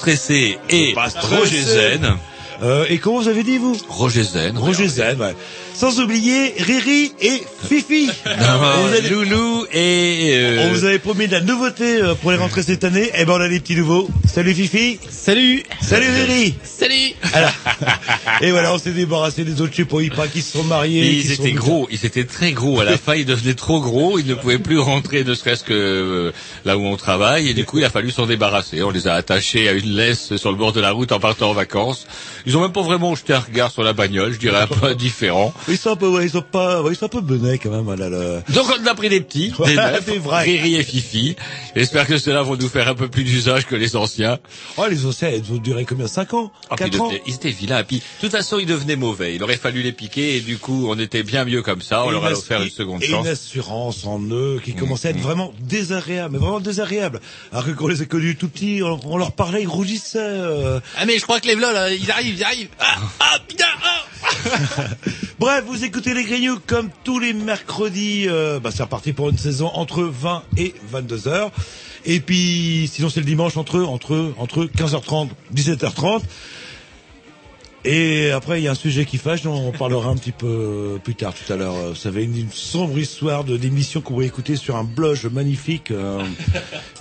Stressé et Pas stressé. Roger Zen. Euh, et comment vous avez dit, vous Roger Zen. Roger Zen, ouais. Sans oublier Riri et Fifi. Non, avez- Loulou et... euh, On vous avait promis de la nouveauté euh, pour les rentrées cette année. Eh ben, on a des petits nouveaux. Salut Fifi. Salut Salut Riri. Et voilà, on s'est débarrassé des autres, je sais pas, ils pas qui se sont mariés. Et ils étaient gros, ils étaient très gros. À la fin, ils devenaient trop gros. Ils ne pouvaient plus rentrer, ne serait-ce que euh, là où on travaille. Et du coup, il a fallu s'en débarrasser. On les a attachés à une laisse sur le bord de la route en partant en vacances. Ils ont même pas vraiment jeté un regard sur la bagnole. Je dirais un peu indifférent. Ils sont un peu, ouais, ils sont pas, ouais, ils sont un peu benets quand même, là, là. Donc on a pris des petits, des neufs. Riri et Fifi. J'espère que ceux-là vont nous faire un peu plus d'usage que les anciens. Oh, les anciens, ils ont duré combien? 5 ans? Ah, puis 4 ils ans? ils étaient vilains. Puis, toute façon, ils devenaient mauvais. Il aurait fallu les piquer et du coup, on était bien mieux comme ça. On Et leur a offert une seconde et chance. une assurance en eux qui commençait à être vraiment désagréable, mais vraiment désagréable. Alors que quand on les a connus tout petits, on, on leur parlait, ils rougissaient. euh. Ah mais je crois que les vlogs, ils arrivent, ils arrivent Ah, ah putain ah Bref, vous écoutez les Grignoux comme tous les mercredis. euh, bah, c'est reparti pour une saison entre 20 et 22 heures. Et puis, sinon c'est le dimanche entre entre entre 15h30, 17h30. Et après, il y a un sujet qui fâche, dont on parlera un petit peu plus tard tout à l'heure. Vous savez, une, une sombre histoire de d'émission qu'on pourrait écouter sur un blog magnifique. euh,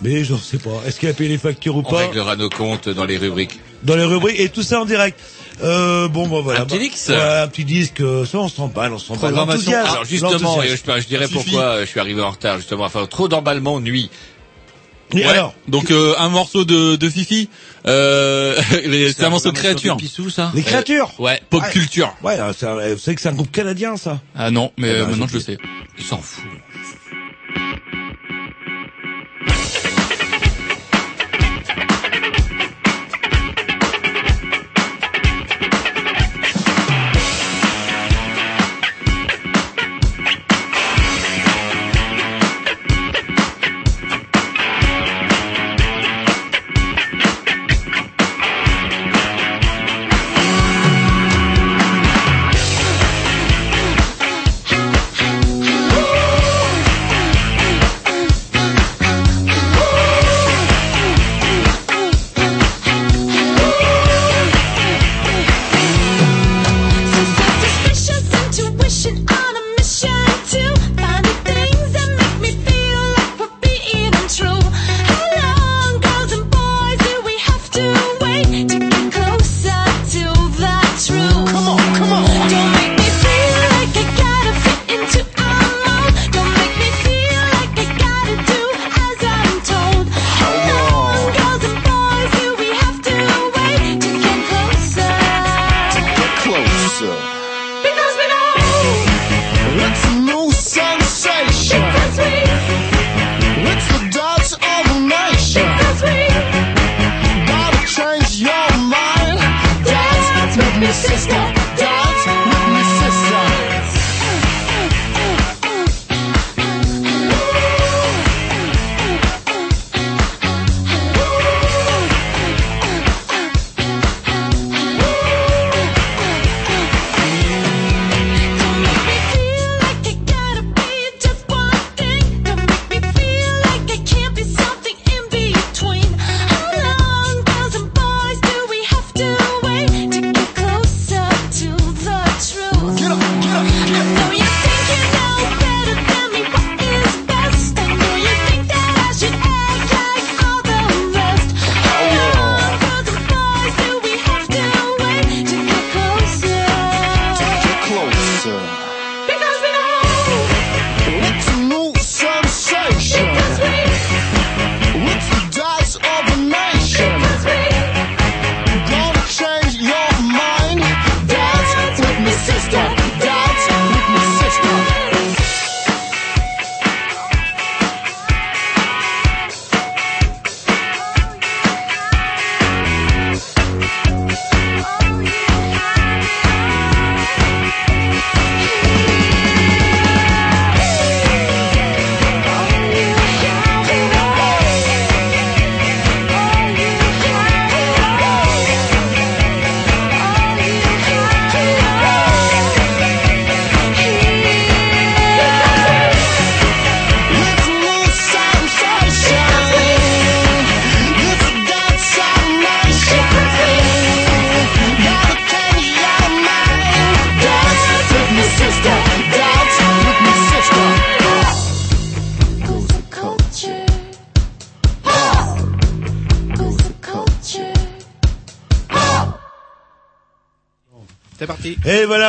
mais je ne sais pas. Est-ce qu'il a payé les factures ou On pas réglera nos comptes dans les rubriques. Dans les rubriques. Et tout ça en direct. Euh, bon, bah voilà. Un petit X ouais, Un petit disque. euh, Ça, on s'emballe, on s'emballe. Alors justement, je, je dirais pourquoi euh, je suis arrivé en retard, justement. Enfin, trop d'emballement nuit. Et alors Donc euh, un morceau de, de Fifi, euh, les- c'est un morceau de créature. Pissou, ça Les créatures Ouais, pop Ouais. culture. Ouais, euh, c'est un- vous savez que c'est un groupe canadien, ça Ah non, mais Eh ben, euh, maintenant je je le sais. Il s'en fout.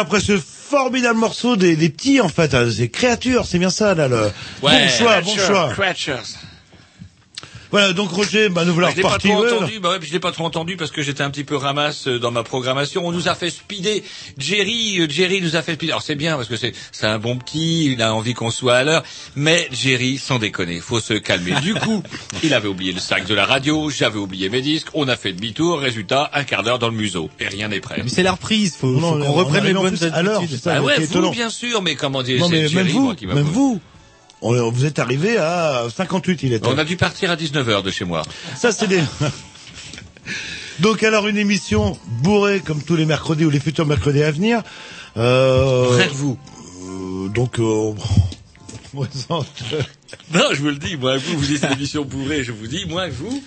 Après ce formidable morceau des, des petits, en fait, hein, ces créatures, c'est bien ça, là, le... bon choix, bon choix. Voilà, donc Roger, bah, nous voilà Je l'ai pas repartis. trop ouais, entendu, bah ouais, puis je l'ai pas trop entendu parce que j'étais un petit peu ramasse euh, dans ma programmation. On nous a fait speeder. Jerry, euh, Jerry nous a fait speeder. Alors c'est bien parce que c'est c'est un bon petit, il a envie qu'on soit à l'heure. Mais Jerry, sans déconner, faut se calmer. Du coup, il avait oublié le sac de la radio, j'avais oublié mes disques, on a fait demi-tour, résultat, un quart d'heure dans le museau et rien n'est prêt. Mais c'est la reprise, faut, Non, faut on qu'on reprenne les bonnes plus à l'heure, habitudes. c'est ça. Ah ouais, vous étonnant. bien sûr, mais comment dire, Non, c'est mais même Jerry, vous, moi, qui m'a même vous, on, vous êtes arrivé à 58, il était. On a dû partir à 19h de chez moi. Ça, c'est des... Donc alors une émission bourrée comme tous les mercredis ou les futurs mercredis à venir. Euh, Frère vous. euh, donc euh, on présente. Non, je vous le dis, moi, vous, vous dites une émission bourrée, je vous dis, moi, vous,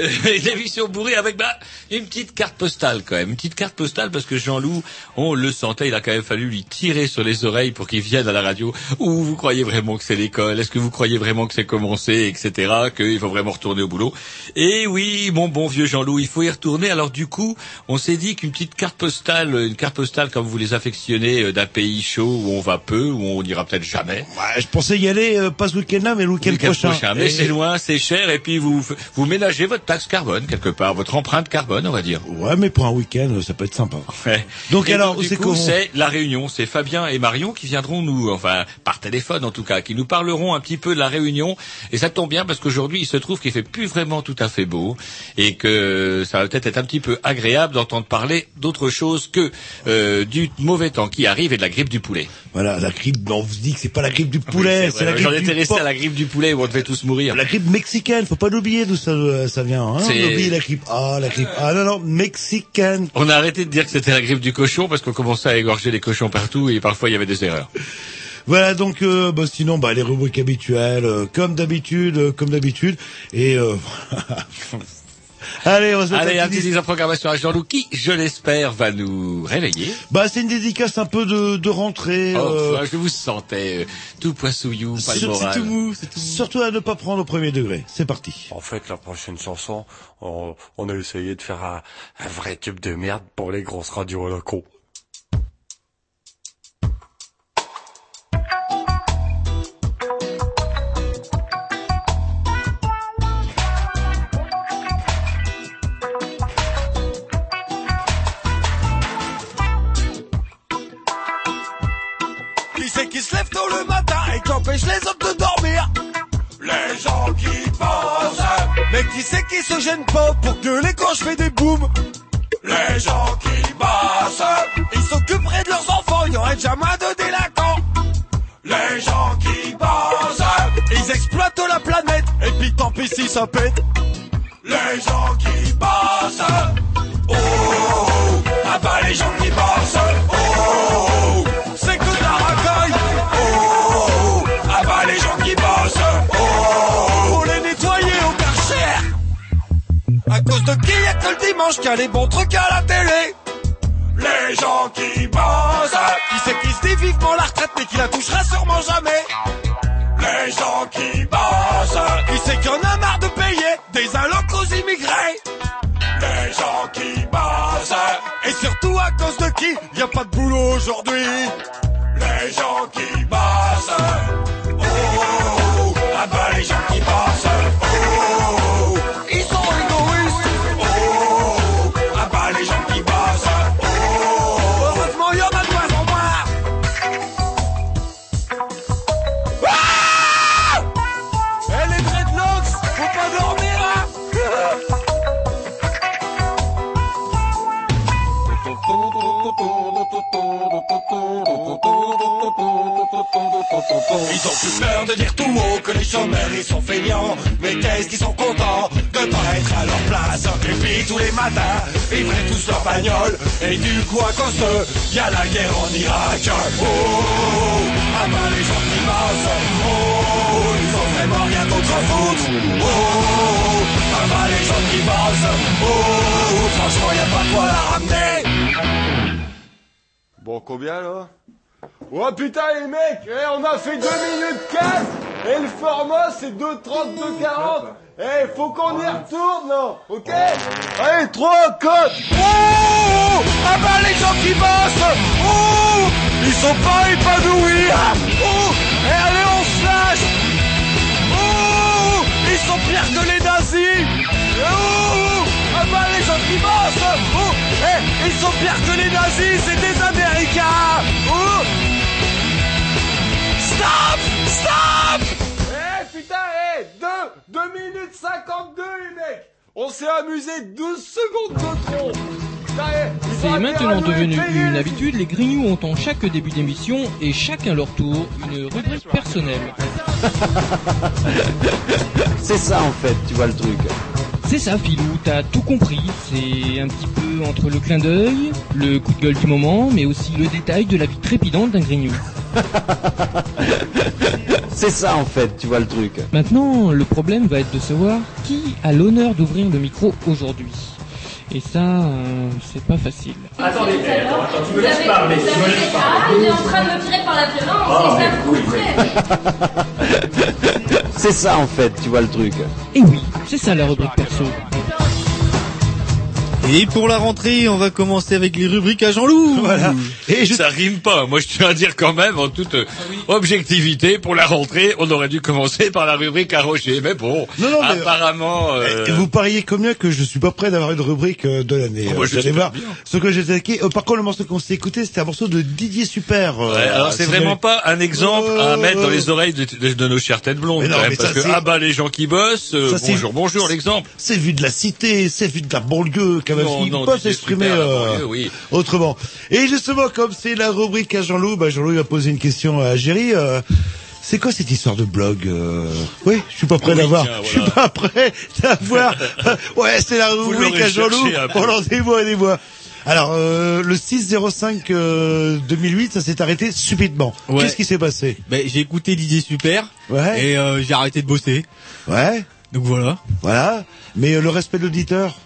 euh, une émission bourrée avec, bah, une petite carte postale, quand même. Une petite carte postale, parce que Jean-Loup, on le sentait, il a quand même fallu lui tirer sur les oreilles pour qu'il vienne à la radio. Ou vous croyez vraiment que c'est l'école? Est-ce que vous croyez vraiment que c'est commencé, etc., qu'il faut vraiment retourner au boulot? Et oui, mon bon vieux Jean-Loup, il faut y retourner. Alors, du coup, on s'est dit qu'une petite carte postale, une carte postale comme vous les affectionnez, euh, d'un pays chaud où on va peu, où on n'ira peut-être jamais. Je pensais y aller euh, pas ce mais le week-end Week-end prochain. Mais Et- c'est loin, c'est cher, et puis vous vous ménagez votre taxe carbone quelque part, votre empreinte carbone, on va dire. Ouais, mais pour un week-end, ça peut être sympa. Ouais. Donc Et alors, du c'est comment c'est la réunion, c'est Fabien et Marion qui viendront nous, enfin par téléphone en tout cas, qui nous parleront un petit peu de la réunion. Et ça tombe bien parce qu'aujourd'hui il se trouve qu'il fait plus vraiment tout à fait beau et que ça va peut-être être un petit peu agréable d'entendre parler d'autre chose que euh, du mauvais temps qui arrive et de la grippe du poulet. Voilà, la grippe, on vous dit que c'est pas la grippe du poulet, Oui, c'est la grippe J'en du étais resté porc. La grippe du poulet où on devait tous mourir. La grippe mexicaine, faut pas l'oublier d'où ça, euh, ça vient. Hein on oublie la grippe. Ah, la grippe. Ah non, non, mexicaine. On a arrêté de dire que c'était la grippe du cochon parce qu'on commençait à égorger les cochons partout et parfois il y avait des erreurs. Voilà, donc euh, bah, sinon, bah, les rubriques habituelles, euh, comme d'habitude, euh, comme d'habitude. Et euh, Allez, on se Allez, un petit programmation à Jean-Loup qui, je l'espère, va nous réveiller. Bah, c'est une dédicace un peu de, de rentrée. Oh, euh, je vous sentais euh, tout poissouillou, pas le moral. c'est tout mou, c'est tout mou. Surtout à ne pas prendre au premier degré. C'est parti. En fait, la prochaine chanson, on, on a essayé de faire un, un vrai tube de merde pour les grosses radios locaux. Qui qui se lève tôt le matin et qui empêche les autres de dormir Les gens qui pensent Mais qui c'est qui se gêne pas pour gueuler quand je fais des booms? Les gens qui bossent Ils s'occuperaient de leurs enfants, il y aurait déjà moins de délinquants Les gens qui bossent Ils exploitent la planète et puis tant pis si ça pète Les gens qui bossent Oh, oh, oh. ah bah les gens qui bossent oh, oh. Qu'il y a les bons trucs à la télé. Les gens qui bossent Qui c'est qui se dit vivement la retraite mais qui la touchera sûrement jamais. Les gens qui bossent Qui c'est qui en a marre de payer des allocs aux immigrés. Les gens qui bossent Et surtout à cause de qui? Y a pas de boulot aujourd'hui. Les gens qui bossent qu'est-ce qu'ils sont contents de pas être à leur place. Et puis tous les matins, ils prennent tous leur bagnole. Et du coup à cause d'eux, y la guerre en Irak. Oh, oh, oh, ah bah les gens qui bossent Oh, oh, ils ont vraiment rien d'autre à foutre. Oh, ah bah les gens qui bossent oh, franchement y a pas quoi la ramener. Bon, combien là? Oh putain les mecs, eh, on a fait 2 minutes 4 et le format c'est 2 32 40. Eh, faut qu'on y retourne, Ok Allez, 3, 4 Oh Ah bah les gens qui bossent. Oh Ils sont pas épanouis. Oh Et allez, on se lâche. Oh Ils sont pires que les nazis. Oh Ah bah les gens qui bossent. Oh Eh, ils sont pires que les nazis, c'est des Américains. Oh Stop Stop Eh putain, eh 2 2 minutes 52 les mecs On s'est amusé 12 secondes de trop eh, C'est maintenant devenu une habitude, les Grignoux ont en chaque début d'émission et chacun leur tour une rubrique personnelle. C'est ça en fait, tu vois le truc. C'est ça Philou, t'as tout compris, c'est un petit peu entre le clin d'œil, le coup de gueule du moment, mais aussi le détail de la vie trépidante d'un Grignou. C'est ça en fait, tu vois le truc. Maintenant, le problème va être de savoir qui a l'honneur d'ouvrir le micro aujourd'hui. Et ça, euh, c'est pas facile. Attendez, attends, attends, tu me laisses parler, tu me laisses parler. Ah, il est en train de me tirer par la violence, et ça me. C'est ça en fait, tu vois le truc. Et oui, c'est ça la rubrique perso. Et pour la rentrée, on va commencer avec les rubriques à Jean-Loup. Voilà. Et je Ça rime pas. Moi, je tiens à dire quand même, en toute euh, objectivité, pour la rentrée, on aurait dû commencer par la rubrique à Roger. Mais bon, Non, non, mais- apparemment... euh, Et vous pariez combien que je suis pas prêt d'avoir une rubrique euh, de l'année. Oh, Euh, je voir bien. ce que j'ai attaqué. Euh, par contre, le morceau qu'on s'est écouté, c'était un morceau de Didier Super. euh, Ouais, alors c'est vraiment pas un exemple à Euh, mettre dans les oreilles de, de- de nos chères têtes blondes, Mais non, mais parce ça, que ah bah les gens qui bossent, euh, Ça, bonjour, bonjour l'exemple. C'est vu de la cité, c'est vu de la banlieue, quand peuvent Didier s'exprimer euh, oui. autrement. Et justement, comme c'est la rubrique à Jean-Loup, bah, Jean-Loup va poser une question à Géry. euh, c'est quoi cette histoire de blog euh? Oui, je suis pas prêt Oui, d'avoir. tiens, Je suis voilà. pas prêt d'avoir. ouais, c'est la rubrique à Jean-Loup pendant des mois et des mois. Alors, euh, le 6-05 euh, 2008, ça s'est arrêté subitement. Ouais. Qu'est-ce qui s'est passé? Ben, j'ai écouté Didier Super Ouais, et euh, j'ai arrêté de bosser. ouais, Donc voilà. voilà. Mais euh, le respect de l'auditeur?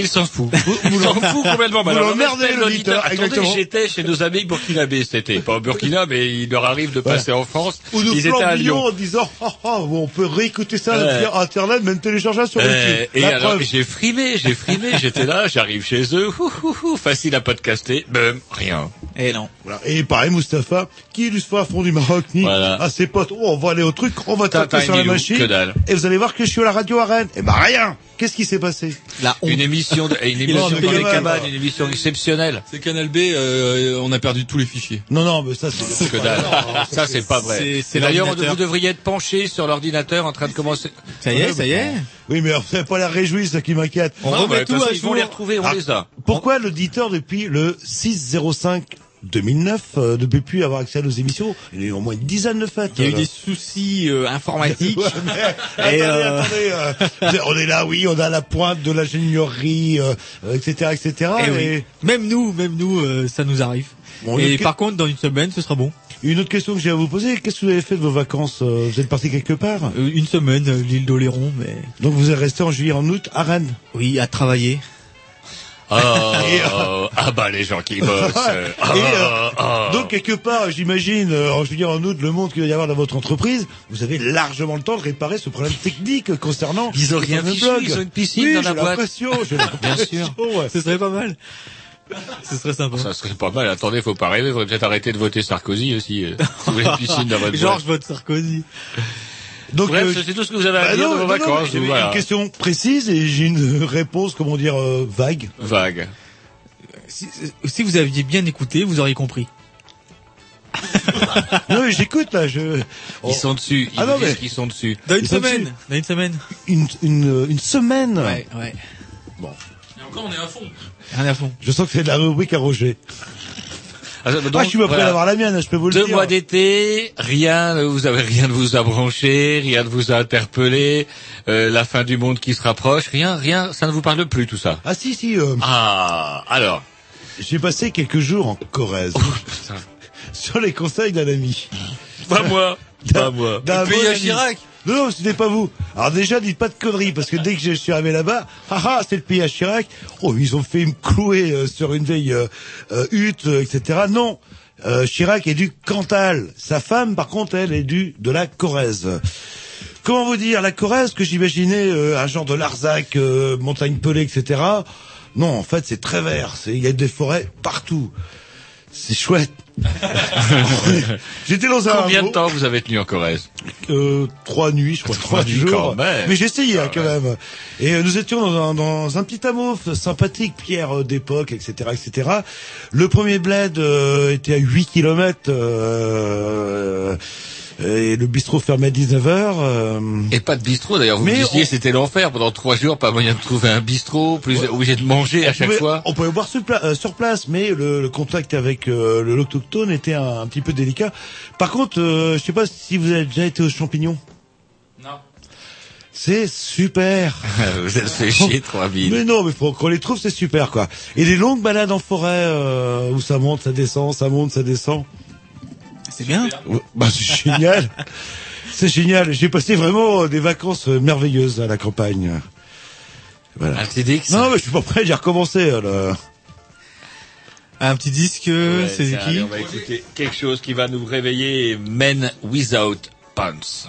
Il s'en fout. Il s'en fout complètement. vous l'emmerdez, l'auditeur, Attendez, j'étais chez nos amis burkinabés cet été. Pas au Burkina, mais il leur arrive de passer en France. Ou nous Ils étaient à flambions Lyon. en disant ah, bon, on peut réécouter ça sur internet, même télécharger sur Euh, YouTube. et La alors j'ai frimé, j'ai frimé, j'étais là, j'arrive chez eux, facile à podcaster, ben rien. Eh non. Voilà. Et pareil, Mustapha, qui du fin fond du Maroc, ni Voilà. à ses potes, oh, on va aller au truc, on va taper sur la machine. Et vous allez voir que je suis à la radio à Rennes. Eh ben rien Qu'est-ce qui s'est passé? Une émission, de, une émission dans les cabanes, une émission exceptionnelle. C'est Canal B, euh, on a perdu tous les fichiers. Non, non, mais ça c'est... Que dalle. Ça c'est pas vrai. c'est- c'est D'ailleurs, vous devriez être penché sur l'ordinateur en train de commencer. Ça y est, ça y est. Oui, mais vous n'avez pas la réjouir, ça qui m'inquiète. On Non, remet bah, tout à ils vont jour. les retrouver, on Ah. les a. Pourquoi l'auditeur depuis le 605 2009 euh, peut plus avoir accès à nos émissions Il y a eu au moins une dizaine de fêtes. Il y a eu euh. des soucis euh, informatiques. Ouais, mais, Et, attendez, euh, attendez, euh, on est là, oui, on a la pointe de l'ingénierie, etc., etc. Eh et oui. Même nous, même nous, euh, ça nous arrive. Bon, Et par contre, dans une semaine, ce sera bon. une autre question que j'ai à vous poser, qu'est-ce que vous avez fait de vos vacances Vous êtes parti quelque part? Une semaine, l'île d'Oléron, mais Donc vous êtes resté en juillet, en août à Rennes? Oui, à travailler. Oh, ah bah les gens qui bossent. Ah, Et, euh, ah. Donc quelque part, j'imagine, euh, en juillet, en août, le monde qu'il va y avoir dans votre entreprise, vous avez largement le temps de réparer ce problème technique concernant Ils ont le rien fichu, blog. ils ont une piscine oui, dans la j'ai boîte. l'impression, j'ai l'impression, ouais. Ce serait pas mal. Ce serait sympa. Ça serait pas mal. Attendez, faut pas rêver. Faudrait peut-être arrêter de voter Sarkozy aussi. euh, si vous voulez une piscine dans votre Georges boîte. vote Sarkozy. Donc, Bref, euh, c'est tout ce que vous avez à bah dire non, de vos non, non, vacances. voilà. une question précise et j'ai une réponse, comment dire, euh, vague. Vague. Si, si vous aviez bien écouté, vous auriez compris. non, mais j'écoute là, je... Ils sont dessus. Ils Ah non, mais- qu'ils sont dessus. Dans une Ils semaine. Dans une semaine. une, une, une semaine. Ouais, ouais. Et encore, on est à fond. Rien à fond. Je sens que c'est de la rubrique à Roger. Ah, donc, ah, je suis pas prêt voilà. d'avoir la mienne, je peux vous le Deux dire. mois d'été, rien, ne vous avez rien ne vous a branché, rien ne vous a interpellé, euh, la fin du monde qui se rapproche, rien, rien, ça ne vous parle plus tout ça. Ah si, si, euh, Ah, alors. j'ai passé quelques jours en Corrèze. sur les conseils d'un ami. Pas moi, pas moi. D'un bon à ami. Chirac. Non, non, ce n'est pas vous. Alors déjà, dites pas de conneries, parce que dès que je suis arrivé là-bas, haha, c'est le pays à Chirac. Oh, ils ont fait me clouer euh, sur une vieille euh, euh, hutte, euh, etc. Non, Chirac est du Cantal. Sa femme, par contre, elle est du de la Corrèze. Comment vous dire, la Corrèze que j'imaginais un genre de Larzac, montagne pelée, etc. Non, en fait, c'est très vert. Il y a des forêts partout. C'est chouette. J'étais dans un Combien de temps vous avez tenu en Corrèze euh, trois nuits, je crois, Trois trois, nuits jours. quand même. Mais j'ai essayé hein, quand même. Et euh, nous étions dans un, dans un petit hameau sympathique, pierre euh, d'époque, etc., etc. Le premier bled euh, était à 8 kilomètres. Euh, et le bistrot fermait à 19h. Et pas de bistrot d'ailleurs. Vous Mais me disiez on- c'était l'enfer pendant trois jours, pas moyen de trouver un bistrot, plus obligé de manger à on chaque pouvait, fois. On pouvait boire sur, pla- euh, sur place, mais le, le contact avec euh, le l'autochtone était un, un petit peu délicat. Par contre, euh, je sais pas si vous avez déjà été aux champignons. Non. C'est super. vous êtes fait chier, trois villes. Mais non, mais faut qu'on les trouve, c'est super quoi. Et les longues balades en forêt euh, où ça monte, ça descend, ça monte, ça descend. C'est bien. Bah c'est génial. c'est génial. J'ai passé vraiment des vacances euh, merveilleuses à la campagne. Voilà. Un petit dix. Non, mais je suis pas prêt, j'ai recommencé. Alors. Un petit disque, euh, Ouais, c'est qui allez, On va écouter quelque chose qui va nous réveiller. Men Without Pants.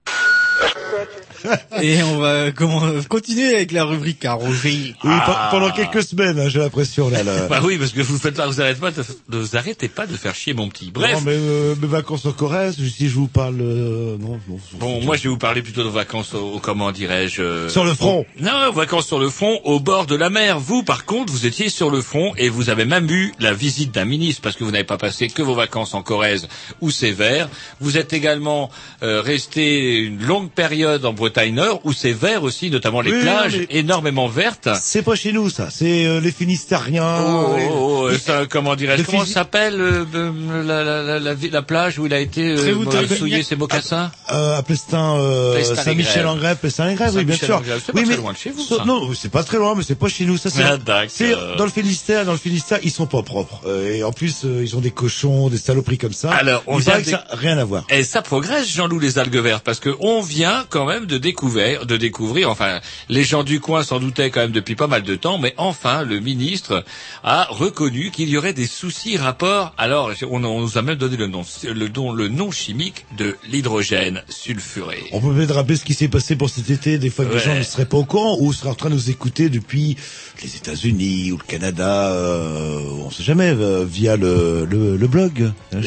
Et on va comment, continuer avec la rubrique à Roger. Oui, pe- pendant quelques semaines, hein, j'ai l'impression là. là. Bah oui, parce que vous faites pas, vous arrêtez pas, de, vous arrêtez pas de faire chier mon petit. Bref. Non, mais euh, mes vacances en Corrèze, si je vous parle, euh, non, non. Bon, moi je vais vous parler plutôt de vacances au, au- comment dirais-je euh, Sur le front. au- Non, vacances sur le front, au bord de la mer. Vous, par contre, vous étiez sur le front et vous avez même eu la visite d'un ministre parce que vous n'avez pas passé que vos vacances en Corrèze ou Sévère. Vous êtes également euh, resté une longue période en Bretagne Nord où c'est vert aussi, notamment les Oui, plages mais- énormément vertes. C'est pas chez nous, ça. C'est euh, les Finistériens. Oh, les- oh, oh, les- ça, comment dirais-je Comment s'appelle euh, euh, la, la, la, la, vi- la plage où il a été euh, souillé ses mocassins? Euh, à Plestin, euh, Plestin-les-Grèves. Saint-Michel-en-Grève, Plestin-les-Grèves, oui, bien sûr. C'est pas oui, très mais loin de chez vous, ça-. Non, c'est pas très loin, mais c'est pas chez nous. Ça, c'est, Ah, dans le Finistère. Dans le Finistère, ils sont pas propres. Euh, et en plus, euh, ils ont des cochons, des saloperies comme ça. Alors, on Il vient paraît que de- ça a rien à voir. Et ça progresse, Jean-Loup, les algues vertes, parce que on vient quand même de découvrir, de découvrir, enfin, les gens du coin s'en doutaient quand même depuis pas mal de temps, mais enfin, le ministre a reconnu qu'il y aurait des soucis rapport, alors, on, on nous a même donné le nom, le, don- le nom chimique de l'hydrogène sulfuré. On peut peut-être rappeler ce qui s'est passé pour cet été, des fois que Ouais. les gens ne seraient pas au courant ou seraient en train de nous écouter depuis les États-Unis ou le Canada, euh, on sait jamais, euh, via le, le, le blog. hein.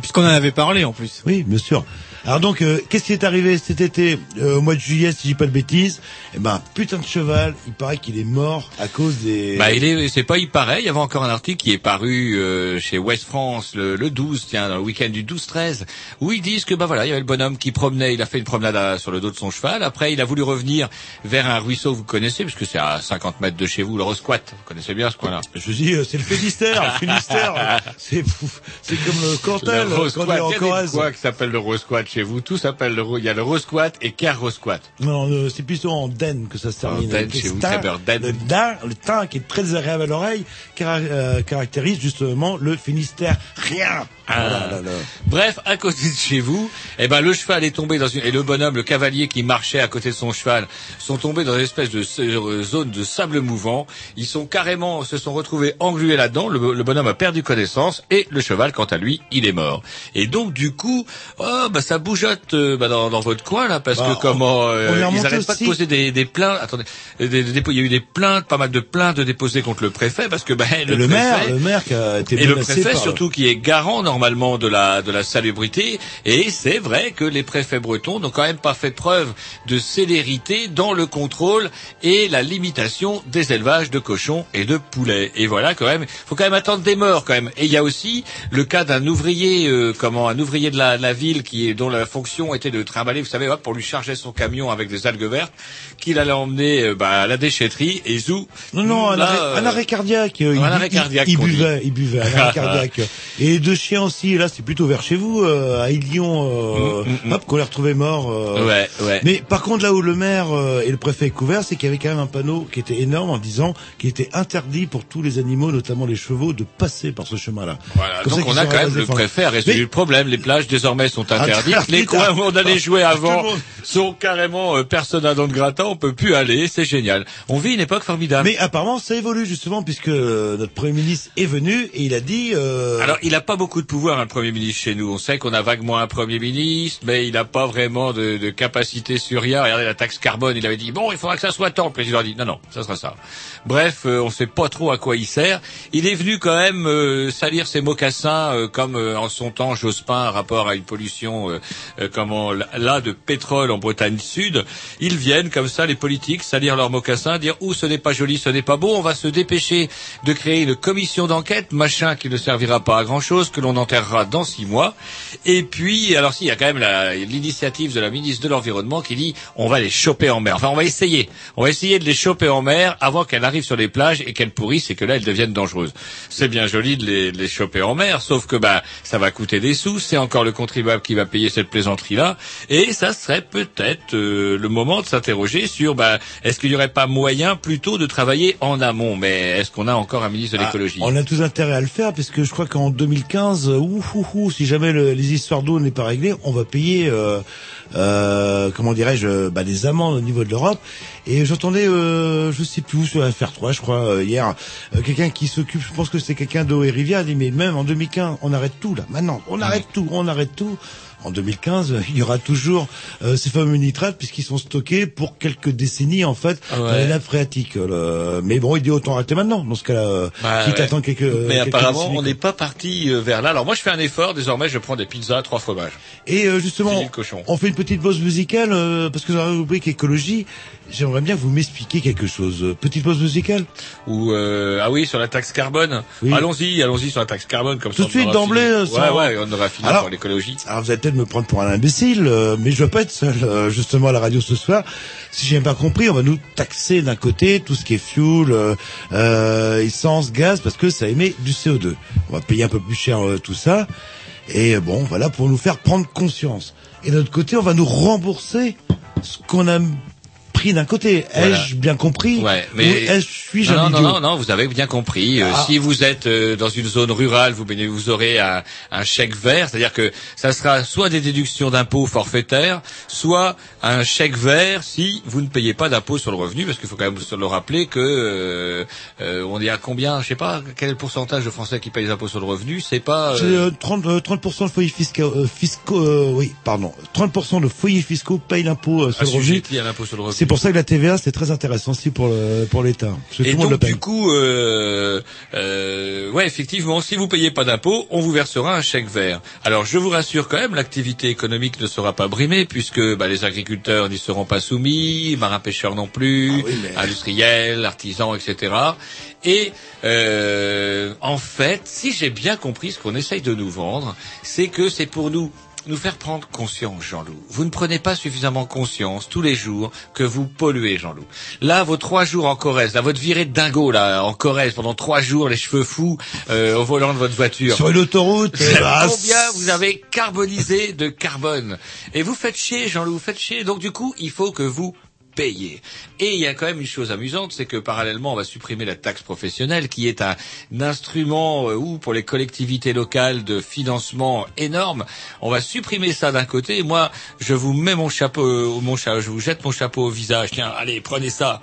Puisqu'on en avait parlé en plus. Oui, bien sûr. Alors donc, euh, qu'est-ce qui est arrivé cet été, euh, au mois de juillet, si je dis pas de bêtises? Eh ben, putain de cheval, il paraît qu'il est mort à cause des... Bah, il est, c'est pas il paraît. Il y avait encore un article qui est paru euh, chez West France le, le 12, tiens, dans le week-end du 12-13, où ils disent que bah voilà, il y avait le bonhomme qui promenait, il a fait une promenade à- sur le dos de son cheval. Après, il a voulu revenir vers un ruisseau, vous connaissez, puisque c'est à 50 mètres de chez vous, le Rosquat. Vous connaissez bien ce coin-là. Je dis, euh, c'est le Finistère, le Finistère, c'est comme le Cantal, le quand est en Il Corrèze. coins qui s'appelle le Rosquat chez vous. Tout s'appelle le, il y a le Rosquat et Ker Rosquat. Non, euh, c'est plutôt en den que ça se termine. den, Le chez vous, teint- den. Le din, le teint qui est très désagréable à l'oreille, euh, caractérise justement le Finistère. Rien. Ah. Là, là. Bref, à côté de chez vous, eh ben le cheval est tombé dans une et le bonhomme, le cavalier qui marchait à côté de son cheval, sont tombés dans une espèce de euh, zone de sable mouvant. Ils sont carrément se sont retrouvés englués là-dedans. Le, le bonhomme a perdu connaissance et le cheval, quant à lui, il est mort. Et donc du coup, oh bah ça bougeotte euh, bah, dans, dans votre coin là parce Bah, que comment euh, ils remonté arrêtent pas de poser des, des plaintes. Attendez, des- des- des- il y a eu des plaintes, pas mal de plaintes déposées contre le préfet parce que ben Le, le, maire, le maire qui a été et le préfet par- surtout qui est garant normalement de la de la salubrité et c'est vrai que les préfets bretons n'ont quand même pas fait preuve de célérité dans le contrôle et la limitation des élevages de cochons et de poulets et voilà quand même faut quand même attendre des morts quand même et il y a aussi le cas d'un ouvrier euh, comment un ouvrier de la, la ville qui est dont la fonction était de trimballer vous savez hop, pour lui charger son camion avec des algues vertes qu'il allait emmener euh, bah, à la déchetterie et zou Non, non, un, arrêt, euh, un arrêt cardiaque. euh, un il, arrêt il- cardiaque, Il, dit. buvait, il buvait, un arrêt cardiaque. Et deux chiens aussi, là, c'est plutôt vers chez vous, euh, à Ilion, euh, Mm, mm, mm. hop, qu'on les retrouvait morts. euh. Ouais, ouais. Mais par contre, là où le maire euh, et le préfet est couvert, c'est qu'il y avait quand même un panneau qui était énorme en disant qu'il était interdit pour tous les animaux, notamment les chevaux, de passer par ce chemin-là. Voilà, Comme donc on a quand même le préfet a résolu Mais- le problème. Les plages désormais sont interdites. Interdites Les coins où on allait jouer à tout avant sont carrément euh, personne à don de gratin. On peut plus aller. C'est génial. On vit une époque formidable. Mais apparemment, ça évolue justement puisque euh, notre premier ministre est venu et il a dit. Euh... Alors, il n'a pas beaucoup de pouvoir, le Premier ministre, chez nous. On sait qu'on a vaguement un Premier ministre, mais il n'a pas vraiment de, de capacité sur rien. Regardez la taxe carbone, il avait dit, bon, il faudra que ça soit tant. Le président a dit, non, non, ça sera ça. Bref, euh, on ne sait pas trop à quoi il sert. Il est venu quand même euh, salir ses mocassins, euh, comme euh, en son temps Jospin, rapport à une pollution, euh, euh, comment, là, de pétrole en Bretagne Sud. Ils viennent, comme ça, les politiques, salir leurs mocassins, dire, ouh, ce n'est pas joli, ce n'est pas beau, on va se dépêcher de créer une commission d'enquête, machin qui ne servira pas à grand chose, que l'on enterrera dans six mois. Et puis, alors si, il y a quand même l'initiative de la ministre de l'Environnement qui dit, on va les choper en mer. Enfin, on va essayer. On va essayer de les choper en mer avant qu'elles arrivent sur les plages et qu'elles pourrissent et que là, elles deviennent dangereuses. C'est bien joli de les, de les choper en mer, sauf que, bah, ça va coûter des sous, c'est encore le contribuable qui va payer cette plaisanterie-là. Et ça serait peut-être euh, le moment de s'interroger sur, bah, est-ce qu'il n'y aurait pas moyen plutôt de travailler en amont? Mais est-ce qu'on a encore un ministre de Ah, l'écologie? on a tous intérêt à le faire puisque je crois qu'en 2015, ouh, ouh, ouh, si jamais le- les histoires d'eau n'est pas réglée, on va payer, euh, euh, comment dirais-je, bah, des amendes au niveau de l'Europe. Et j'entendais, euh, je sais plus où, sur la FR3, je crois, euh, hier, euh, quelqu'un qui s'occupe, je pense que c'était quelqu'un d'eau et rivière, dit, mais même en 2015, on arrête tout, là, maintenant, on arrête tout, on arrête tout. En 2015, il y aura toujours euh, ces fameux nitrates puisqu'ils sont stockés pour quelques décennies en fait Ah ouais. dans les nappes phréatiques. Le- Mais bon, il dit autant arrêter maintenant dans ce cas-là. euh, Bah, quitte à ouais. attendre quelques. Mais quelques apparemment, décennies, on n'est pas parti euh, vers là. Alors moi, je fais un effort. Désormais, je prends des pizzas à trois fromages. Et euh, justement, on fait une petite pause musicale euh, parce que dans la rubrique écologie, j'aimerais bien que vous m'expliquiez quelque chose. Petite pause musicale Ou euh, ah oui, sur la taxe carbone. Oui. Allons-y, allons-y sur la taxe carbone comme Tout ça. de on suite d'emblée. euh, sans- Ouais, ouais, on aura fini Alors- pour l'écologie. Alors vous allez peut-être me prendre pour un imbécile, euh, mais je veux pas être seul euh, justement à la radio ce soir. Si j'ai pas compris, on va nous taxer d'un côté tout ce qui est fuel, euh, euh, essence, gaz, parce que ça émet du CO2. On va payer un peu plus cher euh, tout ça. Et bon, voilà, pour nous faire prendre conscience. Et de l'autre côté, on va nous rembourser ce qu'on a d'un côté. Voilà. Ai-je bien compris Ouais, Ou mais suis-je non, un non, non, idiot non, non, vous avez bien compris. Euh, Ah. Si vous êtes euh, dans une zone rurale, vous, vous aurez un, un chèque vert, c'est-à-dire que ça sera soit des déductions d'impôts forfaitaires, soit un chèque vert si vous ne payez pas d'impôts sur le revenu, parce qu'il faut quand même se le rappeler que euh, euh, on est à combien, je sais pas, quel est le pourcentage de Français qui payent des impôts sur le revenu, c'est pas. C'est euh, euh, 30, euh, 30% de foyers fiscaux, euh, fiscaux euh, oui, pardon, 30% de foyers fiscaux payent l'impôt sur sur le revenu. C'est pour ça que la TVA c'est très intéressant aussi pour le, pour l'État. Et donc du coup, euh, euh, ouais, effectivement, si vous payez pas d'impôts, on vous versera un chèque vert. Alors je vous rassure quand même, l'activité économique ne sera pas brimée puisque bah, les agriculteurs n'y seront pas soumis, marins pêcheurs non plus, industriels, artisans, etc. Et euh, en fait, si j'ai bien compris ce qu'on essaye de nous vendre, c'est que c'est pour nous nous faire prendre conscience, Jean-Loup. Vous ne prenez pas suffisamment conscience tous les jours que vous polluez, Jean-Loup. Là, vos trois jours en Corrèze, là, votre virée de dingo, là, en Corrèze, pendant trois jours, les cheveux fous, euh, au volant de votre voiture. Sur une autoroute, bah, combien vous avez carbonisé de carbone? Et vous faites chier, Jean-Loup, vous faites chier. Donc du coup, il faut que vous Et il y a quand même une chose amusante, c'est que parallèlement, on va supprimer la taxe professionnelle, qui est un, instrument euh, ou pour les collectivités locales de financement énorme. On va supprimer ça d'un côté. Moi, je vous mets mon chapeau, euh, mon je vous jette mon chapeau au visage. Tiens, allez, prenez ça.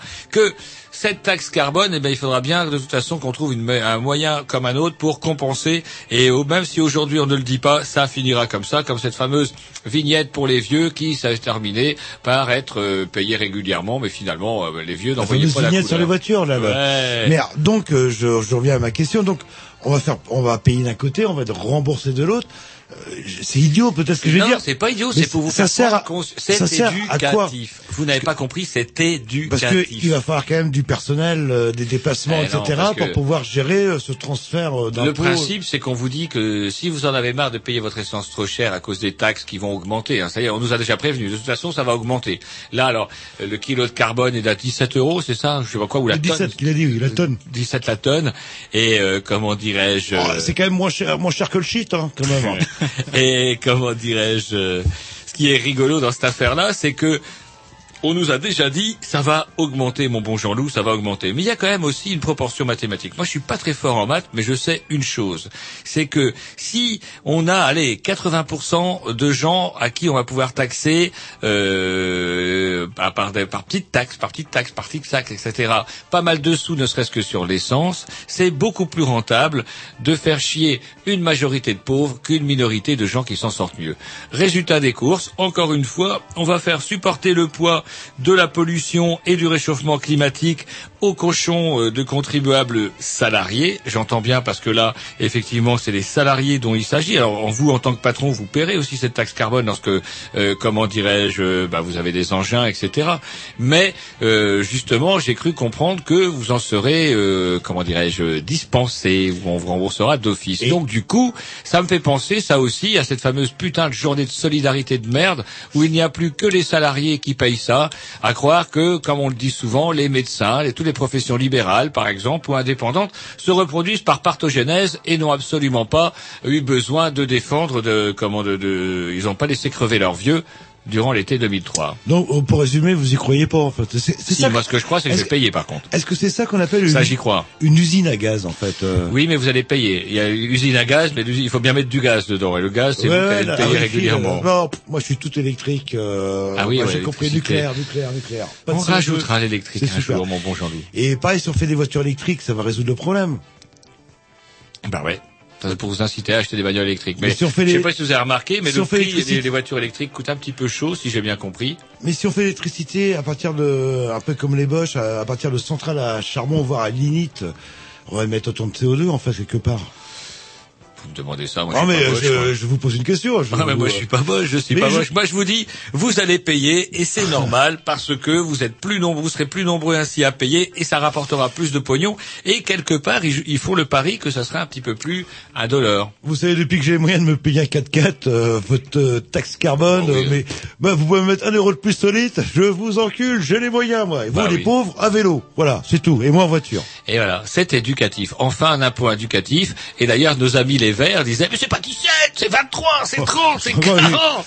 Cette taxe carbone, eh ben, il faudra bien de toute façon qu'on trouve une un moyen comme un autre pour compenser. Et au- même si aujourd'hui on ne le dit pas, ça finira comme ça, comme cette fameuse vignette pour les vieux qui s'est terminée par être euh, payée régulièrement, mais finalement euh, les vieux n'envoyaient pas la vignette sur les voitures là. bas Ouais. Mais donc euh, je, je reviens à ma question. Donc on va faire, on va payer d'un côté, on va être rembourser de l'autre. Euh, c'est idiot peut-être que je vais non, dire. c'est pas idiot, c'est pour vous ça faire sert à, ça sert à quoi. Vous n'avez pas compris, c'est Parce éducatif. que il va falloir quand même du personnel, euh, des déplacements, Eh etc. non, parce que- pour pouvoir gérer euh, ce transfert euh, d'impôts. Le principe, c'est qu'on vous dit que si vous en avez marre de payer votre essence trop cher à cause des taxes qui vont augmenter, hein, ça y est, on nous a déjà prévenu. De toute façon, ça va augmenter. Là, alors, euh, le kilo de carbone est à 17 euros, c'est ça? Je sais pas quoi, ou la Le 17 tonne qu'il a dit, oui, la tonne. 17 la tonne. Et euh, comment dirais-je Oh, euh, c'est quand même moins cher, moins cher que le shit, hein, quand même. Et comment dirais-je euh, Ce qui est rigolo dans cette affaire-là, c'est que on nous a déjà dit ça va augmenter, mon bon Jean-Loup, ça va augmenter. Mais il y a quand même aussi une proportion mathématique. Moi, je suis pas très fort en maths, mais je sais une chose, c'est que si on a, allez, 80% de gens à qui on va pouvoir taxer euh, par, par, des- par petites taxes, par petites taxes, par petites taxes, etc. Pas mal de sous, ne serait-ce que sur l'essence. C'est beaucoup plus rentable de faire chier une majorité de pauvres qu'une minorité de gens qui s'en sortent mieux. Résultat des courses, encore une fois, on va faire supporter le poids de la pollution et du réchauffement climatique aux cochons euh, de contribuables salariés. J'entends bien parce que là, effectivement, c'est les salariés dont il s'agit. Alors, en vous, en tant que patron, vous paierez aussi cette taxe carbone lorsque, euh, comment dirais-je, euh, bah, vous avez des engins, etc. Mais euh, justement, j'ai cru comprendre que vous en serez, euh, comment dirais-je, dispensé, ou on vous remboursera d'office. Donc, du coup, ça me fait penser, ça aussi, à cette fameuse putain de journée de solidarité de merde, où il n'y a plus que les salariés qui payent ça, à croire que, comme on le dit souvent, les médecins, les, professions libérales, par exemple, ou indépendantes, se reproduisent par partogénèse et n'ont absolument pas eu besoin de défendre, de, comment, de ils n'ont pas laissé crever leurs vieux durant l'été 2003. Donc, euh, pour résumer, vous y croyez pas, en fait. C'est Si, ça. moi, ce que je crois, c'est que je vais payer, par contre. Est-ce que c'est ça qu'on appelle une, Ça, j'y crois. une usine à gaz, en fait euh Oui, mais vous allez payer. Il y a une usine à gaz, mais il faut bien mettre du gaz dedans. Et le gaz, c'est Ouais, vous allez payer ah régulièrement. euh, non, moi je suis tout électrique. Euh, Ah oui, moi, ouais, j'ai compris nucléaire, nucléaire, nucléaire. Pas On CO2. rajoutera l'électrique un jour, mon bon Jean-Louis. Et pareil, si on fait des voitures électriques, ça va résoudre le problème. Bah ouais. Pour vous inciter à acheter des bagnoles électriques. Mais, Mais si on fait je sais pas si vous avez remarqué, mais si le prix des, des voitures électriques coûte un petit peu chaud, si j'ai bien compris. Mais si on fait l'électricité à partir de, un peu comme les Bosch, à, à partir de centrales à charbon, voire à lignite, on va mettre autant de CO2 en fait quelque part. Vous me demandez ça, moi Non je mais pas moche, je, moi. je vous pose une question. Je Ah, mais moi je suis pas moche, je suis Mais pas je- moche. Moi je vous dis, vous allez payer et c'est normal parce que vous êtes plus nombreux, vous serez plus nombreux ainsi à payer et ça rapportera plus de pognon et quelque part ils, ils font le pari que ça sera un petit peu plus un dollar. Vous savez, depuis que j'ai les moyens de me payer un 4x4, euh, votre euh, taxe carbone, Oh oui. euh, mais bah, vous pouvez me mettre un euro de plus solide, je vous encule, j'ai les moyens, moi. Et vous, Bah les oui. pauvres, à vélo. Voilà, c'est tout. Et moi, en voiture. Et voilà, c'est éducatif. Enfin un impôt éducatif. Et d'ailleurs nos amis les Verts disaient mais c'est pas 17, c'est 23, c'est 30, c'est Oh, oui. 40.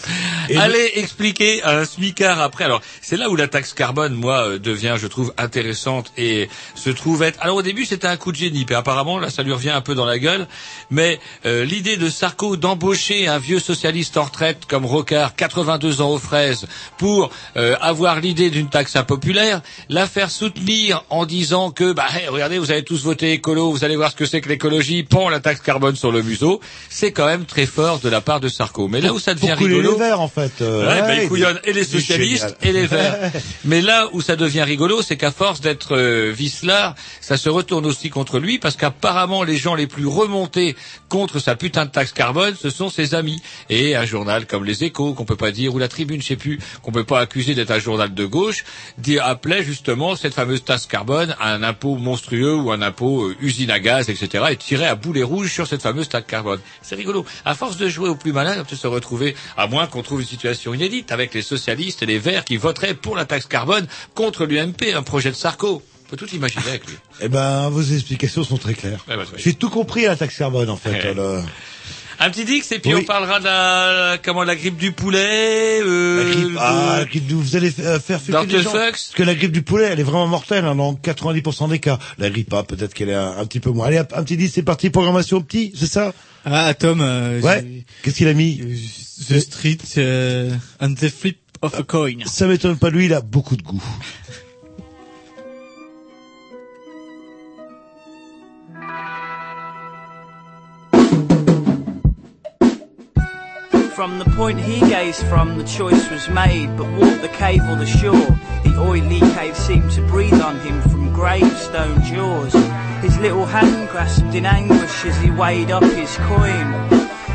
Et Allez expliquer à un smicard après. Alors c'est là où la taxe carbone, moi, euh, devient, je trouve, intéressante et se trouve être. Alors au début c'était un coup de génie, puis apparemment là ça lui revient un peu dans la gueule. Mais euh, l'idée de Sarko d'embaucher un vieux socialiste en retraite comme Rocard, 82 ans aux fraises, pour euh, avoir l'idée d'une taxe impopulaire, la faire soutenir en disant que bah hey, regardez vous avez tous voté écolo, vous allez voir ce que c'est que l'écologie, pend la taxe carbone sur le c'est quand même très fort de la part de Sarko. Mais là où ça devient Pour rigolo, les verts, en fait. euh, Ouais, ouais, il- et les socialistes et les verts. Mais là où ça devient rigolo, c'est qu'à force d'être euh, vicelard, ça se retourne aussi contre lui parce qu'apparemment les gens les plus remontés contre sa putain de taxe carbone, ce sont ses amis. Et un journal comme Les Échos, qu'on peut pas dire, ou La Tribune, je sais plus, qu'on peut pas accuser d'être un journal de gauche, dit, appelait justement cette fameuse taxe carbone un impôt monstrueux ou un impôt euh, usine à gaz, etc. et tirait à boulet rouge sur cette fameuse taxe carbone. C'est rigolo. À force de jouer au plus malin, on peut se retrouver, à moins qu'on trouve une situation inédite avec les socialistes et les verts qui voteraient pour la taxe carbone contre l'UMP, un projet de Sarko. On peut tout imaginer avec lui. Eh ben, vos explications sont très claires. Bah. J'ai tout compris à la taxe carbone, en fait. Ouais. Un petit dix et puis Oui. on parlera de la, comment, la grippe du poulet, euh, La grippe, ah, la grippe, vous allez fa- faire fumer Dr. les gens. Parce que la grippe du poulet, elle est vraiment mortelle, hein, dans 90% des cas. La grippe A, peut-être qu'elle est un, un petit peu moins. Allez, un petit 10, c'est parti, programmation petit, c'est ça? Ah, Tom, euh, Ouais. Qu'est-ce qu'il a mis? The Street euh, and the Flip of a Coin. Ça m'étonne pas, lui, il a beaucoup de goût. From the point he gazed from, the choice was made. But walk the cave or the shore, the oily cave seemed to breathe on him from gravestone jaws. His little hand grasped in anguish as he weighed up his coin.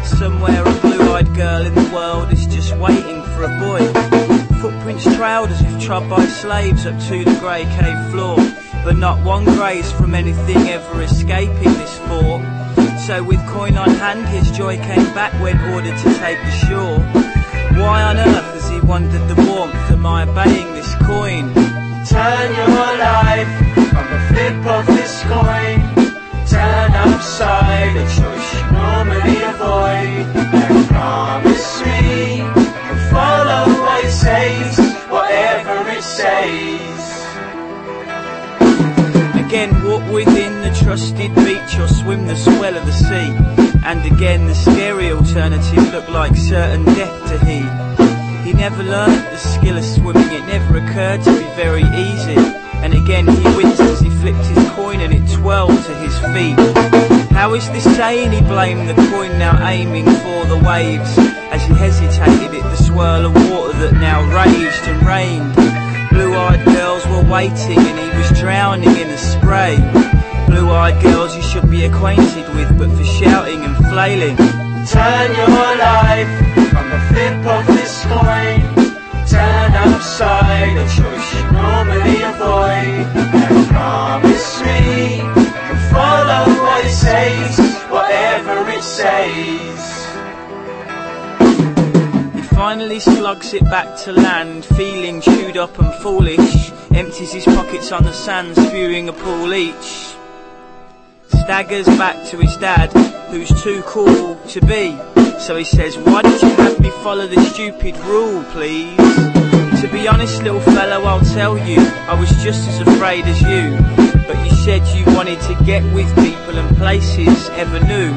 Somewhere a blue-eyed girl in the world is just waiting for a boy. Footprints trailed as if trod by slaves up to the grey cave floor. But not one graze from anything ever escaping this fort. So with coin on hand, his joy came back when ordered to take the shore. Why on earth has he wondered the warmth? Am I obeying this coin? Turn your life from the flip of this coin. Turn upside a choice you normally avoid. And promise me you'll follow what it says, whatever it says. Again, walk within the trusted beach or swim the swell of the sea. And again, the scary alternative looked like certain death to he. He never learnt the skill of swimming, it never occurred to be very easy. And again, he winced as he flipped his coin and it twirled to his feet. How is this saying? He blamed the coin now aiming for the waves. As he hesitated at the swirl of water that now raged and rained. Blue-eyed girls were waiting and he was drowning in the spray. Blue-eyed girls you should be acquainted with, but for shouting and flailing. Turn your life on the flip of this coin. Turn upside a choice you normally avoid. And promise me you'll follow what it says, whatever it says. Finally slugs it back to land, feeling chewed up and foolish. Empties his pockets on the sand, spewing a pool each. Staggers back to his dad, who's too cool to be So he says, Why did you have me follow the stupid rule, please? To be honest, little fellow, I'll tell you, I was just as afraid as you. But you said you wanted to get with people and places ever new.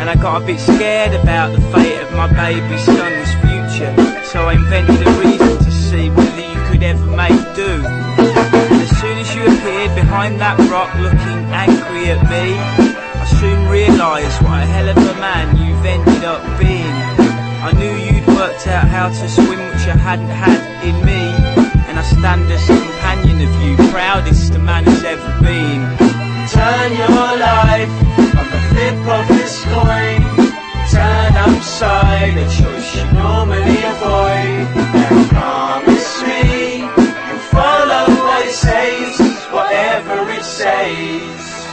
And I got a bit scared about the fate of my baby son's. So I invented a reason to see whether you could ever make do. And as soon as you appeared behind that rock looking angry at me, I soon realised what a hell of a man you've ended up being. I knew you'd worked out how to swim which I hadn't had in me. And I stand as companion of you, proudest a man has ever been. Turn your life on the flip of this coin. Turn upside a choice you normally avoid. And promise me you'll follow what it says, whatever it says.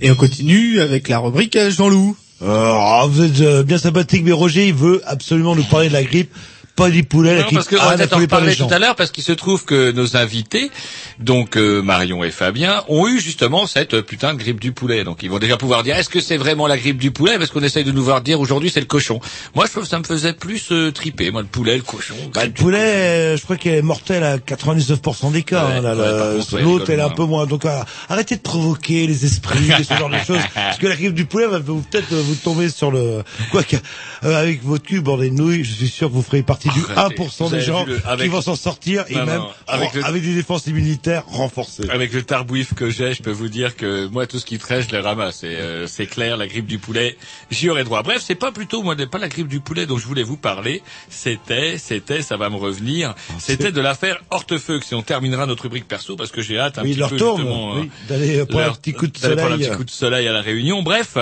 Et on continue avec la rubrique à Jean-Loup. Euh, vous êtes euh, bien sympathique, mais Roger, il veut absolument nous parler de la grippe, pas du poulet. la Non, grippe. parce que Ah, on la en gens. tout à l'heure parce qu'il se trouve que nos invités, donc euh, Marion et Fabien, ont eu justement cette euh, putain de grippe du poulet. Donc ils vont déjà pouvoir dire est-ce que c'est vraiment la grippe du poulet? Parce qu'on essaye de nous voir dire aujourd'hui c'est le cochon. Moi je trouve que ça me faisait plus euh, triper moi le poulet, le cochon. Bah, le poulet, euh, je crois qu'elle est mortelle à 99% des cas. Ouais, hein, là, ouais, L'autre, elle est un peu moins. Donc, euh, arrêtez de provoquer les esprits, ce genre de choses. Parce que la grippe du poulet va peut-être euh, vous tomber sur le... Quoi que, euh, avec votre cul bord des nouilles, je suis sûr que vous ferez partie du Arrêtez. 1% Vous des gens le- avec- qui vont s'en sortir et Non, même non, avec avec, le- des défenses immunitaires renforcées. Avec le tarbouif que j'ai, je peux vous dire que moi tout ce qui traîne, je les ramasse. Euh, c'est clair, la grippe du poulet, j'y aurais droit. Bref, c'est pas plutôt moi, pas la grippe du poulet dont je voulais vous parler. C'était, c'était, ça va me revenir. C'était de l'affaire Hortefeux. Si on terminera notre rubrique perso, parce que j'ai hâte un Oui, petit peu tourne, justement, oui, euh, d'aller euh, prendre un petit coup de d'aller prendre un soleil. petit coup de soleil à la Réunion. Bref,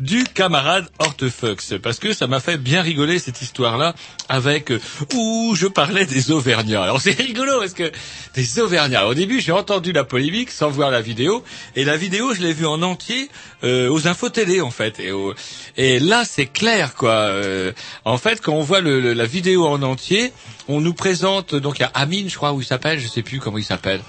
du camarade Hortefeux, parce que ça m'a fait bien rigoler cette histoire-là avec euh, où je parlais des Auvergnats. Alors c'est rigolo parce que des Auvergnats. Au début, j'ai entendu la polémique sans voir la vidéo, et la vidéo, je l'ai vue en entier euh, aux infos télé en fait. Et, au- et là, c'est clair quoi. Euh, en fait, quand on voit le- le- la vidéo en entier, on nous présente donc il y a Amine, je crois, où il s'appelle, je sais plus comment il s'appelle.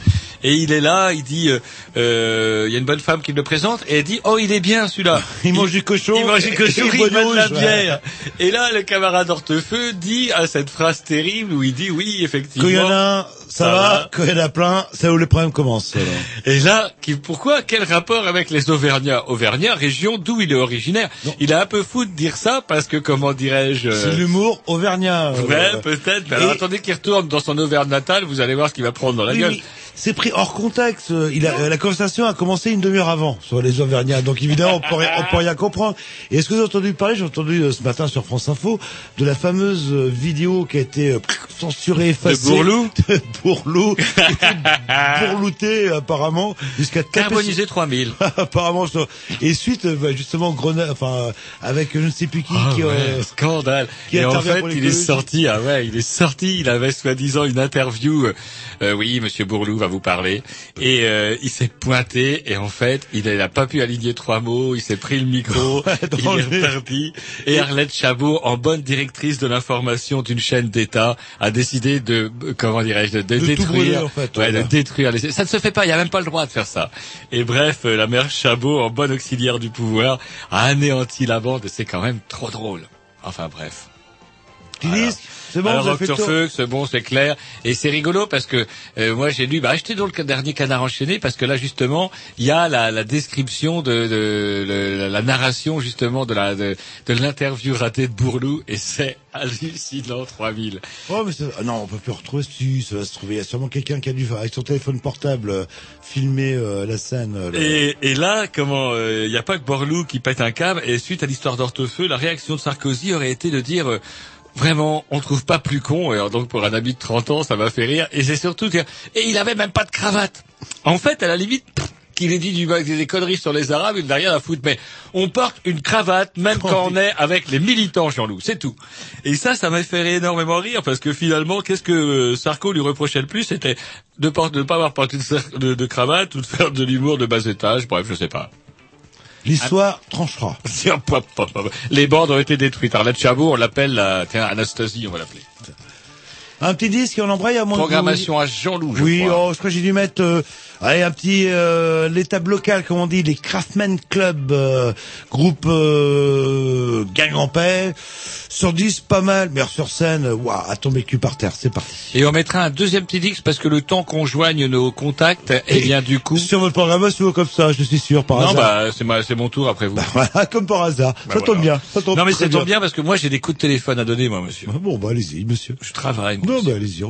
Et il est là, il dit, euh, euh, il y a une bonne femme qui le présente, et elle dit, oh il est bien celui-là. Il mange du cochon. Il mange du cochon, et il boit de la ouais. bière. Et là, le camarade Hortefeux dit à cette phrase terrible où il dit, oui, effectivement. Quand il y en a un, ça, va. Quand il y en a plein, c'est où les problèmes commencent. alors. Et là, pourquoi Quel rapport avec les Auvergnats? Auvergnat, région d'où il est originaire. Il a un peu fou de dire ça parce que, comment dirais-je euh, C'est l'humour auvergnat. euh, Ouais, peut-être. Mais alors Et- attendez qu'il retourne dans son Auvergne natale, vous allez voir ce qu'il va prendre dans la Oui, gueule. oui, c'est pris hors contexte. Euh, Il a, euh, la conversation a commencé une demi-heure avant sur les Auvergnats, donc évidemment on peut, rien- on peut rien comprendre. Et est-ce que vous avez entendu parler J'ai entendu euh, ce matin sur France Info de la fameuse euh, vidéo qui a été euh, censurée, effacée. Bourlou De Bourlou, qui était bourlouté apparemment jusqu'à Carbonisé sur- 3000. apparemment. sur- Et suite, bah, justement, Grenade, enfin euh, avec je ne sais plus qui, Ah qui ouais, euh, scandale. qui et en fait, il est sorti, ah ouais, il est sorti, il avait soi-disant une interview, euh, euh, oui, monsieur Bourlou va vous parler, et euh, il s'est pointé, et en fait, il n'a pas pu aligner trois mots, il s'est pris le micro, il est reparti, et Arlette Chabot, en bonne directrice de l'information d'une chaîne d'État, a décidé de, comment dirais-je, de, de De tout détruire, brûler, en fait, ouais, voilà. de détruire les... Ça ne se fait pas, il n'y a même pas le droit de faire ça. Et bref, euh, la mère Chabot, en bonne auxiliaire du pouvoir, a anéanti la bande, c'est quand même trop drôle. Enfin bref. Disent, c'est bon, Alors. Fuchs, bon, c'est clair. Et c'est rigolo parce que euh, moi j'ai lu, bah j'étais dans le dernier canard enchaîné parce que là justement il y a la, la description de, de, le- la narration justement de la de, de l'interview ratée de Bourlou et c'est hallucinant 3000. Oh, mais ça- ah non, on peut plus retrouver ça va se trouver. Il y a sûrement quelqu'un qui a dû avec son téléphone portable euh, filmer euh, la scène. euh, Et, et là, comment, il n'y a pas que Borloo qui pète un câble. Et suite à l'histoire d'Hortefeux, la réaction de Sarkozy aurait été de dire, euh, vraiment, on trouve pas plus con. Et alors, donc pour un ami de 30 ans, ça m'a fait rire. Et c'est surtout que, et il avait même pas de cravate. En fait, à la limite. Qu'il ait dit du, des conneries sur les Arabes, il n'a rien à foutre. Mais on porte une cravate même quand on est avec les militants, Jean-Loup, c'est tout. Et ça, ça m'a fait énormément rire parce que finalement, qu'est-ce que euh, Sarko lui reprochait le plus, c'était de ne pas avoir porté de- de cravate ou de faire de l'humour de bas étage. Bref, je sais pas. L'histoire tranchera. Les bandes ont été détruites. Arlette Chabot, on l'appelle la, tiens, Anastasie, on va l'appeler. Un petit disque on embraye à mon Programmation à Jean-Loup, je Oui, crois. oh, je crois que j'ai dû mettre euh, allez, un petit euh, l'étable locale, comme on dit, les Craftman Club, euh, groupe euh, gang en paix. Sur 10, pas mal, mais sur scène, waouh, à tomber cul par terre, c'est parti. Et on mettra un deuxième petit disque parce que le temps qu'on joigne nos contacts, eh bien du coup. Sur votre programmation comme ça, je suis sûr, par non, hasard. bah c'est c'est mon tour après vous. Voilà, comme par hasard. Bah, ça tombe voilà. bien. Ça tombe non mais ça tombe bien parce que moi j'ai des coups de téléphone à donner moi monsieur. Ah Bon, bah allez-y, monsieur. Je travaille. moi Non, bah allez-y.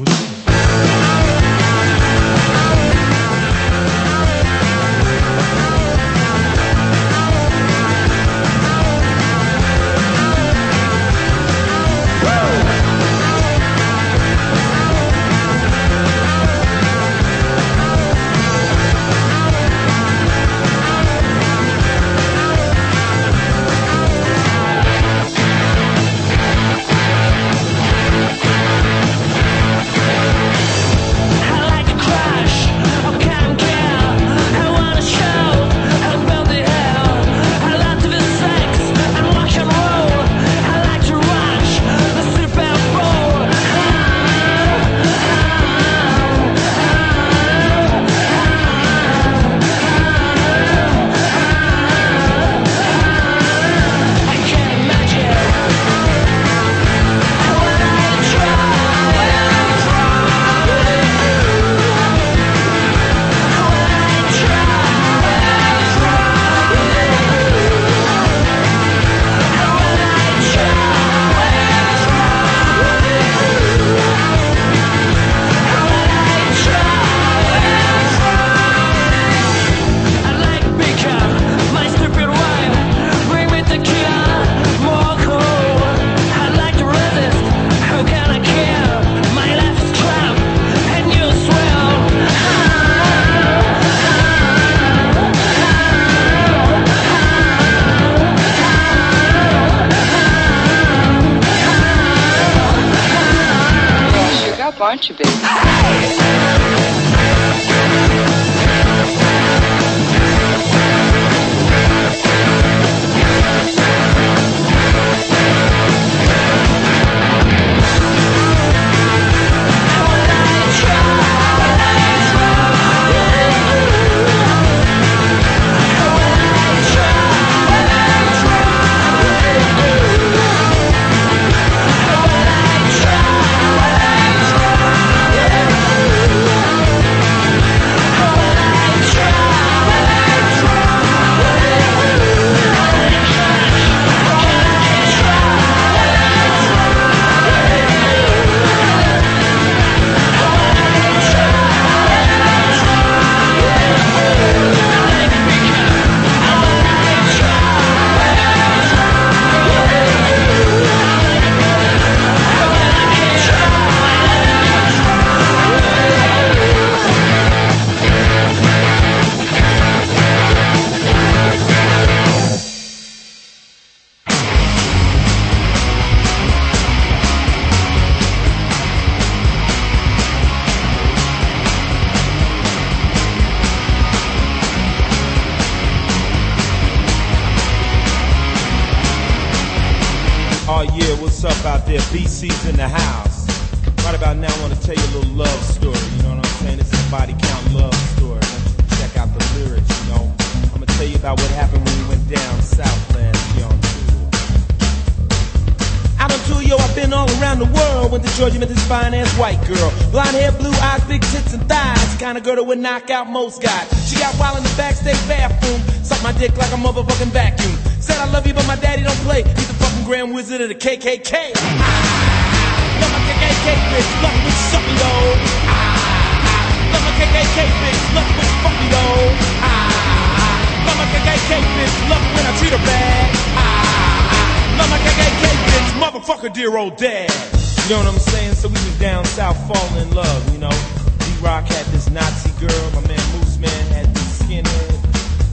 Knock out most guys. She got wild in the backstage bathroom. Suck my dick like a motherfucking vacuum. Said I love you, but my daddy don't play. He's the fucking grand wizard of the KKK. Ah, love my KKK bitch, love me though. Ah, love my KKK bitch, love me though. Ah, love my KKK bitch, love it when I treat her bad. Ah, love my KKK bitch, motherfucker, dear old dad. You know what I'm saying? So we was down south falling in love, you know. D-Rock had this Nazi girl, my man Moose Man had this skinhead.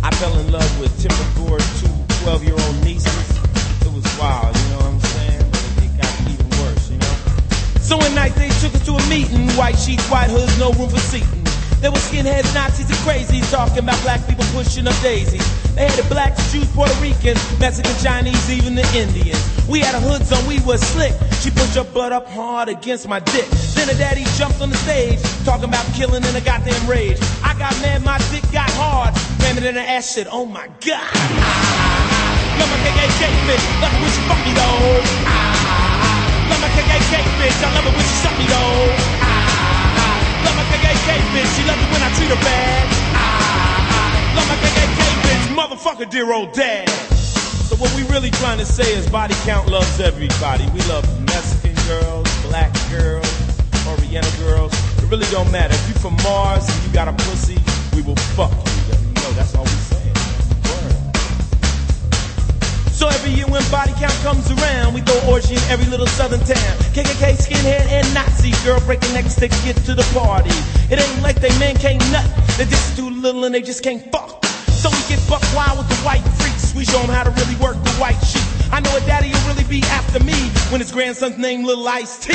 I fell in love with Tipper Gore's two 12-year-old nieces. It was wild, you know what I'm saying? But it got even worse, you know? So one night they took us to a meeting. White sheets, white hoods, no room for seating. There were skinheads, Nazis, and crazies talking about black people pushing up daisies. They had the blacks, Jews, Puerto Ricans, Mexican, Chinese, even the Indians. We had a hood on, we was slick. She pushed her butt up hard against my dick. Her daddy jumped on the stage, talking about killing in a goddamn rage. I got mad, my dick got hard, ram it in her ass, said, oh my god. Love my KKK bitch, love it when she fuck me though. Love my KKK bitch, I love it when she suck me though. Love my KKK bitch, she love it when I treat her bad. Love my KKK bitch, motherfucker, dear old dad. So what we really trying to say is body count loves everybody. We love Oriental girls. It really don't matter. If you from Mars and you got a pussy, we will fuck you. You know, that's all we saying. So every year when body count comes around, we throw orgy in every little southern town. KKK, skinhead, and Nazi girl breaking necks to get to the party. It ain't like they men can't nut. They're just too little and they just can't fuck. So we get buck wild with the white freaks. We show them how to really work the white sheep. I know a daddy will really be after me when his grandson's named Little Ice T.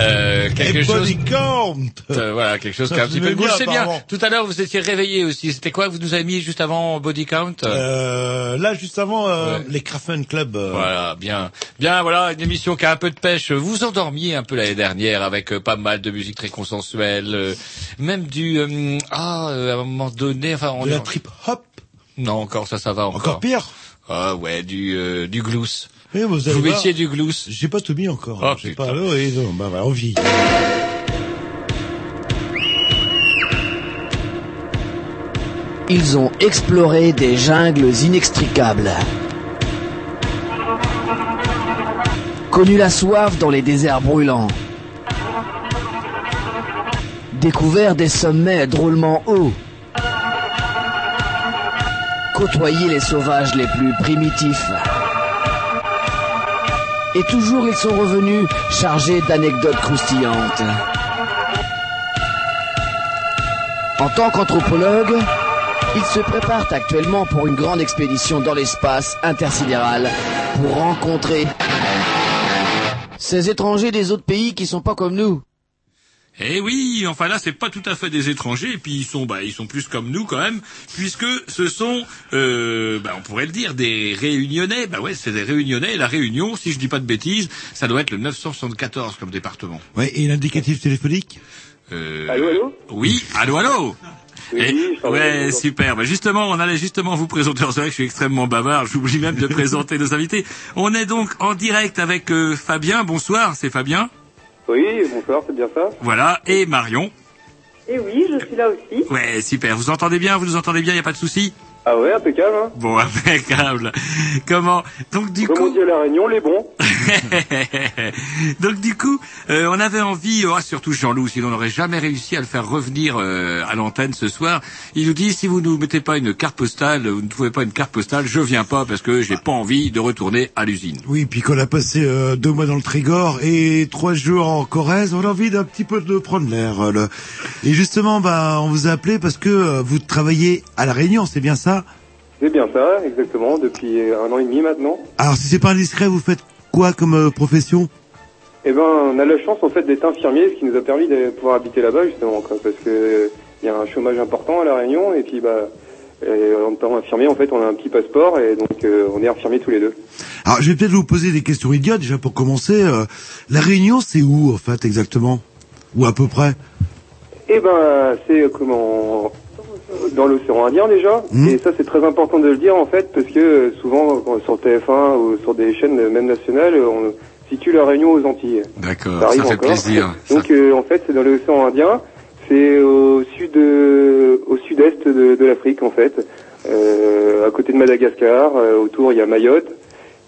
Euh, quelque Et chose. body count. Euh, voilà, quelque chose qui Ça, est un je petit peu bien. C'est bien. Tout à l'heure, vous étiez réveillé aussi. C'était quoi que vous nous avez mis juste avant body count Euh, là, juste avant, euh, les Krafen Club. euh, Voilà, bien, bien, voilà, une émission qui a un peu de pêche. Vous vous endormiez un peu l'année dernière avec euh, pas mal de musique très consensuelle, euh, même du euh, ah, euh, à un moment donné, enfin, on De la trip hop. Non, encore ça, ça va encore. Encore pire. Ah ouais, du euh, du glousse. Oui, vous Vous mettiez du glousse. J'ai pas tout mis encore. Oh, J'ai putain. pas, non, bah, bah, on vit. Ils ont exploré des jungles inextricables. Connu la soif dans les déserts brûlants. Découvert des sommets drôlement hauts. Côtoyé les sauvages les plus primitifs. Et toujours ils sont revenus chargés d'anecdotes croustillantes. En tant qu'anthropologue, ils se préparent actuellement pour une grande expédition dans l'espace intersidéral pour rencontrer ces étrangers des autres pays qui sont pas comme nous. Eh oui, enfin là c'est pas tout à fait des étrangers, et puis ils sont bah ils sont plus comme nous quand même, puisque ce sont euh, bah, on pourrait le dire des réunionnais. Bah ouais, c'est des réunionnais. Et la Réunion, si je dis pas de bêtises, ça doit être le 974 comme département. Ouais, et l'indicatif téléphonique? Euh, Allô, allô? Oui, allô, allô? Oui, Et- t'en ouais, super. Bah justement, on allait justement vous présenter. C'est vrai que je suis extrêmement bavard. J'oublie même de présenter nos invités. On est donc en direct avec euh, Fabien. Bonsoir, c'est Fabien. Oui, bonsoir, c'est bien ça Voilà, et Marion. Et oui, je suis là aussi. Ouais, super. Vous entendez bien Vous nous entendez bien Il y a pas de souci Ah ouais, impeccable, hein Bon, impeccable. Comment? Donc du Comme coup, on dit à La Réunion, les bons. donc du coup, euh, on avait envie, oh, surtout Jean-Loup, sinon on n'aurait jamais réussi à le faire revenir euh, à l'antenne ce soir. Il nous dit si vous ne mettez pas une carte postale, vous ne trouvez pas une carte postale, je viens pas parce que j'ai pas envie de retourner à l'usine. Oui, puis qu'on a passé euh, deux mois dans le Trégor et trois jours en Corrèze, on a envie d'un petit peu de prendre l'air. euh, le- Et justement, bah, on vous a appelé parce que euh, vous travaillez à La Réunion, c'est bien ça? C'est bien ça, exactement, depuis un an et demi maintenant. Alors, si c'est pas indiscret, vous faites quoi comme euh, profession? Eh ben, on a la chance en fait d'être infirmier, ce qui nous a permis de pouvoir habiter là-bas justement, quoi, parce que euh, il y a un chômage important à la Réunion et puis bah, et en tant infirmier en fait, on a un petit passeport et donc euh, on est infirmier tous les deux. Alors, je vais peut-être vous poser des questions idiotes, déjà pour commencer. euh, la Réunion, c'est où, en fait, exactement? Ou à peu près? Eh ben, c'est euh, comment? Dans l'océan Indien déjà, Mhm. et ça c'est très important de le dire en fait, parce que euh, souvent quand- sur TF1 ou sur des chaînes euh, même nationales, euh, on situe la Réunion aux Antilles. D'accord, Ça fait encore. plaisir. Donc euh, en fait c'est dans l'océan Indien, c'est au sud euh, au sud-est de, de l'Afrique en fait, euh, à côté de Madagascar, euh, autour il y a Mayotte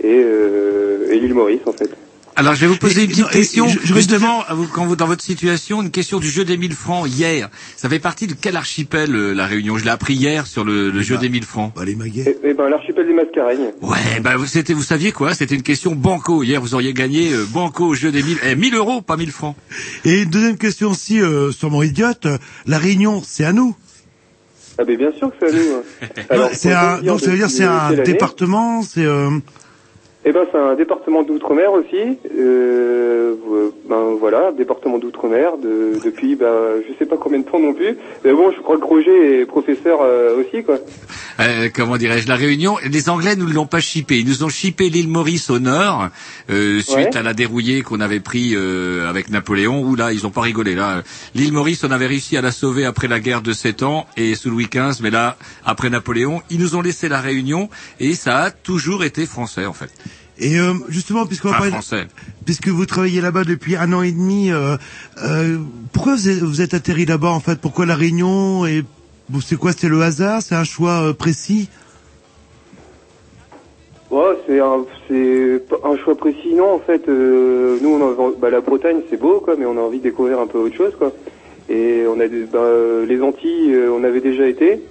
et, euh, et l'île Maurice en fait. Alors, je vais vous poser une petite non, question. je- je vais Justement, vous- quand vous dans votre situation, une question du jeu des 1000 francs hier. Ça fait partie de quel archipel euh, la Réunion? Je l'ai appris hier sur le, le jeu des 1000 francs. Bah, les maguets. Et, et ben l'archipel des Mascareignes. Ouais, bah vous, c'était, vous saviez quoi? C'était une question banco. Hier, vous auriez gagné euh, banco au jeu des 1000, eh, 1000 euros, pas 1000 francs. Et une deuxième question aussi, euh, sûrement idiote. La Réunion, c'est à nous Ah ben bien sûr que c'est à nous. hein. Alors, c'est un, donc ça veut dire c'est un département, c'est euh, Eh ben c'est un département d'outre-mer aussi. Euh, euh, ben voilà, département d'outre-mer de, depuis ben je sais pas combien de temps non plus. Mais bon, je crois que Roger est professeur euh, aussi quoi. Euh, comment dirais-je, la Réunion, les Anglais nous l'ont pas chippé. Ils nous ont chippé l'île Maurice au nord, euh, suite Ouais. à la dérouillée qu'on avait pris euh, avec Napoléon, où là, ils ont pas rigolé. Là, l'île Maurice, on avait réussi à la sauver après la guerre de Sept Ans et sous Louis XV, mais là, après Napoléon, ils nous ont laissé la Réunion et ça a toujours été français en fait. Et euh, justement puisqu'on Enfin, parler, français. puisque vous travaillez là-bas depuis un an et demi, euh, euh, pourquoi vous êtes, vous êtes atterri là-bas en fait? Pourquoi la Réunion et bon, c'est quoi? C'est le hasard? C'est un choix euh, précis? Ouais, c'est un un choix précis non en fait. euh, nous on a, bah, la Bretagne c'est beau quoi, mais on a envie de découvrir un peu autre chose quoi. Et on a des, bah, les Antilles, euh, on avait déjà été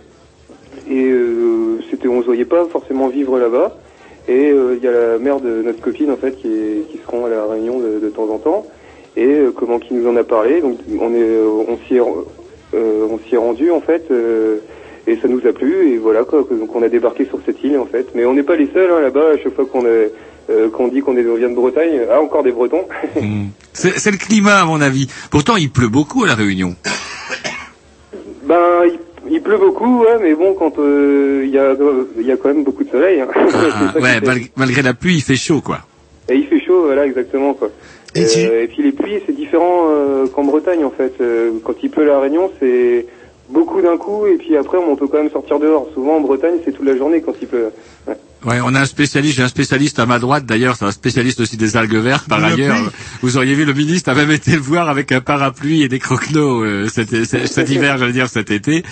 et euh, c'était on se voyait pas forcément vivre là-bas. Et euh, il y a la mère de notre copine en fait qui, est, qui se rend à la Réunion de, de temps en temps. Et euh, comment qui nous en a parlé, donc on est euh, on s'y est, euh, on s'y est rendu en fait. euh, et ça nous a plu et voilà quoi donc on a débarqué sur cette île en fait mais on n'est pas les seuls hein, là-bas à chaque fois qu'on euh, qu'on dit qu'on vient de Bretagne ah encore des Bretons C'est c'est le climat à mon avis. Pourtant, il pleut beaucoup à la Réunion. ben il, il pleut beaucoup ouais mais bon quand euh, il y a il y a quand même beaucoup de soleil hein. Ah, ouais, malgré la pluie, il fait chaud quoi. et il fait chaud voilà exactement quoi Et Euh, et puis les pluies c'est différent euh, qu'en Bretagne en fait Euh, quand il pleut à la Réunion c'est beaucoup d'un coup et puis après on peut quand même sortir dehors souvent en Bretagne c'est toute la journée quand il pleut ouais. Ouais, on a un spécialiste, j'ai un spécialiste à ma droite d'ailleurs, c'est un spécialiste aussi des algues vertes par ailleurs. pluie. Vous auriez vu le ministre a même été le voir avec un parapluie et des croquenots euh, cet, cet- cet hiver, j'allais dire cet été.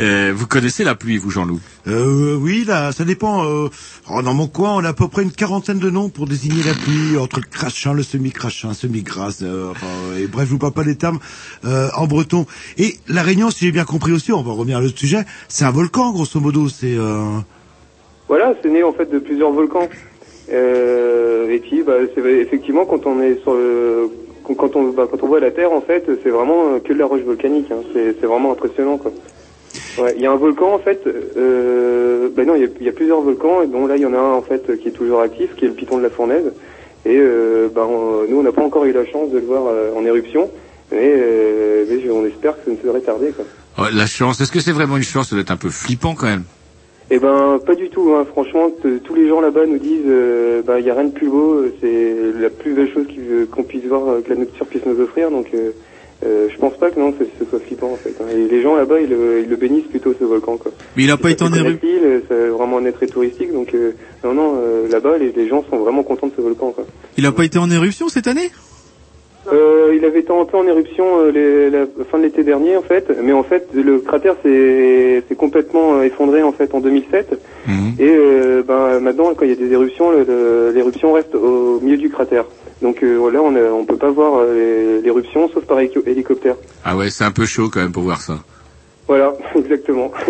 Euh, vous connaissez la pluie, vous Jean-Loup? Euh, Oui, là, ça dépend. Euh, oh, dans mon coin, on a à peu près une quarantaine de noms pour désigner la pluie, entre le crachin, le semi-crachin, semi-grasse, euh, enfin, euh, et bref, je vous parle pas des termes euh, en breton. Et la Réunion, si j'ai bien compris aussi, on va revenir à l'autre sujet, c'est un volcan, grosso modo. C'est euh, Voilà, c'est né en fait de plusieurs volcans. Euh, et puis, bah, c'est effectivement quand on est sur le, quand on, bah, quand on voit la Terre, en fait, c'est vraiment que de la roche volcanique. Hein. C'est, vraiment impressionnant, quoi. Ouais, il y a un volcan en fait. Euh, bah non, il y a, plusieurs volcans. Et bon, là, il y en a un en fait qui est toujours actif, qui est le Piton de la Fournaise. Et euh, bah, nous, on n'a pas encore eu la chance de le voir euh, en éruption, mais, euh, mais on espère que ça ne serait tardé, quoi. La chance, est-ce que c'est vraiment une chance? Ça doit être un peu flippant quand même. Eh ben, pas du tout. Hein. Franchement, tous les gens là-bas nous disent, euh, bah, il y a rien de plus beau. euh, C'est la plus belle chose euh, qu'on puisse voir, euh, que la nature puisse nous offrir. Donc, euh, euh, je pense pas que non, ce, ce soit flippant en fait. hein. Et les gens là-bas, ils, le- ils le bénissent plutôt ce volcan. Quoi. Mais il a pas été en éruption. C'est vraiment un très touristique. Donc, euh, non, non, euh, là-bas, les, les gens sont vraiment contents de ce volcan. Quoi. Il a pas été en éruption cette année? Euh, il avait été un peu en éruption euh, les- la fin de l'été dernier en fait, mais en fait le cratère s'est complètement euh, effondré en fait en 2007 et euh, ben maintenant quand il y a des éruptions, l'éruption reste au milieu du cratère. Donc euh, là on a, on peut pas voir euh, l'éruption sauf par hélico- hélicoptère. Ah ouais, c'est un peu chaud quand même pour voir ça. Voilà, exactement.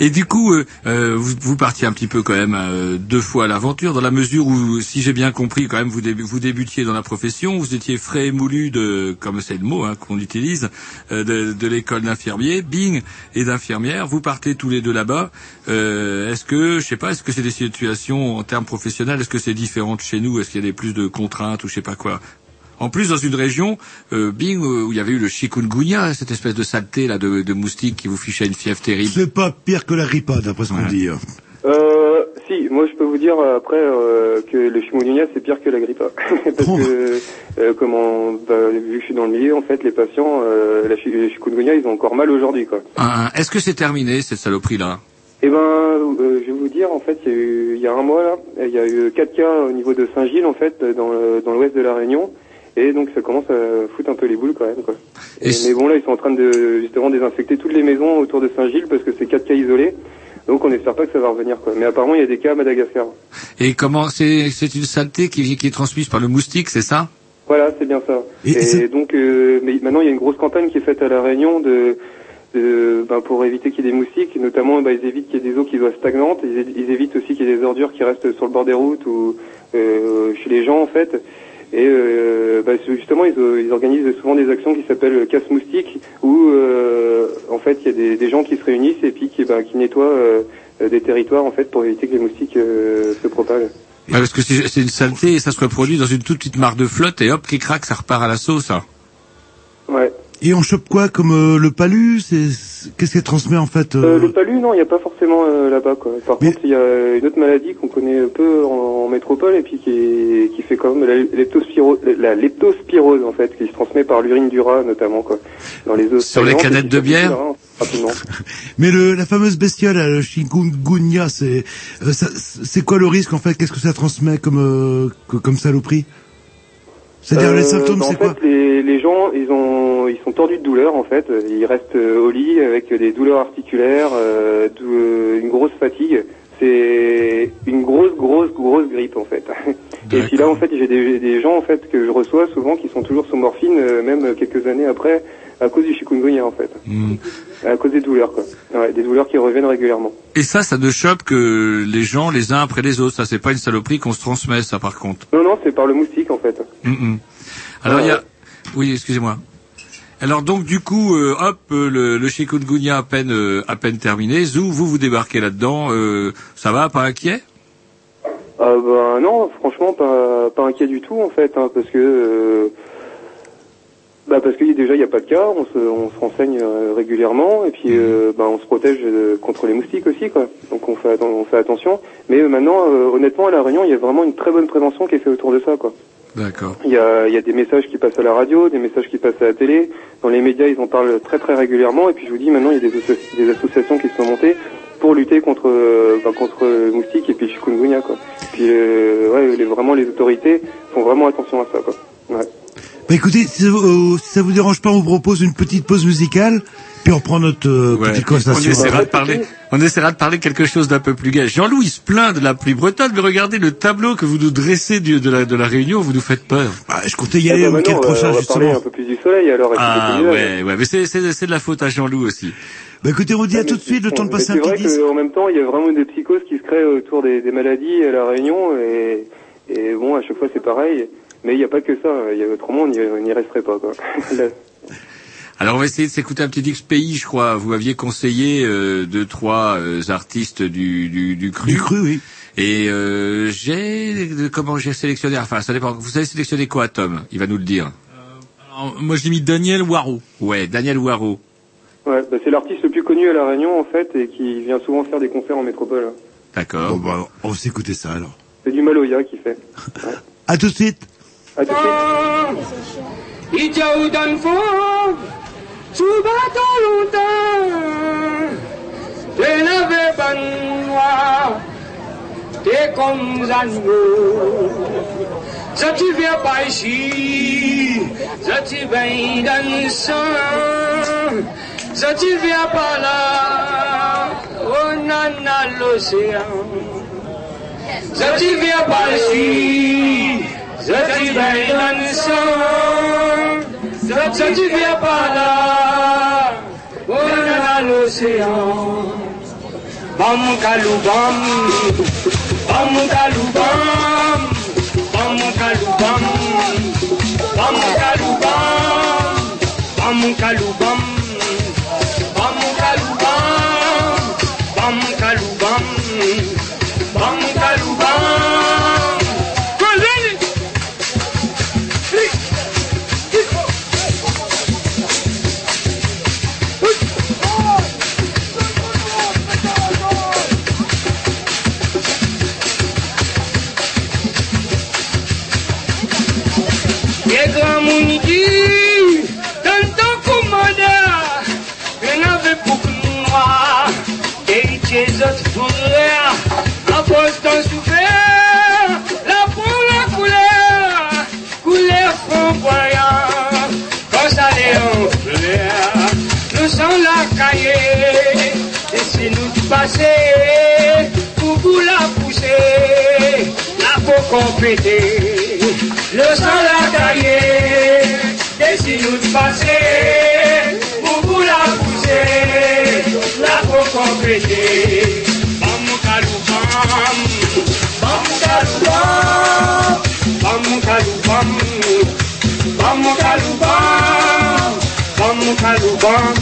Et du coup, euh, euh, vous, vous partiez un petit peu quand même euh, deux fois à l'aventure, dans la mesure où, si j'ai bien compris, quand même, vous, vous débutiez dans la profession, vous étiez frais et moulu de, comme c'est le mot hein, qu'on utilise, euh, de, de l'école d'infirmier, Bing, et d'infirmière. Vous partez tous les deux là-bas. Euh, est-ce que, je sais pas, est-ce que c'est des situations en termes professionnels, est-ce que c'est différent de chez nous, est-ce qu'il y a des plus de contraintes ou je sais pas quoi en plus, dans une région, euh, Bing, où il y avait eu le chikungunya, cette espèce de saleté là de, de moustique qui vous fichait une fièvre terrible. c'est pas pire que la grippe, hein, d'après ce qu'on dit. hein. Euh, si, moi je peux vous dire euh, après euh, que le chikungunya c'est pire que la grippe. Parce que euh, comment, bah, vu que je suis dans le milieu en fait, les patients, euh, la le chikungunya ils ont encore mal aujourd'hui quoi. Ah, Est-ce que c'est terminé cette saloperie là Eh ben, euh, je vais vous dire, en fait, il y a eu, il y a un mois là, il y a eu quatre cas au niveau de Saint-Gilles, en fait, dans le- dans l'ouest de la Réunion, et donc ça commence à foutre un peu les boules quand même, quoi. Et- mais bon, là, ils sont en train de justement désinfecter toutes les maisons autour de Saint-Gilles parce que c'est quatre cas isolés, donc on espère pas que ça va revenir, quoi. Mais apparemment, il y a des cas à Madagascar. Et comment c'est c'est une saleté qui, qui est transmise par le moustique, c'est ça? Voilà, c'est bien ça. Et, donc, euh, mais maintenant, il y a une grosse campagne qui est faite à la Réunion de, de ben, pour éviter qu'il y ait des moustiques. Notamment, ben, ils évitent qu'il y ait des eaux qui soient stagnantes. Ils, ils évitent aussi qu'il y ait des ordures qui restent sur le bord des routes ou euh, chez les gens, en fait. Et euh, bah, justement, ils, euh, ils organisent souvent des actions qui s'appellent casse moustique, où euh, en fait il y a des, des gens qui se réunissent et puis qui, bah, qui nettoient euh, des territoires en fait pour éviter que les moustiques euh, se propagent. Ouais, parce que c'est une saleté et ça se reproduit dans une toute petite mare de flotte et hop, qui craque, ça repart à la sauce. hein. Ouais. Et on chope quoi comme euh, le palu qu'est-ce qu'elle transmet en fait euh, Euh, le palu, non, il n'y a pas forcément euh, là-bas. Quoi. Par contre, il y a une autre maladie qu'on connaît peu en, en métropole et puis qui, est- qui fait quand même la leptospiro- la leptospirose en fait, qui se transmet par l'urine du rat notamment quoi, dans les. Sur les canettes de bière rapidement. Mais le, la fameuse bestiole, le chikungunya, c'est euh, ça- c'est quoi le risque en fait? Qu'est-ce que ça transmet comme euh, que- comme saloperie? C'est-à-dire les Euh, symptômes, c'est en quoi fait, les, les gens, ils ont, ils sont tordus de douleur en fait. Ils restent euh, au lit avec des douleurs articulaires, euh, une grosse fatigue. C'est une grosse, grosse, grosse grippe en fait. Et puis là, en fait, j'ai des, des gens en fait que je reçois souvent qui sont toujours sous morphine, même quelques années après, à cause du chikungunya en fait, Hmm. à cause des douleurs quoi. Ouais, des douleurs qui reviennent régulièrement. Et ça, ça ne chope que les gens les uns après les autres. Ça, c'est pas une saloperie qu'on se transmet, ça, par contre. Non, non, c'est par le moustique en fait. Mm, mm. Alors, il y a... Oui, excusez-moi. Alors donc du coup, euh, hop, euh, le, le chikungunya à peine euh, à peine terminé. Zou, vous vous débarquez là-dedans. euh, ça va, pas inquiet? Ah ben non, franchement pas pas inquiet du tout en fait, hein, parce que euh, bah parce que déjà il n'y a pas de cas, on se on se renseigne euh, régulièrement et puis euh, bah, on se protège euh, contre les moustiques aussi quoi. Donc on fait on fait attention. Mais euh, maintenant euh, honnêtement à la Réunion il y a vraiment une très bonne prévention qui est faite autour de ça quoi. D'accord. Il y a, il y a des messages qui passent à la radio, des messages qui passent à la télé. Dans les médias, ils en parlent très très régulièrement. Et puis je vous dis, maintenant, il y a des, des associations qui se sont montées pour lutter contre euh, bah, contre le moustique et puis chikungunya quoi. Puis euh, ouais, les, vraiment les autorités font vraiment attention à ça quoi. Ouais. Bah écoutez, si ça, vous- euh, si ça vous dérange pas, on vous propose une petite pause musicale, puis on reprend notre euh, Ouais. petite On conversation. essaiera de parler. On essaiera de parler de quelque chose d'un peu plus gai. Jean-Louis se plaint de la pluie bretonne, mais regardez le tableau que vous nous dressez du- de la de la Réunion, vous nous faites peur. Bah, je comptais y Ah aller bah le week-end maintenant, euh, prochain on va parler justement. un peu plus du soleil alors. Ah ouais, ouais, mais c'est c'est c'est de la faute à Jean-Loup aussi. Bah écoutez, on dit à tout de suite, le temps de passer un C'est vrai petit disque. qu'en même temps, il y a vraiment des psychoses qui se créent autour des, des maladies à la Réunion et, et bon, à chaque fois c'est pareil. Mais il n'y a pas que ça. Il y a, autrement, on n'y on n'y resterait pas quoi. Alors on va essayer de s'écouter un petit X pays, je crois. Vous m'aviez conseillé euh, deux trois euh, artistes du du, du cru. Du cru, oui. Et euh, j'ai comment j'ai sélectionné. Enfin, ça dépend. Vous avez sélectionné quoi, Tom? Il va nous le dire. Alors, moi, j'ai mis Daniel Waro. Ouais, Daniel Waro. Ouais, bah, c'est l'artiste le plus connu à La Réunion en fait et qui vient souvent faire des concerts en métropole. D'accord. Bon, bah, on va s'écouter ça alors. C'est du Maloya qui fait. À tout de suite. 以就盾火，做把刀的，对那位本娃，对共人物，这几位百姓，这几位人生，这几位巴拉，我那那路上，这几位百姓。Zeci bailanson, zeci via pala, buona l'océan. Bam kalubam, bam. Kalubam, bam. Kalubam, bam. Kalubam, bam. Kalubam. Passer, pour vous la pousser, la peau compléter. Le sang la cahier, laissez-nous passer, pour vous la pousser, la peau compléter. Bam kalou bam, bam kalou bam, bam kalou bam, bam kalu bam, bam kalu bam,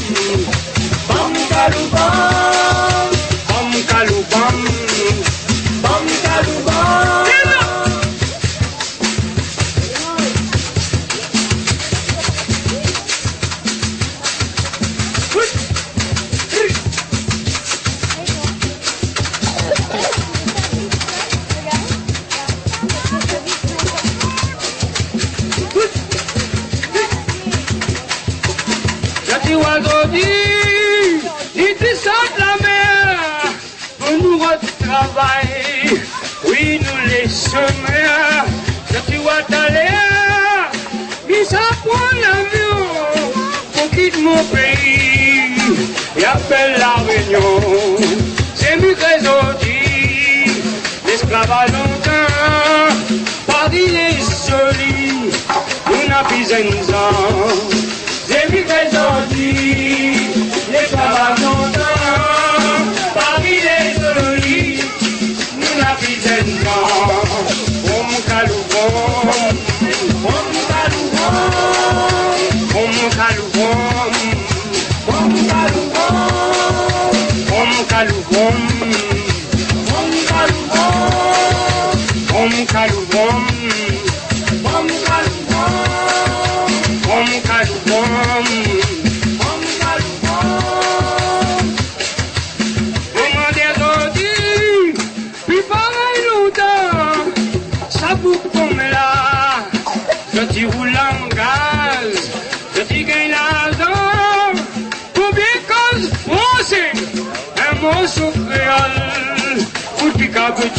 bam bam, bam de la mer, on nous retravaille. Oui, nous les semeurs, je tu vois t'aller, mis à point l'avion, pour quitte mon pays, et appelle la réunion. C'est mieux aujourd'hui, l'esclave a longtemps, pardi les solis, nous n'a plus un C'est mieux aujourd'hui.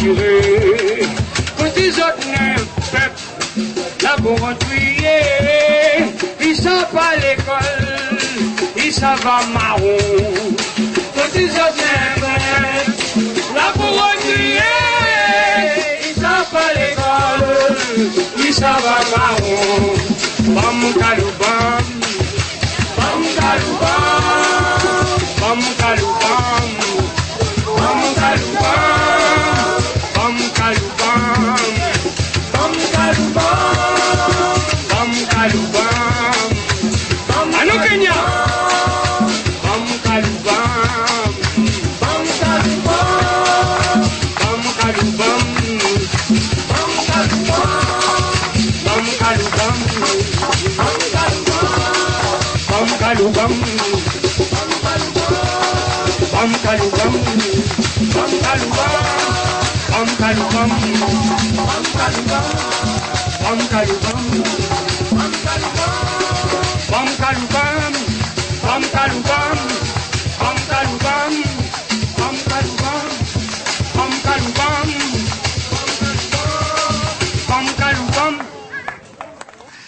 rassuré. Côté autres n'importe, la bourrandouille, ils s'en pas à l'école, ils s'en va marron. Côté autres n'importe, la bourrandouille, ils s'en pas à l'école, ils s'en va marron. Bam, calou, bam, bam, calou.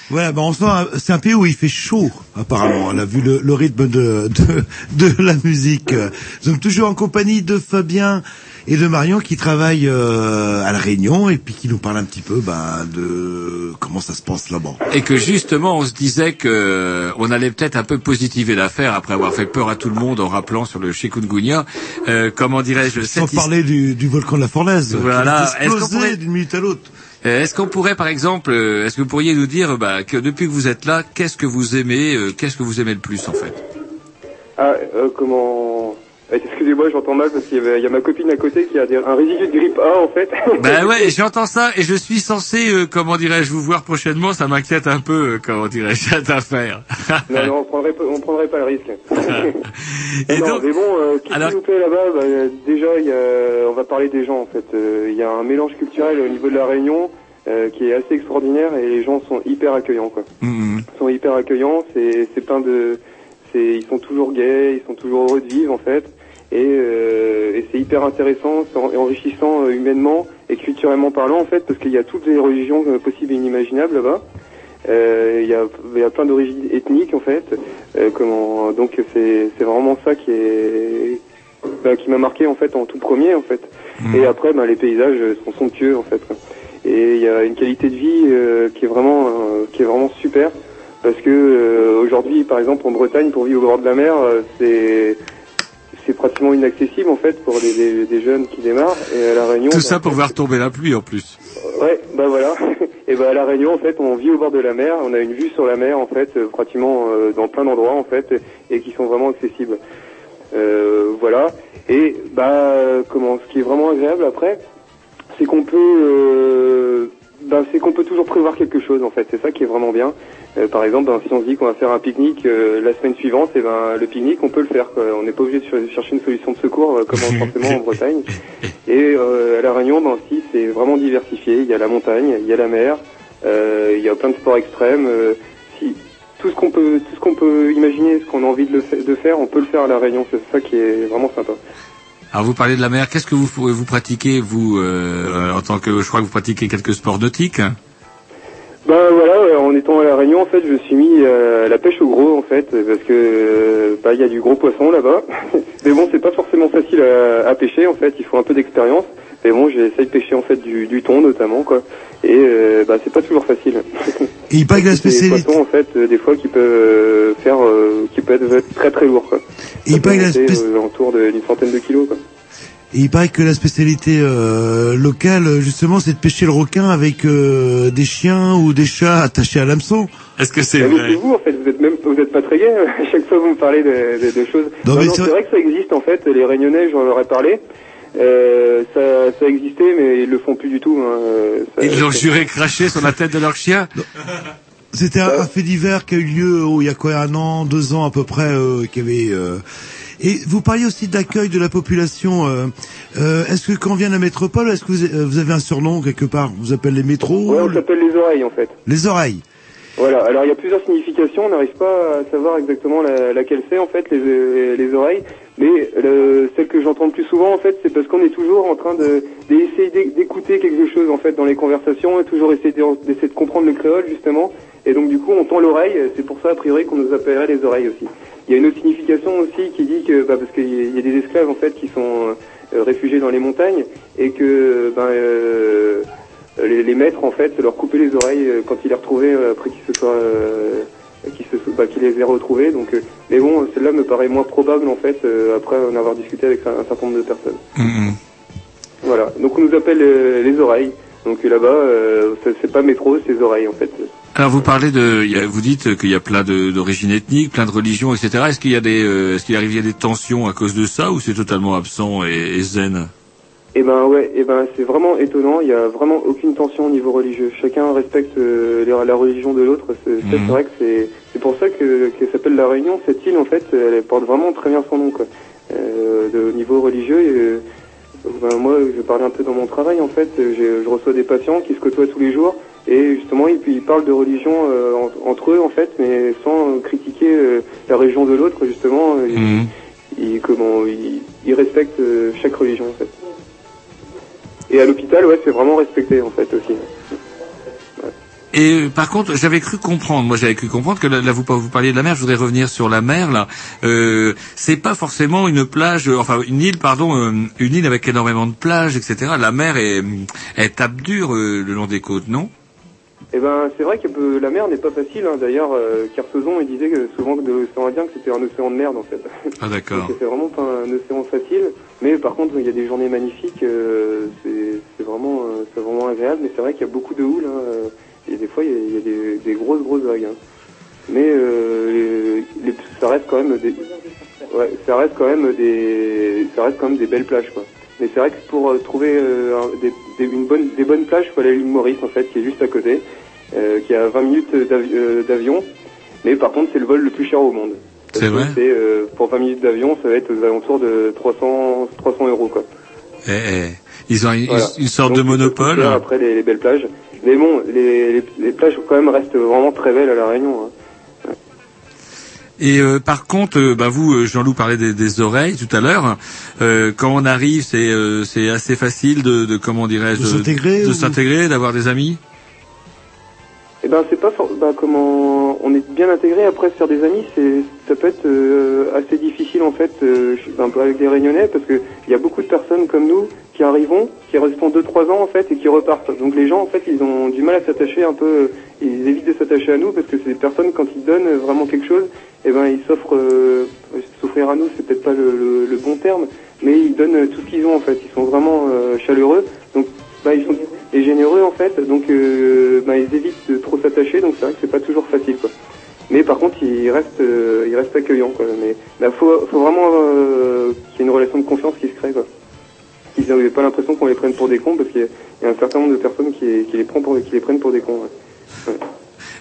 Voilà, ben on un- c'est un pays où il fait chaud, apparemment. On a vu le, rythme de, de, de la musique. Nous sommes toujours en compagnie de Fabien et de Marion qui travaillent euh, à la Réunion et puis qui nous parlent un petit peu ben, de comment ça se passe là-bas. Et que justement, on se disait que euh, on allait peut-être un peu positiver l'affaire après avoir fait peur à tout le monde en rappelant sur le chikungunya. Euh, comment dirais-je Sans cette parler du, du volcan de la Fournaise, Voilà. qui Est-ce qu'on explosait pourrait- d'une minute à l'autre. Euh, Est-ce qu'on pourrait, par exemple, euh, est-ce que vous pourriez nous dire bah, que depuis que vous êtes là, qu'est-ce que vous aimez, euh, qu'est-ce que vous aimez le plus en fait? Ah, euh, comment... Excusez-moi, j'entends mal parce qu'il y, a ma copine à côté qui a des- un résidu de grippe A en fait. Ben ouais, j'entends ça et je suis censé, euh, comment dirais-je, vous voir prochainement. Ça m'inquiète un peu, euh, comment dirais-je, cette affaire. non, non, on prendrait pas, on prendrait pas le risque. Et non, donc- mais bon, euh, qu'est-ce Alors- qui nous plaît là-bas bah, Déjà, y a, on va parler des gens en fait. Euh, Il y a un mélange culturel au niveau de la Réunion euh, qui est assez extraordinaire et les gens sont hyper accueillants quoi. Mhm. Ils sont hyper accueillants, c'est c'est plein de, ils sont toujours gays, ils sont toujours heureux de vivre en fait. Et, euh, et c'est hyper intéressant c'est enrichissant euh, humainement et culturellement parlant en fait parce qu'il y a toutes les religions euh, possibles et inimaginables là-bas. Euh, Il y, a, il y a plein d'origines ethniques en fait. Euh, comment donc c'est vraiment ça qui est bah, qui m'a marqué en fait en tout premier en fait. Et après bah, les paysages sont somptueux en fait. quoi. Et il y a une qualité de vie euh, qui est vraiment qui est vraiment super parce que euh, aujourd'hui par exemple en Bretagne pour vivre au bord de la mer c'est c'est pratiquement inaccessible en fait pour des, des, des jeunes qui démarrent et à la Réunion Tout bah, ça pour voir tomber la pluie en plus. Ouais, bah voilà. Et ben à la Réunion, en fait, on vit au bord de la mer. On a une vue sur la mer, en fait, euh, pratiquement euh, dans plein d'endroits, en fait, et qui sont vraiment accessibles. Euh, voilà. Et bah, comment, ce qui est vraiment agréable après, c'est qu'on peut, ben, c'est qu'on peut toujours prévoir quelque chose, en fait. C'est ça qui est vraiment bien. Euh, par exemple, ben, si on se dit qu'on va faire un pique-nique euh, la semaine suivante, et ben le pique-nique, on peut le faire. quoi. On n'est pas obligé de cher- chercher une solution de secours euh, comme en- forcément en Bretagne. Et euh, à la Réunion, ben aussi, c'est vraiment diversifié. Il y a la montagne, il y a la mer, euh, il y a plein de sports extrêmes. euh, si, tout ce qu'on peut, tout ce qu'on peut imaginer, ce qu'on a envie de, le de faire, on peut le faire à la Réunion. C'est ça qui est vraiment sympa. Alors vous parlez de la mer, qu'est-ce que vous vous pratiquez vous euh, en tant que je crois que vous pratiquez quelques sports nautiques Ben voilà, euh, en étant à la Réunion, en fait, je me suis mis euh, à la pêche au gros, en fait, parce que euh, bah, il y a du gros poisson là-bas. Mais bon, c'est pas forcément facile à pêcher, en fait. Il faut un peu d'expérience. Mais bon, j'essaye de pêcher en fait du, du thon notamment, quoi. Et euh, bah, c'est pas toujours facile. Et il paraît que la spécialité, poissons, en fait, euh, des fois, qui peuvent euh, faire, euh, qui peuvent être très très lourds, quoi. Et il Ça peut paraît que la monter, spéc- euh, autour d'une centaine de kilos, quoi. et il paraît que la spécialité euh, locale, justement, c'est de pêcher le requin avec euh, des chiens ou des chats attachés à l'hameçon. Est-ce que c'est Ah, c'est vous, en fait, vous êtes même, vous êtes pas très gay. À chaque fois, vous me parlez de, de- de choses. Non, Non, mais non, c'est c'est vrai que ça existe, en fait. Les Réunionnais, j'en leur ai parlé. Euh, ça, ça existait, mais ils le font plus du tout. Hein. Euh, ça- Ils l'ont juré cracher sur la tête de leur chien C'était un, un fait divers qui a eu lieu oh, il y a quoi un an, deux ans à peu près, euh, qui avait. euh, Et vous parliez aussi d'accueil de la population. euh, euh, est-ce que quand on vient de la métropole, est-ce que vous, euh, vous avez un surnom quelque part? Vous appelez les métros Ouais, on s'appelle les oreilles, en fait. Les oreilles. Voilà, alors il y a plusieurs significations, on n'arrive pas à savoir exactement la- laquelle c'est en fait, les, les oreilles, mais le- celle que j'entends le plus souvent en fait, c'est parce qu'on est toujours en train de d'essayer d'é- d'écouter quelque chose en fait dans les conversations, et toujours essayer de- d'essayer de comprendre le créole justement, et donc du coup on tend l'oreille, c'est pour ça a priori qu'on nous appellerait les oreilles aussi. Il y a une autre signification aussi qui dit que, bah, parce qu'il y a- des esclaves en fait qui sont euh, réfugiés dans les montagnes, et que ben euh, les, maîtres en fait leur couper les oreilles euh, quand ils les retrouvaient euh, après qu'ils se soient euh, qu'ils se bah, qu'ils les aient retrouvés. Donc euh, mais bon celle-là me paraît moins probable en fait euh, après en avoir discuté avec un, un certain nombre de personnes. Mhm. voilà. Donc on nous appelle euh, les oreilles. Donc là-bas c'est- pas métro c'est les oreilles en fait. Alors vous parlez de, il y a- vous dites qu'il y a plein d'origines ethniques, plein de religions, etc. Est-ce qu'il y a des, est-ce qu'il arrive il y a des tensions à cause de ça ou c'est totalement absent et, et zen? Eh ben ouais, eh ben c'est vraiment étonnant. Il y a vraiment aucune tension au niveau religieux. Chacun respecte euh, la religion de l'autre. C'est Mhm. vrai que c'est c'est pour ça que qu'elle s'appelle la Réunion. Cette île en fait, elle porte vraiment très bien son nom quoi. Euh, de, au niveau religieux. euh, ben, moi, je parlais un peu dans mon travail en fait. Je, reçois des patients qui se côtoient tous les jours et justement ils, ils parlent de religion en- entre eux en fait, mais sans critiquer la religion de l'autre justement. Mhm. ils, ils- comment ils, ils respectent chaque religion en fait. Et à l'hôpital, ouais, c'est vraiment respecté en fait aussi. Et euh, par contre, j'avais cru comprendre, moi j'avais cru comprendre que là, vous, vous parliez de la mer, je voudrais revenir sur la mer là. Euh, c'est pas forcément une plage, enfin une île, pardon, euh, une île avec énormément de plages, etc. La mer est, tape dur euh, le long des côtes, non? Et ben, c'est vrai que euh, la mer n'est pas facile. Hein. D'ailleurs, euh, Kersozon, il disait que souvent que de l'océan Indien que c'était un océan de merde en fait. Ah d'accord. C'est vraiment pas un océan facile. Mais par contre, il y a des journées magnifiques. euh, c'est vraiment, euh, c'est vraiment agréable. Mais c'est vrai qu'il y a beaucoup de houle. Hein, euh, et des fois, il y a, il y a des, des grosses grosses vagues. hein. Mais euh, les, les- ça reste quand même des, ouais, ça reste quand même des, ça reste quand même des belles plages quoi. Mais c'est vrai que pour euh, trouver euh, un- des, des- une bonne, des bonnes plages, il faut aller à l'île Maurice en fait, qui est juste à côté, euh, qui à 20 minutes d'avi- d'avion. Mais par contre, c'est le vol le plus cher au monde. C'est vrai euh, Pour 20 minutes d'avion, ça va être aux alentours de 300, 300 euros quoi. Eh, eh, Ils ont une, Voilà. une sorte Donc, de monopole. Après les, les belles plages. Mais bon, les, les, les plages quand même restent vraiment très belles à la Réunion. hein. Et euh, par contre, euh, bah vous, euh, Jean-Loup parlait des, des oreilles tout à l'heure. Euh, quand on arrive, c'est euh, c'est assez facile de, de comment dirais-je, De s'intégrer, d'avoir des amis? Eh ben c'est pas for- bah, comment on est bien intégré après se faire des amis c'est ça peut être euh, assez difficile en fait euh, un peu avec des réunionnais parce que il y a beaucoup de personnes comme nous qui arrivons qui restent deux trois ans en fait et qui repartent. Donc les gens en fait ils ont du mal à s'attacher un peu ils évitent de s'attacher à nous parce que des personnes quand ils donnent vraiment quelque chose eh ben ils s'offrent euh, s'offrir à nous c'est peut-être pas le, le- le bon terme mais ils donnent tout ce qu'ils ont en fait. Ils sont vraiment euh, chaleureux. Donc bah, ils sont et généreux en fait, donc euh, bah, ils évitent de trop s'attacher, donc c'est vrai que c'est pas toujours facile quoi. Mais par contre, ils restent, euh, ils restent accueillants quoi. Mais il faut, faut vraiment euh, qu'il y ait une relation de confiance qui se crée quoi. Qu'ils n'aient pas l'impression qu'on les prenne pour des cons, parce qu'il y a- un certain nombre de personnes qui, les, prennent pour, des cons.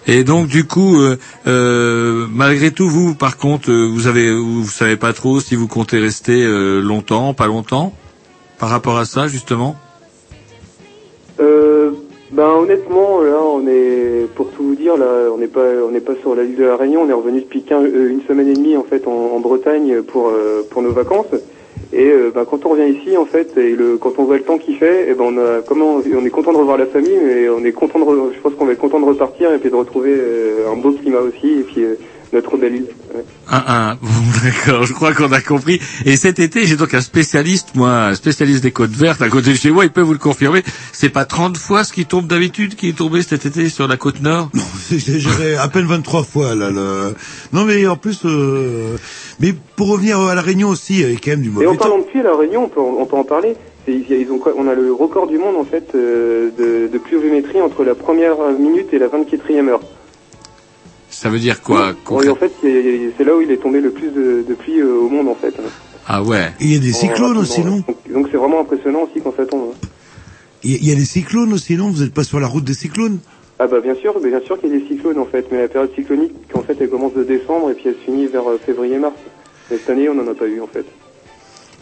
Et donc du coup, malgré tout, vous, par contre, vous avez, savez pas trop si vous comptez rester longtemps, pas longtemps, par rapport à ça justement? Euh, ben honnêtement, là, on est, pour tout vous dire, là, on n'est pas, on n'est pas sur la l'île de la Réunion. On est revenu depuis 15 euh, une semaine et demie en fait en, Bretagne pour euh, pour nos vacances. Et ben, quand on revient ici, en fait, et le, quand on voit le temps qu'il fait, et ben on a, comment, on est content de revoir la famille, mais on est content de, je pense qu'on va être content de repartir et puis de retrouver un beau climat aussi et puis notre belle île. Ouais. Un, un. Bon, d'accord, je crois qu'on a compris. Et cet été, j'ai donc un spécialiste, moi, un spécialiste des côtes vertes à côté de chez moi, il peut vous le confirmer. C'est pas 30 fois ce qui tombe d'habitude qui est tombé cet été sur la côte nord? J'irai à peine 23 fois là. Le... Non mais en plus, euh... mais pour revenir à la Réunion aussi, il y avait quand même du Et mauvais en temps. parlant de pluie, à la Réunion, on peut, on peut en parler. Ils ont, on a le record du monde en fait euh, de, de pluviométrie entre la première minute et la 24e heure. Ça veut dire quoi Oui, en fait, c'est là où il est tombé le plus de, de pluie euh, au monde en fait. Ah ouais. Il y a des cyclones aussi, non. Donc- c'est vraiment impressionnant aussi quand ça tombe. hein. Il y a- des cyclones aussi, non Vous n'êtes pas sur la route des cyclones Ah bah bien sûr, mais bien sûr qu'il y a des cyclones en fait, mais la période cyclonique en fait elle commence de décembre et puis elle se finit vers euh, février-mars. Mais cette année on n'en a pas eu en fait.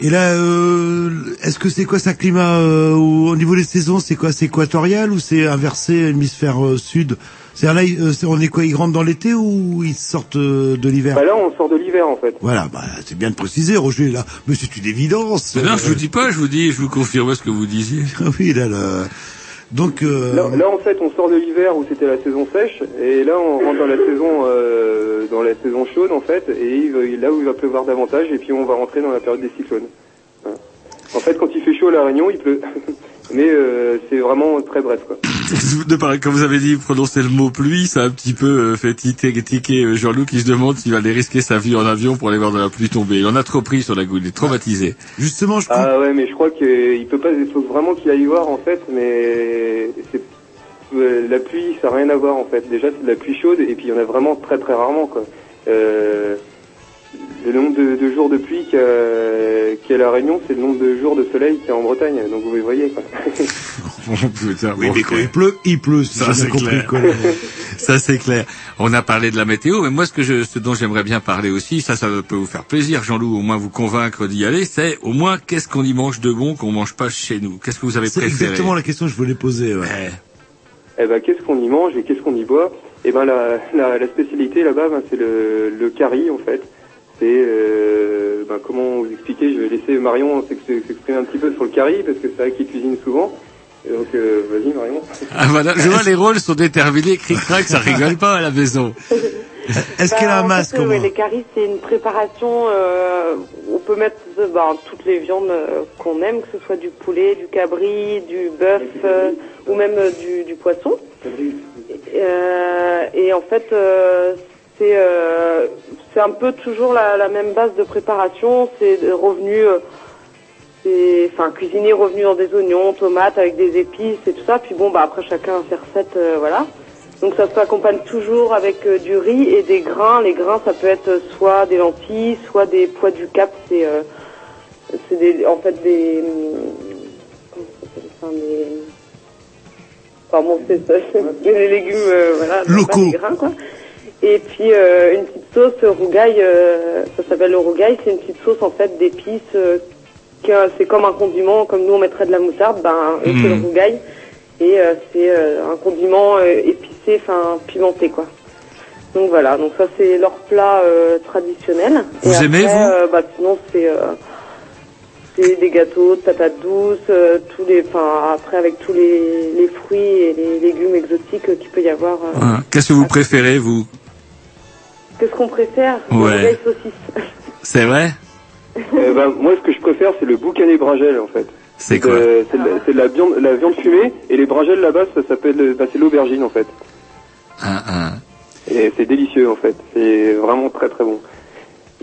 Et là, euh, est-ce que c'est quoi ça climat euh, au, au niveau des saisons C'est quoi C'est équatorial ou c'est inversé hémisphère euh, sud C'est-à-dire là, euh, c'est- on est quoi Ils rentrent dans l'été ou ils sortent euh, de l'hiver? Bah là on sort de l'hiver en fait. Voilà, bah, c'est bien de préciser, Roger, là. Mais c'est une évidence. Non, je vous dis pas, je vous dis, je vous confirme ce que vous disiez. Ah oui, là, là. Donc, euh, Là, là, en fait on sort de l'hiver où c'était la saison sèche et là on rentre dans la saison euh, dans la saison chaude en fait et là où il va pleuvoir davantage et puis on va rentrer dans la période des cyclones. Voilà. En fait quand il fait chaud à la Réunion il pleut, mais euh, c'est vraiment très bref quoi. De pareil, comme vous avez dit, prononcer le mot pluie, ça a un petit peu euh, fait tiquer, euh, Jean-Loup qui se demande s'il va aller risquer sa vie en avion pour aller voir de la pluie tomber. Il en a trop pris sur la goutte, il est traumatisé. Justement, je Ah ouais mais je crois qu'il peut pas, il faut vraiment qu'il aille voir en fait mais c'est euh, la pluie ça n'a rien à voir en fait. Déjà c'est de la pluie chaude et puis il y en a vraiment très très rarement quoi. Euh, le nombre de, de jours de pluie qu'il y, a- qu'il y a à La Réunion, c'est le nombre de jours de soleil qu'il y a en Bretagne. Donc vous voyez quoi. oui, mais quand il pleut, il pleut. si Ça, c'est clair. Ça c'est clair. On a parlé de la météo, mais moi ce que je, ce dont j'aimerais bien parler aussi, ça, ça peut vous faire plaisir, Jean-Loup, au moins vous convaincre d'y aller, c'est au moins qu'est-ce qu'on y mange de bon qu'on mange pas chez nous? Qu'est-ce que vous avez C'est préféré? exactement la question que je voulais poser. Ouais. Eh ben qu'est-ce qu'on y mange et qu'est-ce qu'on y boit? Eh ben la, la, la spécialité là-bas, ben, c'est le, le curry en fait. C'est euh, ben, comment vous expliquer Je vais laisser Marion s'ex- s'exprimer un petit peu sur le curry parce que c'est vrai qu'il cuisine souvent. Et donc euh, vas-y Marion. Ah voilà, je vois les rôles sont déterminés, cric-crac, ça rigole pas à la maison. Est-ce Bah, qu'elle a un en masque fait, ouais, Les caries, c'est une préparation. euh, on peut mettre euh, bah, toutes les viandes euh, qu'on aime, que ce soit du poulet, du cabri, du bœuf euh, ou même euh, du, du poisson. Euh, et en fait, euh, c'est euh, c'est un peu toujours la, la même base de préparation. C'est revenu, euh, c'est enfin cuisiner revenu dans des oignons, tomates avec des épices et tout ça. Puis bon, bah après chacun a ses recettes, euh, voilà. Donc ça s'accompagne toujours avec du riz et des grains. Les grains, ça peut être soit des lentilles, soit des pois du cap. C'est c'est des, en fait des comment ça des Enfin bon, c'est ça, c'est les légumes, voilà, Locaux. pas des grains quoi. Et puis euh, une petite sauce rougaille, euh, ça s'appelle le rougaille, c'est une petite sauce en fait d'épices. euh, c'est comme un condiment, comme nous on mettrait de la moutarde, ben c'est le Mhm. rougaille. Et euh, c'est un condiment épicé, enfin pimenté quoi. Donc voilà, donc ça c'est leur plat traditionnel. Vous Et aimez, après, vous bah, Sinon c'est des gâteaux de patates douces, euh, tous les, enfin après avec tous les, les fruits et les légumes exotiques euh, qu'il peut y avoir. euh. Qu'est-ce que vous préférez, vous? Qu'est-ce qu'on préfère Ouais. C'est vrai Eh ben, moi ce que je préfère c'est le boucané bragel en fait. C'est quoi Euh, C'est de, la- c'est de la viande, la viande fumée et les bragels là-bas ça s'appelle, bah, c'est l'aubergine en fait. Un, un. Et c'est délicieux en fait. C'est vraiment très très bon.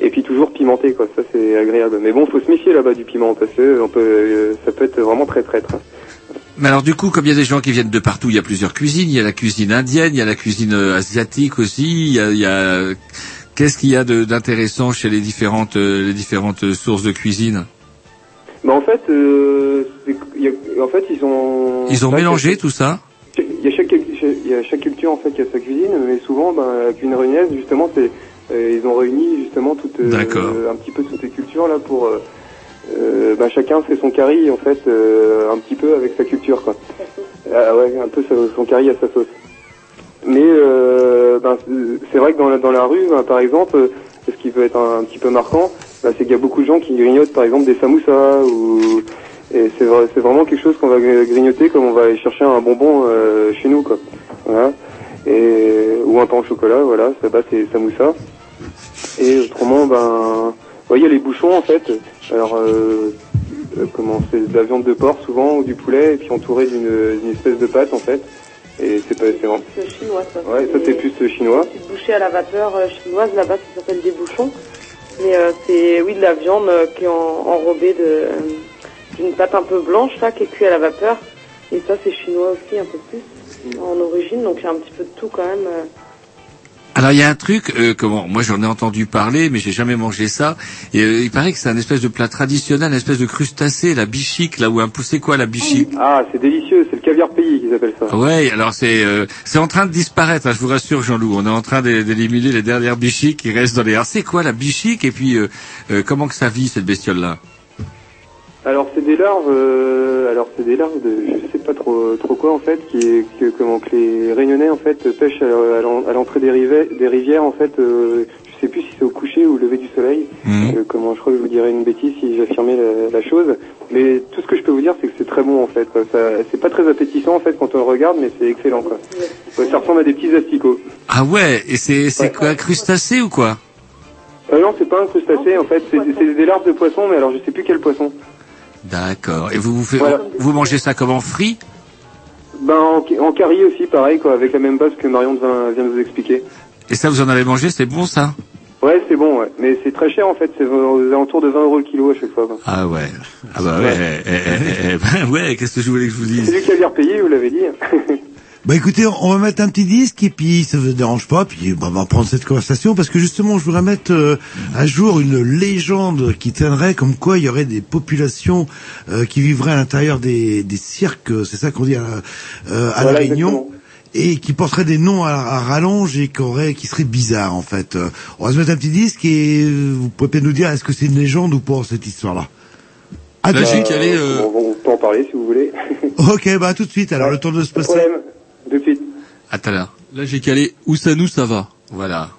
Et puis toujours pimenté quoi, ça c'est agréable. Mais bon, faut se méfier là-bas du piment parce que on peut, euh, ça peut être vraiment très traître. hein. Mais alors du coup, comme il y a des gens qui viennent de partout, il y a plusieurs cuisines. Il y a la cuisine indienne, il y a la cuisine euh, asiatique aussi. Il y a, il y a- qu'est-ce qu'il y a de- d'intéressant chez les différentes euh, les différentes sources de cuisine? Bah en fait, euh, y a- en fait ils ont. Ils ont mélangé tout ça? Il y a chaque il y a chaque culture en fait qui a sa cuisine, mais souvent ben, la cuisine réunionnaise justement c'est euh, ils ont réuni justement toutes euh, un petit peu toutes les cultures là pour euh, ben, chacun fait son curry en fait euh, un petit peu avec sa culture quoi. Ah ouais, un peu son curry à sa sauce. Mais euh, ben, c'est- vrai que dans la, dans la rue, ben, par exemple, euh, ce qui peut être un, petit peu marquant, ben, c'est qu'il y a beaucoup de gens qui grignotent par exemple des samoussas ou et c'est c'est vraiment quelque chose qu'on va gr- grignoter comme on va aller chercher un bonbon euh, chez nous quoi. Voilà. Et ou un pain au chocolat, voilà, ça bas c'est samoussa. Et autrement ben vous voyez les bouchons en fait. Alors euh, euh, comment c'est de la viande de porc souvent ou du poulet et puis entouré d'une espèce de pâte en fait. Et c'est pas c'est C'est chinois, ça. Ouais, ça c'est plus euh, chinois. Bouchée à la vapeur euh, chinoise, là-bas, ça s'appelle des bouchons. Mais euh, c'est, oui, de la viande qui est en- enrobée de, d'une pâte un peu blanche, là, qui est cuite à la vapeur. Et ça, c'est chinois aussi, un peu plus, en origine. Donc, il y a un petit peu de tout, quand même. Alors il y a un truc, euh, comment Moi j'en ai entendu parler, mais j'ai jamais mangé ça. Et euh, il paraît que c'est un espèce de plat traditionnel, un espèce de crustacé, la bichique, là où un poussé quoi, la bichique? Ah, c'est délicieux, c'est le caviar pays qu'ils appellent ça. Ouais, alors c'est euh, c'est en train de disparaître, hein, je vous rassure Jean-Loup. On est en train d'é- d'éliminer les dernières bichiques qui restent dans les. Alors c'est quoi la bichique? Et puis euh, euh, comment que ça vit cette bestiole là Alors c'est des larves, euh, alors c'est des larves de, je sais pas trop trop quoi en fait, qui est que comment que les Réunionnais en fait pêchent à, à l'en- à l'entrée des rivières, des rivières en fait. Euh, je sais plus si c'est au coucher ou au lever du soleil. Euh, comment je crois que je vous dirais une bêtise si j'affirmais la, la chose. Mais tout ce que je peux vous dire c'est que c'est très bon en fait. c'est pas très appétissant en fait quand on le regarde, mais c'est excellent quoi. Ouais, ça ressemble à des petits asticots. Ah ouais, et c'est c'est quoi crustacé ou quoi? Euh, non, c'est pas un crustacé en fait, c'est c'est des larves de poisson, mais alors je sais plus quel poisson. D'accord. Et vous vous, faites, Voilà. vous mangez ça comment frit Ben en, en aussi, pareil quoi, avec la même base que Marion vient, vient de vous expliquer. Et ça vous en avez mangé, c'est bon ça Ouais, c'est bon, ouais. Mais c'est très cher en fait, c'est aux alentours de 20 euros le kilo à chaque fois. quoi. Ah ouais. Ah bah ouais. eh, eh, eh, eh, ben ouais, qu'est-ce que je voulais que je vous dise C'est du caviar payé, vous l'avez dit. Bah écoutez, on va mettre un petit disque et puis ça vous dérange pas, puis bah, on va prendre cette conversation parce que justement je voudrais mettre euh, à jour une légende qui tiendrait comme quoi il y aurait des populations euh, qui vivraient à l'intérieur des, des cirques, c'est ça qu'on dit à, euh, à Voilà, la Réunion. exactement. Et qui porteraient des noms à, à rallonge et qui, auraient, qui seraient bizarres en fait. Euh, On va se mettre un petit disque et euh, vous pouvez peut-être nous dire est-ce que c'est une légende ou pas cette histoire-là? Calé, euh, On, on peut en parler si vous voulez. Ok, bah à tout de suite. Alors le temps de se passer. problème. De suite. À tout à l'heure. Là, j'ai calé Ousanou, ça va? Voilà.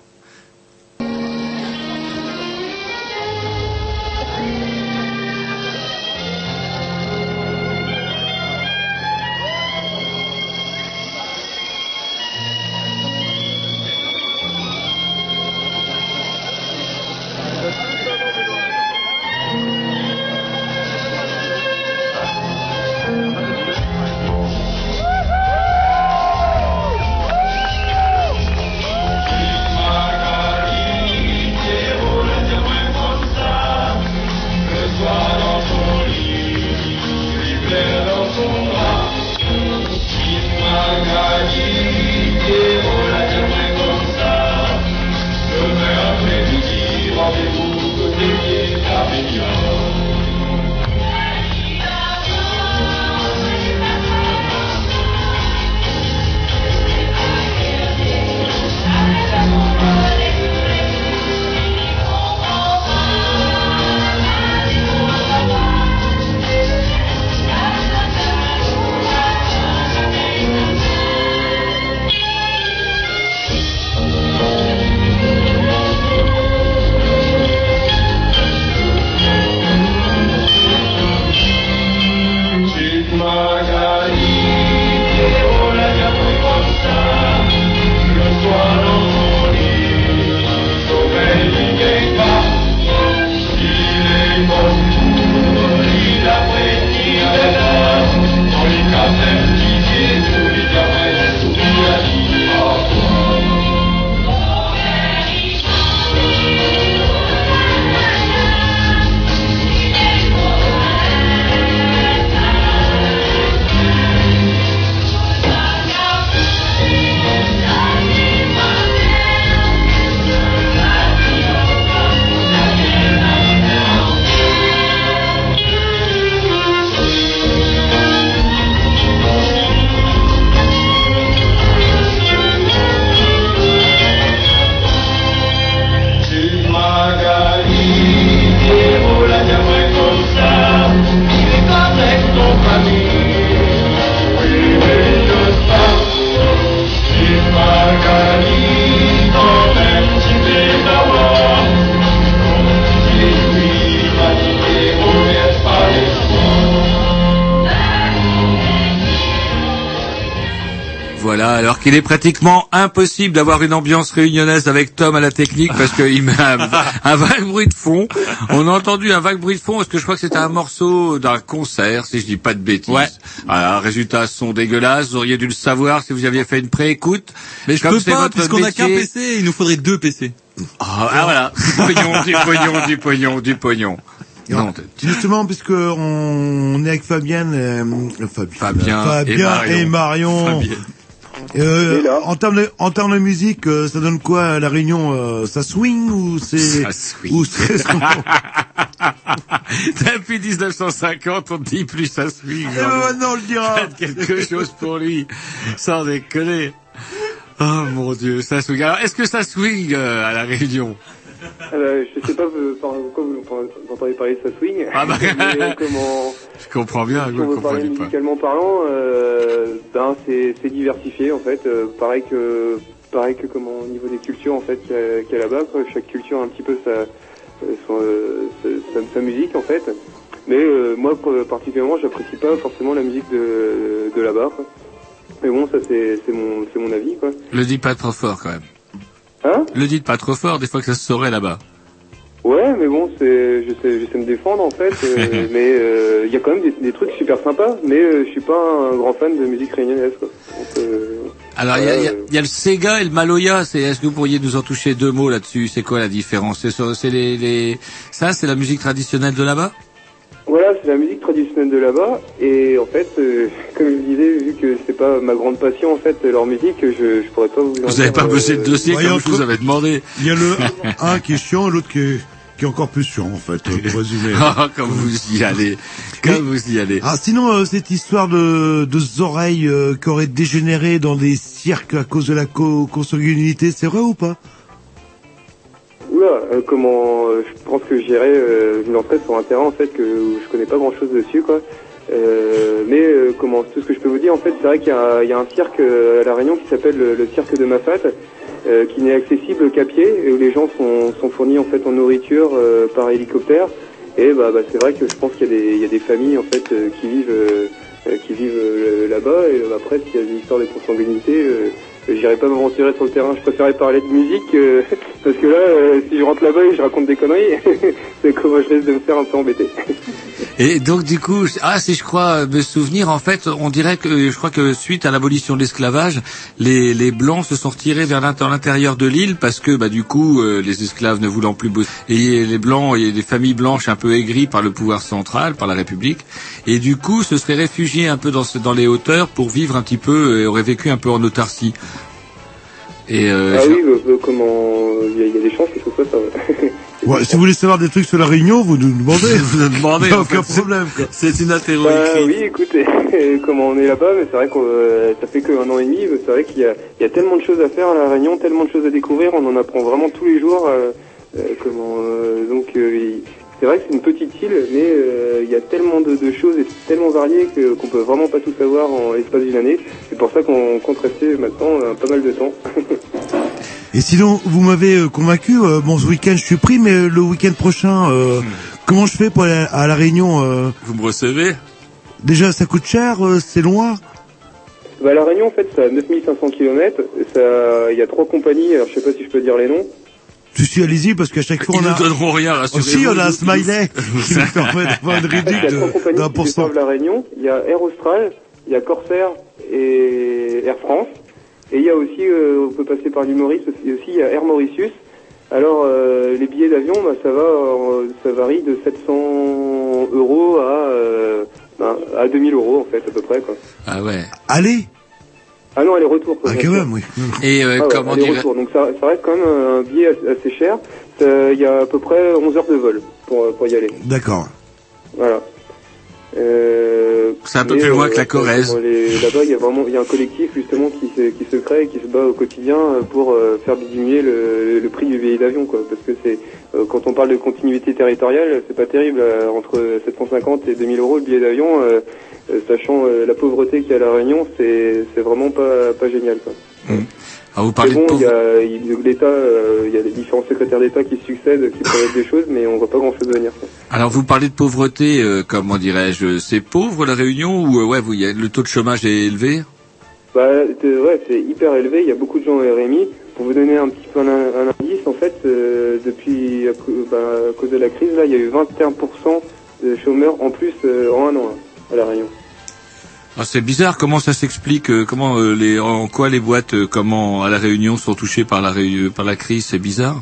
Qu'il est pratiquement impossible d'avoir une ambiance réunionnaise avec Tom à la technique parce qu'il met un, un vague bruit de fond. On a entendu un vague bruit de fond parce que je crois que c'était un morceau d'un concert, si je dis pas de bêtises. Ouais. Voilà, résultat son dégueulasse. Vous auriez dû le savoir si vous aviez fait une préécoute. Mais je Comme peux c'est pas, votre puisqu'on a qu'un PC, il nous faudrait deux PC. Ah, ah, voilà, du pognon, du pognon, du pognon, du pognon. Non, Justement, puisque on est avec Fabienne, euh, Fabien, Fabien Fabien et Marion. Marion. Euh, en termes de, en termes de musique, euh, ça donne quoi à la Réunion euh, Ça swing ou c'est Ça swing. ou c'est Depuis 1950, on dit plus ça swing. Eh ben, maintenant, on le dira. Faites quelque chose pour lui, sans déconner. Oh mon dieu, ça swing. Alors, est-ce que ça swing euh, à la Réunion? Euh, je sais pas par quoi vous, vous entendez parler de sa swing. Ah bah. euh, comment, Je comprends bien, si on veut parler pas. musicalement parlant, euh, ben c'est c'est diversifié en fait. Euh, pareil que pareil que comment au niveau des cultures en fait qu'il y a, qu'il y a là-bas. Chaque culture a un petit peu sa son, sa, sa- sa musique en fait. Mais moi particulièrement, j'apprécie pas forcément la musique de de là-bas. Mais bon, ça c'est c'est mon c'est mon avis quoi. Le dis pas trop fort quand même. Hein Le dites pas trop fort, des fois que ça se saurait là-bas. Ouais, mais bon, c'est, je sais, je sais me défendre en fait, euh, mais euh, il y a quand même des, des trucs super sympas, mais euh, je suis pas un grand fan de musique réunionnaise. Quoi. Donc, euh, Alors, il y, a, y a- y a le Sega et le Maloya. C'est, est-ce que vous pourriez nous en toucher deux mots là-dessus? C'est quoi la différence? C'est, c'est les, les, ça, c'est la musique traditionnelle de là-bas? Voilà, c'est la musique traditionnelle de là-bas, et en fait, euh, comme je disais, vu que c'est pas ma grande passion en fait, leur musique, je, je pourrais pas vous. en Vous n'avez pas euh, bossé le dossier comme je vous avais demandé. Il y a le un qui est chiant et l'autre qui est, qui est encore plus chiant en fait, pour résumer. Ah, comme vous y allez, comme vous y allez. Ah, sinon, euh, cette histoire de, de oreilles euh, qui auraient dégénéré dans des cirques à cause de la co consanguinité, c'est vrai ou pas? Oula, euh, comment euh, je pense que j'irai euh, une entrée sur un terrain en fait que où je connais pas grand chose dessus quoi. Euh, mais euh, comment tout ce que je peux vous dire en fait c'est vrai qu'il y, y a un cirque euh, à la Réunion qui s'appelle le, cirque de Mafat qui n'est accessible qu'à pied et où les gens sont, sont fournis en fait en nourriture par hélicoptère et bah, bah c'est vrai que je pense qu'il y a des il y a des familles en fait qui vivent qui vivent là-bas et euh, après s'il y a une histoire de consanguinité J'irai pas m'aventurer sur le terrain, je préférais parler de musique euh, parce que là, euh, si je rentre là-bas et je raconte des conneries, c'est comment je risque de me faire un peu embêter. Et donc du coup, ah si je crois me souvenir, en fait, on dirait que je crois que suite à l'abolition de l'esclavage, les, les blancs se sont retirés vers l'int- l'intérieur de l'île parce que bah du coup euh, les esclaves ne voulant plus bosser et les blancs, il y a des familles blanches un peu aigries par le pouvoir central, par la République, et du coup se seraient réfugiés un peu dans dans les hauteurs pour vivre un petit peu et auraient vécu un peu en autarcie. Et euh, ah oui, euh, euh, comment il y, a- il y a des chances que ce soit ça. ouais. Ouais, si vous voulez savoir des trucs sur la Réunion, vous nous demandez. vous nous demandez, aucun problème. quoi. c'est une interro Bah, oui, écoutez, comment on est là-bas, mais c'est vrai que euh, ça fait qu'un an et demi, mais c'est vrai qu'il y a, il y a tellement de choses à faire à la Réunion, tellement de choses à découvrir, on en apprend vraiment tous les jours. comment euh, donc euh, c'est vrai que c'est une petite île, mais euh, il y a tellement de, de choses et tellement variées que qu'on peut vraiment pas tout savoir en l'espace d'une année. C'est pour ça qu'on compte rester maintenant euh, pas mal de temps. Et sinon, vous m'avez euh, convaincu. euh, bon, ce week-end, je suis pris, mais le week-end prochain, euh, comment je fais pour aller à la Réunion euh, Vous me recevez? Déjà, ça coûte cher, euh, c'est loin? Bah, la Réunion, en fait, c'est à 9500 km. Ça, il y a trois compagnies. Alors, je sais pas si je peux dire les noms. Je suis allez-y parce qu'à chaque fois, Ils on nous a... donneront rien, rassurez-vous. Aussi, on a un smiley qui nous permet d'avoir une Il y a réduction trois de- compagnies d'un pour cent. desservent la Réunion. Il y a Air Austral, il y a Corsair et Air France. Et il y a aussi, euh, on peut passer par l'île Maurice, aussi, aussi, il y a Air Mauritius. Alors, euh, les billets d'avion, bah, ça va, euh, ça varie de 700 euros à, euh, ben, à 2000 euros, en fait, à peu près, quoi. Ah ouais. Allez Ah non, aller-retour, quoi. Ah, bien quand même, oui. Et euh, Ah ouais, comment. Donc ça, ça reste quand même un billet assez assez cher. Ça- Il y a à peu près 11 heures de vol pour, pour y aller. D'accord. Voilà. Euh, C'est un peu plus loin euh, que la Corrèze. Là-bas, il y a vraiment, il y a un collectif justement qui se, qui se crée, et qui se bat au quotidien euh, pour euh, faire diminuer le, le prix du billet d'avion, quoi. Parce que c'est, euh, quand on parle de continuité territoriale, c'est pas terrible. euh, entre 750 et 2000 euros le billet d'avion, euh, euh, sachant euh, la pauvreté qu'il y a à la Réunion, c'est, c'est vraiment pas, pas génial, quoi. Ah, vous parlez bon, de il y a, l'État, euh, il y a les différents secrétaires d'État qui succèdent, qui promettent des choses, mais on voit pas grand-chose venir. Alors vous parlez de pauvreté, euh, comment dirais-je, c'est pauvre la Réunion ou euh, ouais, vous, il y a- le taux de chômage est élevé? Bah, c'est- ouais, c'est hyper élevé. Il y a beaucoup de gens au RMI. Pour vous donner un petit peu un, un indice, en fait, euh, depuis bah, à cause de la crise, là, il y a eu 21% de chômeurs en plus euh, en un an hein, à la Réunion. Ah, c'est bizarre. Comment ça s'explique euh, Comment euh, les en quoi les boîtes euh, comment à la Réunion sont touchées par la par la crise C'est bizarre.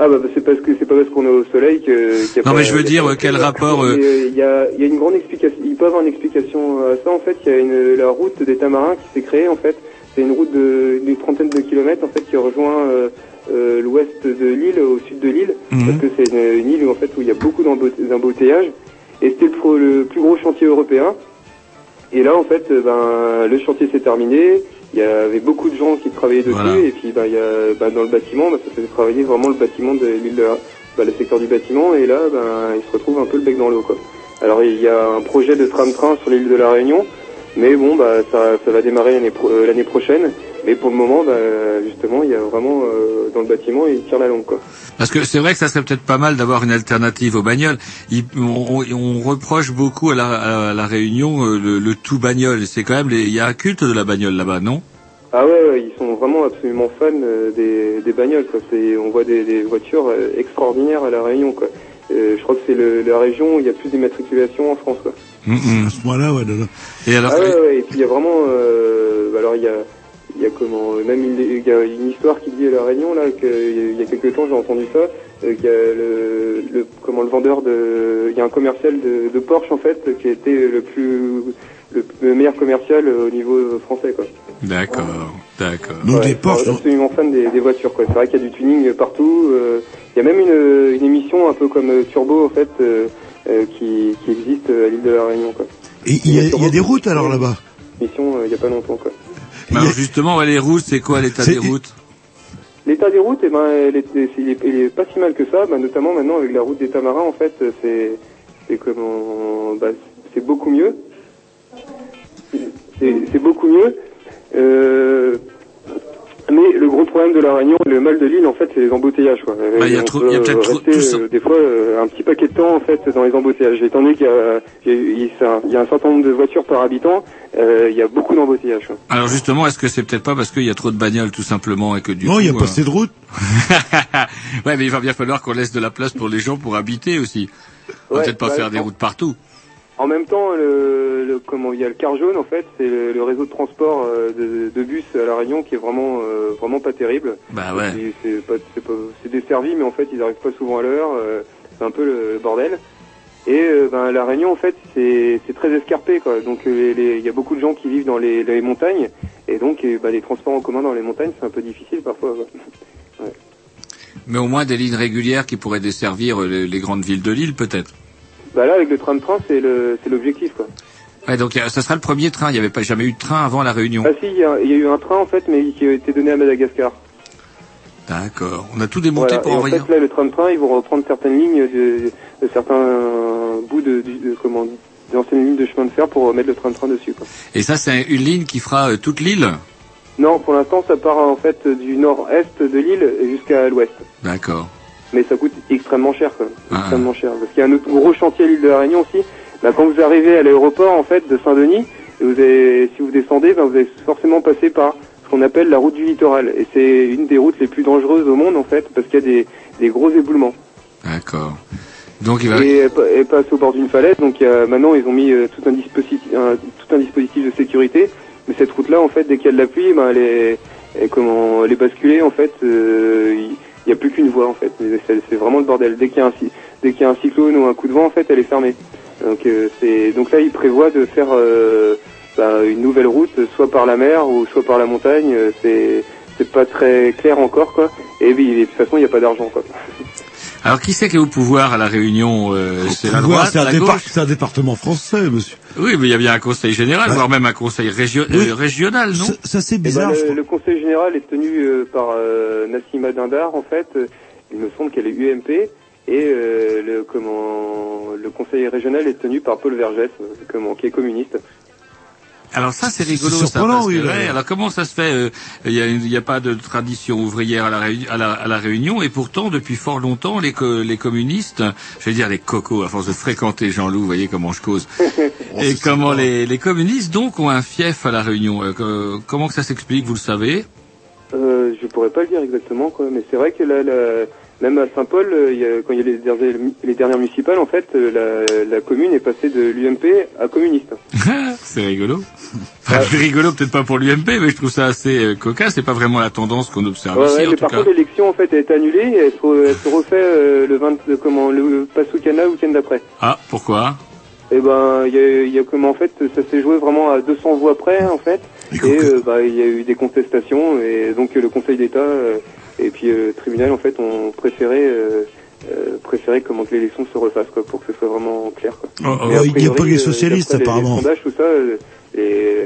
Ah bah c'est parce que c'est pas parce qu'on est au soleil que. qu'il y a Non, pas- mais je veux dire, quel rapport, euh, Il y a, il y a une grande explication. Il peut y avoir une explication à ça. En fait, il y a une, la route des Tamarins qui s'est créée. En fait, c'est une route de d'une trentaine de kilomètres en fait qui rejoint euh, euh, l'ouest de l'île au sud de l'île Mhm. parce que c'est une, une île où, en fait où il y a beaucoup d'embout- d'embouteillages. Et c'était le, le plus gros chantier européen. Et là, en fait, euh, ben, le chantier s'est terminé. Il y avait beaucoup de gens qui travaillaient dessus. Voilà. Et puis, ben, il y a, ben, dans le bâtiment, ben, ça faisait travailler vraiment le bâtiment de l'île ben, le secteur du bâtiment. Et là, ben, il se retrouve un peu le bec dans l'eau, quoi. Alors, il y a un projet de tram-train sur l'île de la Réunion. Mais bon, bah, ça, ça va démarrer l'année pro- euh, l'année prochaine. Mais pour le moment, bah, justement, il y a vraiment euh, dans le bâtiment, il tire la longue, quoi. Parce que c'est vrai que ça serait peut-être pas mal d'avoir une alternative aux bagnoles. Il- on, reproche beaucoup à la, à la Réunion euh, le, le tout bagnole. C'est quand même les- il y a un culte de la bagnole là-bas, non? Ah ouais, ouais, ils sont vraiment absolument fans euh, des, des bagnoles. Quoi. C'est, on voit des, des voitures extraordinaires à la Réunion. Quoi. Euh, je crois que c'est le, la région où il y a plus d'immatriculations en France. Quoi. À ce moment-là, ouais. Et alors, ah ouais, ouais, et puis il y a vraiment, euh, alors il y a, il y a comment, même une, il y a une histoire qui dit à la Réunion là que il y a quelques temps j'ai entendu ça, euh, qu'il y a le, le, comment le vendeur de, il y a un commercial de, de Porsche en fait qui a été le plus, le, le meilleur commercial au niveau français quoi. D'accord, d'accord. Ouais, je suis absolument fan des, des voitures. quoi. C'est vrai qu'il y a du tuning partout. euh, Il y a même une, une émission un peu comme euh, Turbo en fait euh, euh, qui, qui existe à l'île de la Réunion. Quoi. Et il y a, y a des routes alors là-bas. Émission euh, il y a pas longtemps. Quoi. Mais alors justement, ouais, les routes, c'est quoi l'état des routes L'état des routes, eh ben, elle est, c'est- il, est, il est pas si mal que ça. Bah, notamment maintenant avec la route des Tamarins, en fait, c'est c'est comment, bah, c'est beaucoup mieux. C'est c'est beaucoup mieux. Euh, mais le gros problème de la Réunion, et le mal de l'île, en fait, c'est les embouteillages. Quoi. Bah, il y a trop- y a peut-être trop- rester, tout ça. euh, des fois euh, un petit paquet de temps en fait dans les embouteillages. Étant donné qu'il y a, il y a- un certain nombre de voitures par habitant, euh, il y a beaucoup d'embouteillages. quoi. Alors justement, est-ce que c'est peut-être pas parce qu'il y a trop de bagnoles tout simplement et que du Non, coup... il y a pas assez de routes. ouais, mais il va bien falloir qu'on laisse de la place pour les gens pour habiter aussi. On va Ouais, peut-être pas bah, faire des routes partout. En même temps, le, le- comment il y a le car jaune en fait, c'est le, le réseau de transport euh, de, de bus à la Réunion qui est vraiment euh, vraiment pas terrible. Bah ouais. C'est- pas, c'est pas, c'est desservi, mais en fait ils arrivent pas souvent à l'heure. euh, c'est un peu le, le bordel. Et ben, la Réunion en fait c'est c'est très escarpé quoi. Donc il y a beaucoup de gens qui vivent dans les, les montagnes et donc euh, bah, les transports en commun dans les montagnes c'est un peu difficile parfois. Ouais. Mais au moins des lignes régulières qui pourraient desservir les, les grandes villes de l'île peut-être. Bah là avec le tram-train c'est le c'est l'objectif quoi. Ouais, donc ça sera le premier train. Il n'y avait pas jamais eu de train avant la Réunion. Ah si il y, a, il y a eu un train en fait mais qui a été donné à Madagascar. D'accord. On a tout démonté Voilà. pour Et en envoyer. fait, là, le tram-train, ils vont reprendre certaines lignes, de, de certains bouts de, de, de- comment, d'anciennes lignes de chemin de fer pour mettre le train-train dessus. Quoi. Et ça, c'est une ligne qui fera euh, toute l'île? Non, pour l'instant, ça part en fait du nord-est de l'île jusqu'à l'ouest. D'accord. Mais ça coûte extrêmement cher, quoi. Ah. Extrêmement cher. Parce qu'il y a un autre gros chantier à l'île de la Réunion aussi. Bah, quand vous arrivez à l'aéroport, en fait, de Saint-Denis, et vous avez, si vous descendez, ben, vous allez forcément passer par ce qu'on appelle la route du littoral. Et c'est une des routes les plus dangereuses au monde, en fait, parce qu'il y a des, des gros éboulements. D'accord. Donc il va. Et elle passe au bord d'une falaise, donc maintenant ils ont mis euh, tout, un dispositif, un- tout un dispositif de sécurité. Mais cette route-là, en fait, dès qu'il y a de la pluie, ben, elle est, elle comment, elle est basculée, en fait, euh, il n'y a plus qu'une voie, en fait. C'est vraiment le bordel. Dès qu'il y a un, cyclone ou un coup de vent, en fait, elle est fermée. Donc, euh, c'est, donc là, ils prévoient de faire euh, ben, une nouvelle route, soit par la mer ou soit par la montagne. Euh, C'est, pas très clair encore, quoi. Et de toute façon, il n'y a pas d'argent, quoi. Alors qui c'est qui est au pouvoir à la Réunion euh, C'est la droite, c'est un, la départ- gauche? c'est un département français, monsieur. Oui, mais il y a bien un conseil général, Ouais. voire même un conseil régio- Oui. euh, régional, non? Ça, ça, c'est Eh ben, bizarre. le, conseil général est tenu euh, par euh, Nassima Dindar, en fait. Il me semble qu'elle est UMP. Et euh, le, comment, le conseil régional est tenu par Paul Vergès, comment, qui est communiste. Alors ça c'est rigolo, ça, surprenant, parce que, oui, là. ouais, alors comment ça se fait euh, Il n'y a, il y a pas de tradition ouvrière à la, Réunion, à, la, à la Réunion, et pourtant depuis fort longtemps les, co- les communistes, je vais dire les cocos, à force de fréquenter Jean-Loup, vous voyez comment je cause. et comment les, les communistes donc ont un fief à la Réunion Euh, que- Comment que ça s'explique, vous le savez? Euh, je pourrais pas le dire exactement, quoi. Mais c'est vrai que là, la- même à Saint-Paul, euh, il y a- quand il y a les dernières, les dernières municipales, en fait, euh, la, la commune est passée de l'UMP à communiste. C'est rigolo. Enfin, c'est rigolo peut-être pas pour l'UMP, mais je trouve ça assez euh, cocasse. C'est pas vraiment la tendance qu'on observe Ouais, ici, ouais, en mais tout par cas. contre, l'élection, en fait, a été annulée et elle se, elle se refait euh, le 20, euh, comment, le Pasukana le week-end d'après. Ah, pourquoi? Et ben, il y a, il y a comme en fait, ça s'est joué vraiment à 200 voix près, en fait. Et euh, bah, il y a eu des contestations et donc le Conseil d'État euh, et puis euh, tribunal, en fait, ont préféré, euh, euh, préféré comment que l'élection se refasse, quoi, pour que ce soit vraiment clair, quoi. Oh, oh, a il y a priori, pas que les euh, socialistes, d'après les- apparemment. Les sondages, tout ça, euh, et,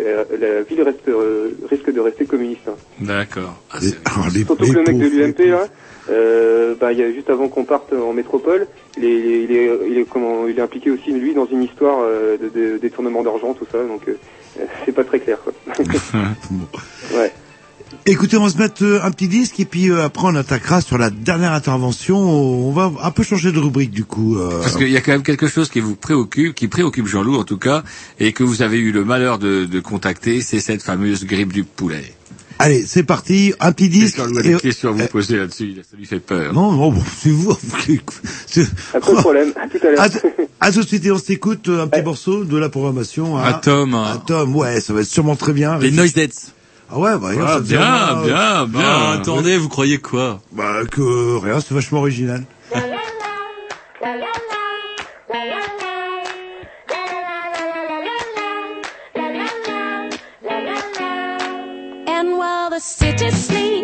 euh, la ville reste, euh, risque de rester communiste. hein. D'accord. Ah, Surtout que le mec de l'UMP là, euh, bah, il y a juste avant qu'on parte en métropole, il est, il est, il est, il est, comment, il est impliqué aussi lui dans une histoire euh, de, de détournement d'argent, tout ça, donc euh, c'est pas très clair. Quoi. ouais. Écoutez, on va se mettre euh, un petit disque et puis euh, après on attaquera sur la dernière intervention. On va un peu changer de rubrique du coup. euh. Parce qu'il y a quand même quelque chose qui vous préoccupe, qui préoccupe Jean-Loup en tout cas, et que vous avez eu le malheur de, de contacter, c'est cette fameuse grippe du poulet. Allez, c'est parti, un petit disque. Jean-Loup a et- des questions à vous poser là-dessus, ça lui fait peur. Non, non, bon, c'est vous. Pas de problème, à tout à l'heure. À, à tout de suite et on s'écoute un petit morceau de la programmation. hein. Atom. Atom, ouais, ça va être sûrement très bien. Les Noise Deads. Ah ouais, bah, Ah, bien, devient, bien, bien. Ah, attendez, vous croyez quoi? Bah, que rien, c'est vachement original. And while the city sleeps,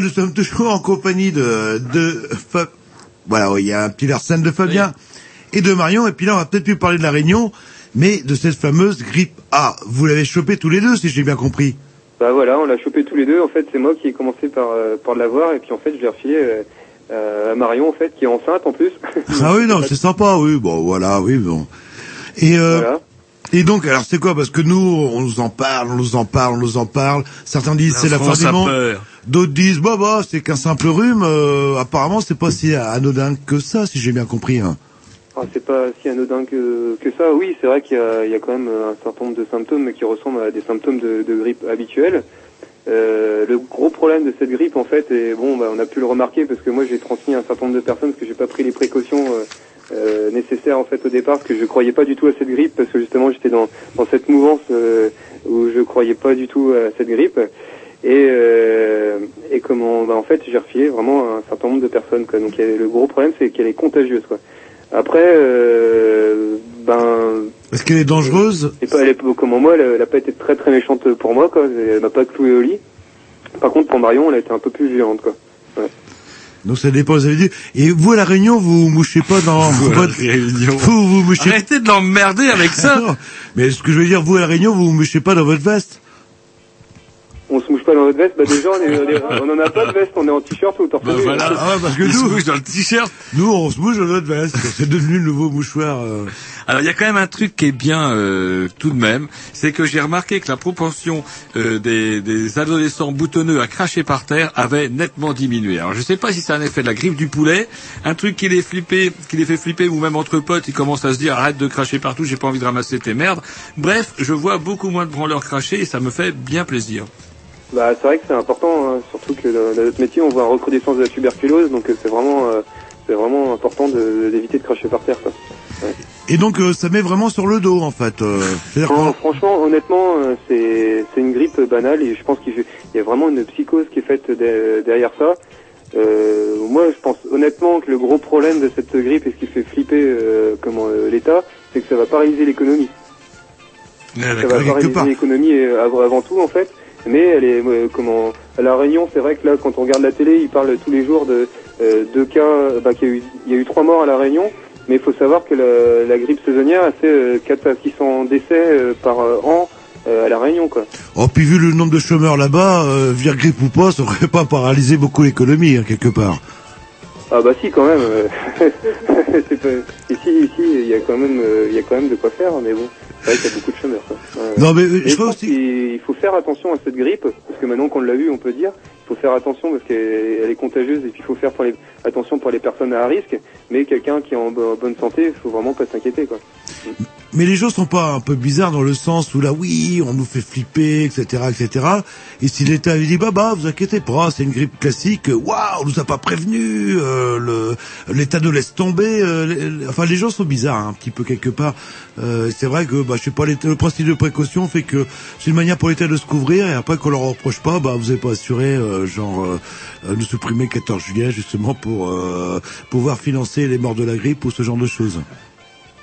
Nous sommes toujours en compagnie de, de Fa- voilà, il y a un petit Larsen de Fabien et de Marion, et puis là, on va peut-être plus parler de la Réunion, mais de cette fameuse grippe A. Vous l'avez chopé tous les deux, si j'ai bien compris. Bah voilà, on l'a chopé tous les deux. En fait, c'est moi qui ai commencé par euh, par l'avoir et puis en fait, je l'ai refilé euh, euh, à Marion en fait, qui est enceinte en plus. Ah oui, non, c'est sympa, oui, bon, voilà, oui, bon. Et, euh, et donc, alors c'est quoi? Parce que nous, on nous en parle, on nous en parle, on nous en parle. Certains disent c'est la fin France du a monde. peur. D'autres disent, bah, bah, c'est qu'un simple rhume. Euh, apparemment, c'est pas si anodin que ça, si j'ai bien compris. Hein. Ah, c'est pas si anodin que, que ça. Oui, c'est vrai qu'il y a, quand même un certain nombre de symptômes qui ressemblent à des symptômes de, grippe habituelle. Euh, le gros problème de cette grippe, en fait, et bon, bah, on a pu le remarquer parce que moi j'ai transmis un certain nombre de personnes parce que j'ai pas pris les précautions euh, euh, nécessaires en fait au départ parce que je croyais pas du tout à cette grippe parce que justement j'étais dans, dans cette mouvance euh, où je croyais pas du tout à cette grippe. Et, euh, et comment, bah, en fait, j'ai refilé vraiment un certain nombre de personnes. Quoi. Donc le gros problème, c'est qu'elle est contagieuse. Quoi. Après, euh, ben, Est-ce qu'elle est dangereuse et pas, elle est, comment moi, elle, elle a pas été très très méchante pour moi. Quoi. Elle m'a pas cloué au lit. Par contre, pour Marion, elle a été un peu plus violente. Quoi. Ouais. Donc ça dépend, vous avez dit. Et vous, à la Réunion, vous vous mouchez pas dans Vous, votre... Réunion. Vous, vous mouchez... Arrêtez de l'emmerder avec ça. Non, Mais ce que je veux dire, vous, à la Réunion, vous vous mouchez pas dans votre veste On se mouche pas dans notre veste. Bah déjà, on, est, on, est- on en a pas de veste. On est en t-shirt ou torse Bah nu. voilà. Ah ouais, parce que se nous, dans le t-shirt. nous, on se mouche dans notre veste. C'est devenu le nouveau mouchoir. euh. Alors il y a quand même un truc qui est bien euh, tout de même, c'est que j'ai remarqué que la propension euh, des, des adolescents boutonneux à cracher par terre avait nettement diminué. Alors je sais pas si c'est un effet de la grippe du poulet, un truc qui les flipper, qui les fait flipper ou même entre potes, ils commencent à se dire arrête de cracher partout, j'ai pas envie de ramasser tes merdes. Bref, je vois beaucoup moins de branleurs cracher et ça me fait bien plaisir. Bah, c'est vrai que c'est important, hein, surtout que dans, notre métier, on voit une recrudescence de la tuberculose, donc euh, c'est vraiment, euh, c'est vraiment important de- d'éviter de, cracher par terre. Quoi. Ouais. Et donc, euh, ça met vraiment sur le dos, en fait. euh. Fran- franchement, honnêtement, euh, c'est une grippe banale et je pense qu'il il y a vraiment une psychose qui est faite de- derrière ça. Euh, moi, je pense honnêtement que le gros problème de cette grippe et ce qui fait flipper euh, comment euh, l'État, c'est que ça va paralyser l'économie. Ça va paralyser l'économie avant tout en fait. Mais elle est euh, comment à la Réunion, c'est vrai que là, quand on regarde la télé, ils parlent tous les jours de euh, deux cas. Bah, qu'il y a eu, il y a eu trois morts à la Réunion. Mais il faut savoir que la, la grippe saisonnière a fait euh, 4 à 600 décès euh, par euh, an euh, à la Réunion, quoi. Oh, puis vu le nombre de chômeurs là-bas, euh, vire grippe ou pas, ça aurait pas paralysé beaucoup l'économie, hein, quelque part. Ah bah si, quand même. euh, c'est Ici, ici, il y a quand même, euh, il y a quand même de quoi faire, mais bon, c'est vrai qu'il y a beaucoup de chômeurs. Ouais. Non, mais, euh, je je pense qu'il il faut faire attention à cette grippe, parce que maintenant qu'on l'a vu, on peut dire, faut faire attention parce qu'elle elle est contagieuse, et puis il faut faire attention pour les personnes à risque, mais quelqu'un qui est en bo- bonne santé, il faut vraiment pas s'inquiéter, quoi. Mais les gens sont pas un peu bizarres dans le sens où là, oui, on nous fait flipper, etc., etc. Et si l'État lui dit, bah, bah, vous inquiétez pas, c'est une grippe classique, waouh, on nous a pas prévenu, euh, l'État nous laisse tomber, euh, enfin, les gens sont bizarres, hein, un petit peu quelque part. Euh, c'est vrai que, bah, je sais pas, le principe de précaution fait que c'est une manière pour l'État de se couvrir, et après qu'on leur reproche pas, bah, vous avez pas assuré, euh, genre, euh, euh, nous supprimer le 14 juillet, justement, pour euh, pouvoir financer les morts de la grippe ou ce genre de choses.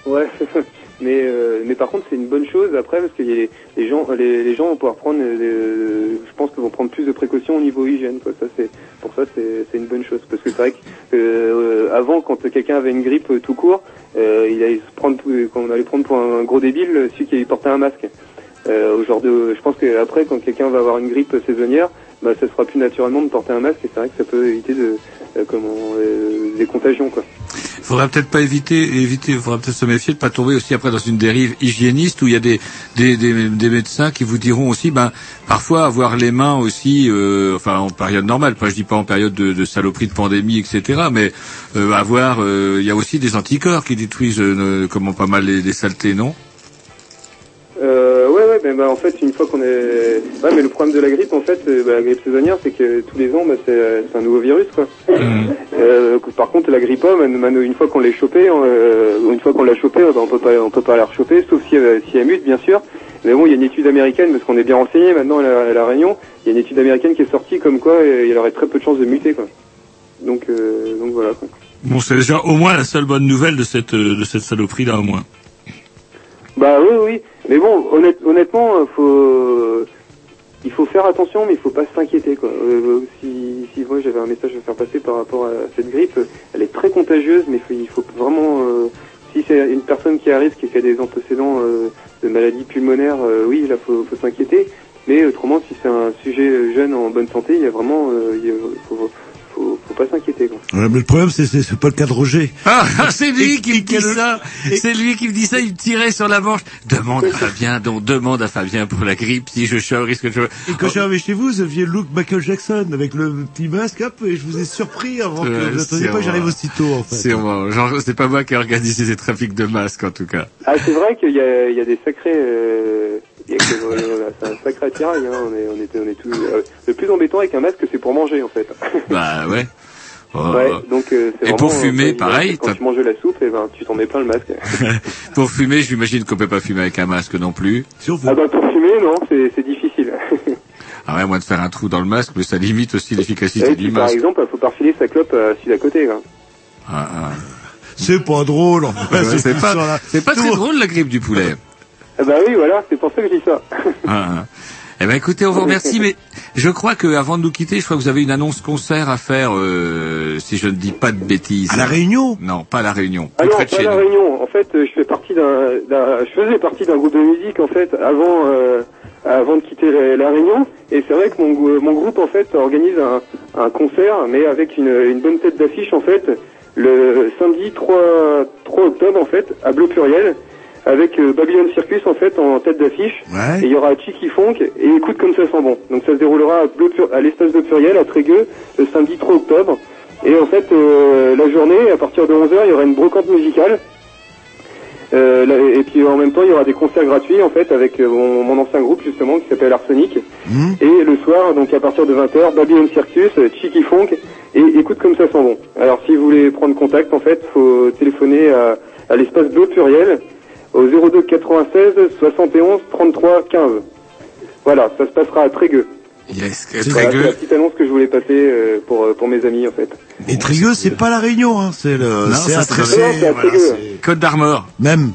Ouais, mais mais par contre c'est une bonne chose après parce que les, gens les, gens vont pouvoir prendre je pense qu'ils vont prendre plus de précautions au niveau hygiène. Ça c'est pour ça c'est une bonne chose parce que c'est vrai que avant quand quelqu'un avait une grippe tout court, il allait se prendre quand on allait prendre pour un gros débile celui qui portait un masque. Aujourd'hui, je pense que après quand quelqu'un va avoir une grippe saisonnière, bah ça sera plus naturellement de porter un masque et c'est vrai que ça peut éviter de euh, comment euh, des contagions quoi. Faudrait peut-être pas éviter, éviter, faudrait peut-être se méfier de pas tomber aussi après dans une dérive hygiéniste où il y a des, des, des, des médecins qui vous diront aussi, ben, parfois avoir les mains aussi, euh, enfin en période normale, pas je dis pas en période de, de saloperie de pandémie, etc. Mais euh, avoir, euh, il y a aussi des anticorps qui détruisent euh, comment pas mal les, les saletés, non? Euh, ouais, ouais, ben, bah, en fait, une fois qu'on est... Ouais, mais le problème de la grippe, en fait, euh, bah, la grippe saisonnière, c'est que tous les ans, bah, c'est euh, c'est un nouveau virus, quoi. Euh, par contre, la grippe, man- une fois qu'on l'a chopé, euh, une fois qu'on l'a chopé, on peut pas, on peut pas la rechoper, sauf si, si elle mute, bien sûr. Mais bon, il y a une étude américaine, parce qu'on est bien renseigné maintenant à la, à la Réunion, il y a une étude américaine qui est sortie comme quoi il y aurait très peu de chances de muter, quoi. Donc, euh, donc voilà, quoi. Bon, c'est déjà au moins la seule bonne nouvelle de cette, de cette saloperie là au moins. Bah oui, oui. Mais bon, honnête- honnêtement, euh, faut, il faut faire attention, mais il faut pas s'inquiéter. Quoi. Euh, si, si moi j'avais un message à faire passer par rapport à cette grippe, elle est très contagieuse, mais faut, il faut vraiment, euh, si c'est une personne qui a risque et qui a des antécédents euh, de maladies pulmonaires, euh, oui, là faut, faut s'inquiéter. Mais autrement, si c'est un sujet euh, jeune en bonne santé, il y a vraiment, euh, il faut, faut, faut pas s'inquiéter. Quoi. Ouais, mais le problème, c'est c'est c'est pas le cas de Roger. Ah, c'est lui qui me dit ça. C'est lui qui me dit ça. Il me tirait sur la manche. Demande à Fabien, donc demande à Fabien pour la grippe si je chope, risque de choper. Et quand je suis arrivé chez vous, vous aviez look Michael Jackson avec le petit masque, hop, et je vous ai surpris avant que Ouais, vous attendiez pas que j'arrive aussitôt, en fait. C'est moi. Genre, c'est pas moi qui ai organisé ces trafics de masques, en tout cas. Ah, c'est vrai qu'il y a, il y a des sacrés, euh, il c'est un sacré attirail. Hein. On est, on est, on est tout. euh, le plus embêtant avec un masque, c'est pour manger en fait. Bah ouais. Oh. Ouais, donc euh, c'est Et pour fumer, euh, pareil, Quand t'as- tu manges la soupe, et ben tu t'en mets plein le masque. pour fumer, j'imagine qu'on peut pas fumer avec un masque non plus. ah bah pour fumer, non, c'est c'est difficile. Ah ouais, moi de faire un trou dans le masque, mais ça limite aussi l'efficacité du puis, par masque. exemple, faut pas refiler sa clope à celui d'à côté. Quoi. Ah, ah. C'est pas drôle, en fait. Ouais, c'est pas, c'est pas très drôle la grippe du poulet. Ah bah oui, voilà, c'est pour ça que je dis ça. Ah, ah. Eh ben écoutez, on vous remercie, mais je crois que avant de nous quitter, je crois que vous avez une annonce concert à faire, euh, si je ne dis pas de bêtises. À la Réunion? Non, pas à la Réunion. Ah non, pas chez la nous. Réunion. En fait, euh, je fais partie d'un, je faisais partie d'un groupe de musique en fait avant, euh, avant de quitter la, la Réunion. Et c'est vrai que mon, groupe en fait organise un, un concert, mais avec une, une bonne tête d'affiche en fait, le samedi 3, 3 octobre en fait, à Bleu Pluriel, avec euh, Babylon Circus en fait en tête d'affiche. Ouais. Et il y aura Chicky Funk et Écoute comme ça sent bon. Donc ça se déroulera à, l'espace de Pluriel à Trégueux le samedi 3 octobre. Et en fait, euh, la journée, à partir de 11h, il y aura une brocante musicale. Euh, là- et puis en même temps, il y aura des concerts gratuits en fait avec euh, mon, mon ancien groupe justement qui s'appelle Arsenic. Hmm. Et le soir, donc à partir de 20h, Babylon Circus, euh, Chicky Funk et Écoute comme ça sent bon. Alors si vous voulez prendre contact, en fait, faut téléphoner à, à l'espace bleu pluriel au 02 96 71 33 15. Voilà, ça se passera à Trégueux. Yes, Voilà, c'est la Trégueux. petite annonce que je voulais passer euh, pour, euh, pour mes amis en fait. Et Trigueux, c'est pas la Réunion, hein. C'est le, Non, c'est à voilà, Trégueux. Côte d'Armor. Même.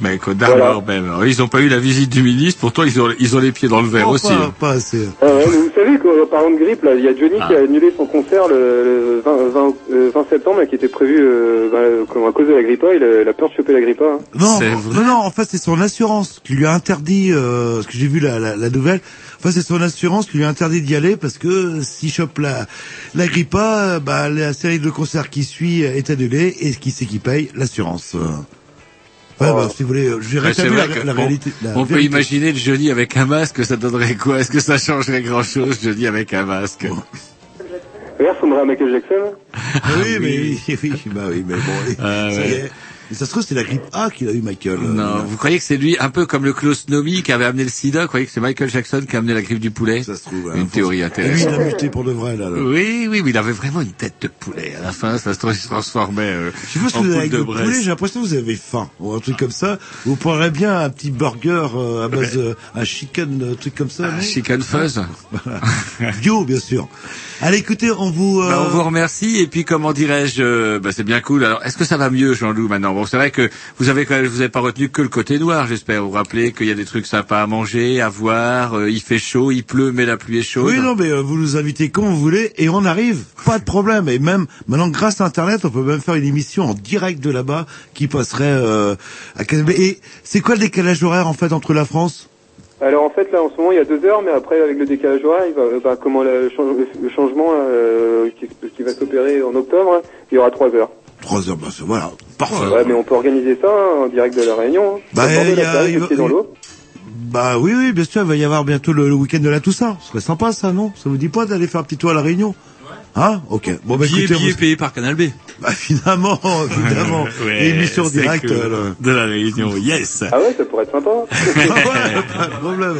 Mais Côte d'Armor même. Alors, Ils ont pas eu la visite du ministre, pourtant ils ont, ils ont les pieds dans le verre Oh, aussi. pas, pas assez. Ah mais vous savez qu'en parlant de grippe, il y a Johnny qui a annulé son concert le, le 20, 20, euh, 20 septembre, qui était prévu euh, bah, à cause de la grippa. Il a, il a peur de choper la grippa. hein. Non, non, non, en fait, c'est son assurance qui lui a interdit, euh, parce que j'ai vu la, la, la nouvelle, en fait, c'est son assurance qui lui a interdit d'y aller parce que s'il chope la, la grippa, euh, bah, la série de concerts qui suit est annulée et qui c'est qui paye L'assurance. Ouais, bah, si vous voulez, j'ai Ouais, rétabli la, la on- réalité. la on peut imaginer le Johnny avec un masque, ça donnerait quoi? Est-ce que ça changerait grand chose, Johnny avec un masque? Il ressemblerait à Michael Jackson. Ah oui, mais oui, oui, bah oui, mais bon, Ah, ça y ouais. est. Mais ça se trouve, c'est la grippe A qu'il a eu, Michael. euh, Non, vous croyez que c'est lui, un peu comme le Klaus Nomi qui avait amené le sida, vous croyez que c'est Michael Jackson qui a amené la grippe du poulet? Ça se trouve. hein, Une théorie Et lui, intéressante. il a muté pour de vrai, là. là. Oui, oui, mais il avait vraiment une tête de poulet. À la fin, ça se tra- se transformait euh, Je sais pas si en vous avez poule de le poulet, j'ai l'impression que vous avez faim ou un truc comme ça. Vous prendrez bien un petit burger euh, à base de un chicken, un truc comme ça. Chicken Fuzz. Bio, bien sûr. Allez, écoutez, on vous. euh, Bah, on vous remercie et puis comment dirais-je, euh, bah, c'est bien cool. Alors, est-ce que ça va mieux, Jean-Loup, maintenant? Bon, c'est vrai que vous avez quand même, vous avez pas retenu que le côté noir, j'espère. Vous vous rappelez qu'il y a des trucs sympas à manger, à voir. euh, il fait chaud, il pleut, mais la pluie est chaude. Oui, non, mais euh, vous nous invitez quand vous voulez et on arrive, pas de problème. Et même maintenant, grâce à Internet, on peut même faire une émission en direct de là-bas qui passerait euh, à Et c'est quoi le décalage horaire en fait entre la France? Alors en fait là en ce moment il y a deux heures, mais après avec le décalage horaire, il va, euh, bah, comment le, change- le changement euh, qui, qui va s'opérer en octobre, il y aura trois heures. Trois heures, bah, c'est- voilà, parfait. Ouais, mais on peut organiser ça hein, en direct de la Réunion. hein. Bah, bord de il y a- plage, il le va- pied dans l'eau. Bah oui, oui, bien sûr, il va y avoir bientôt le, le week-end de la Toussaint. Ce serait sympa, ça, non? Ça vous dit pas d'aller faire un petit tour à la Réunion? Hein? Ok. Bon, bah Billet, écoutez, on billet vous- payé par Canal B. Bah, évidemment, évidemment. Ouais, c'est directe. cool. euh, de la Réunion. Yes. Ah ouais, ça pourrait être sympa. ouais, pas de problème.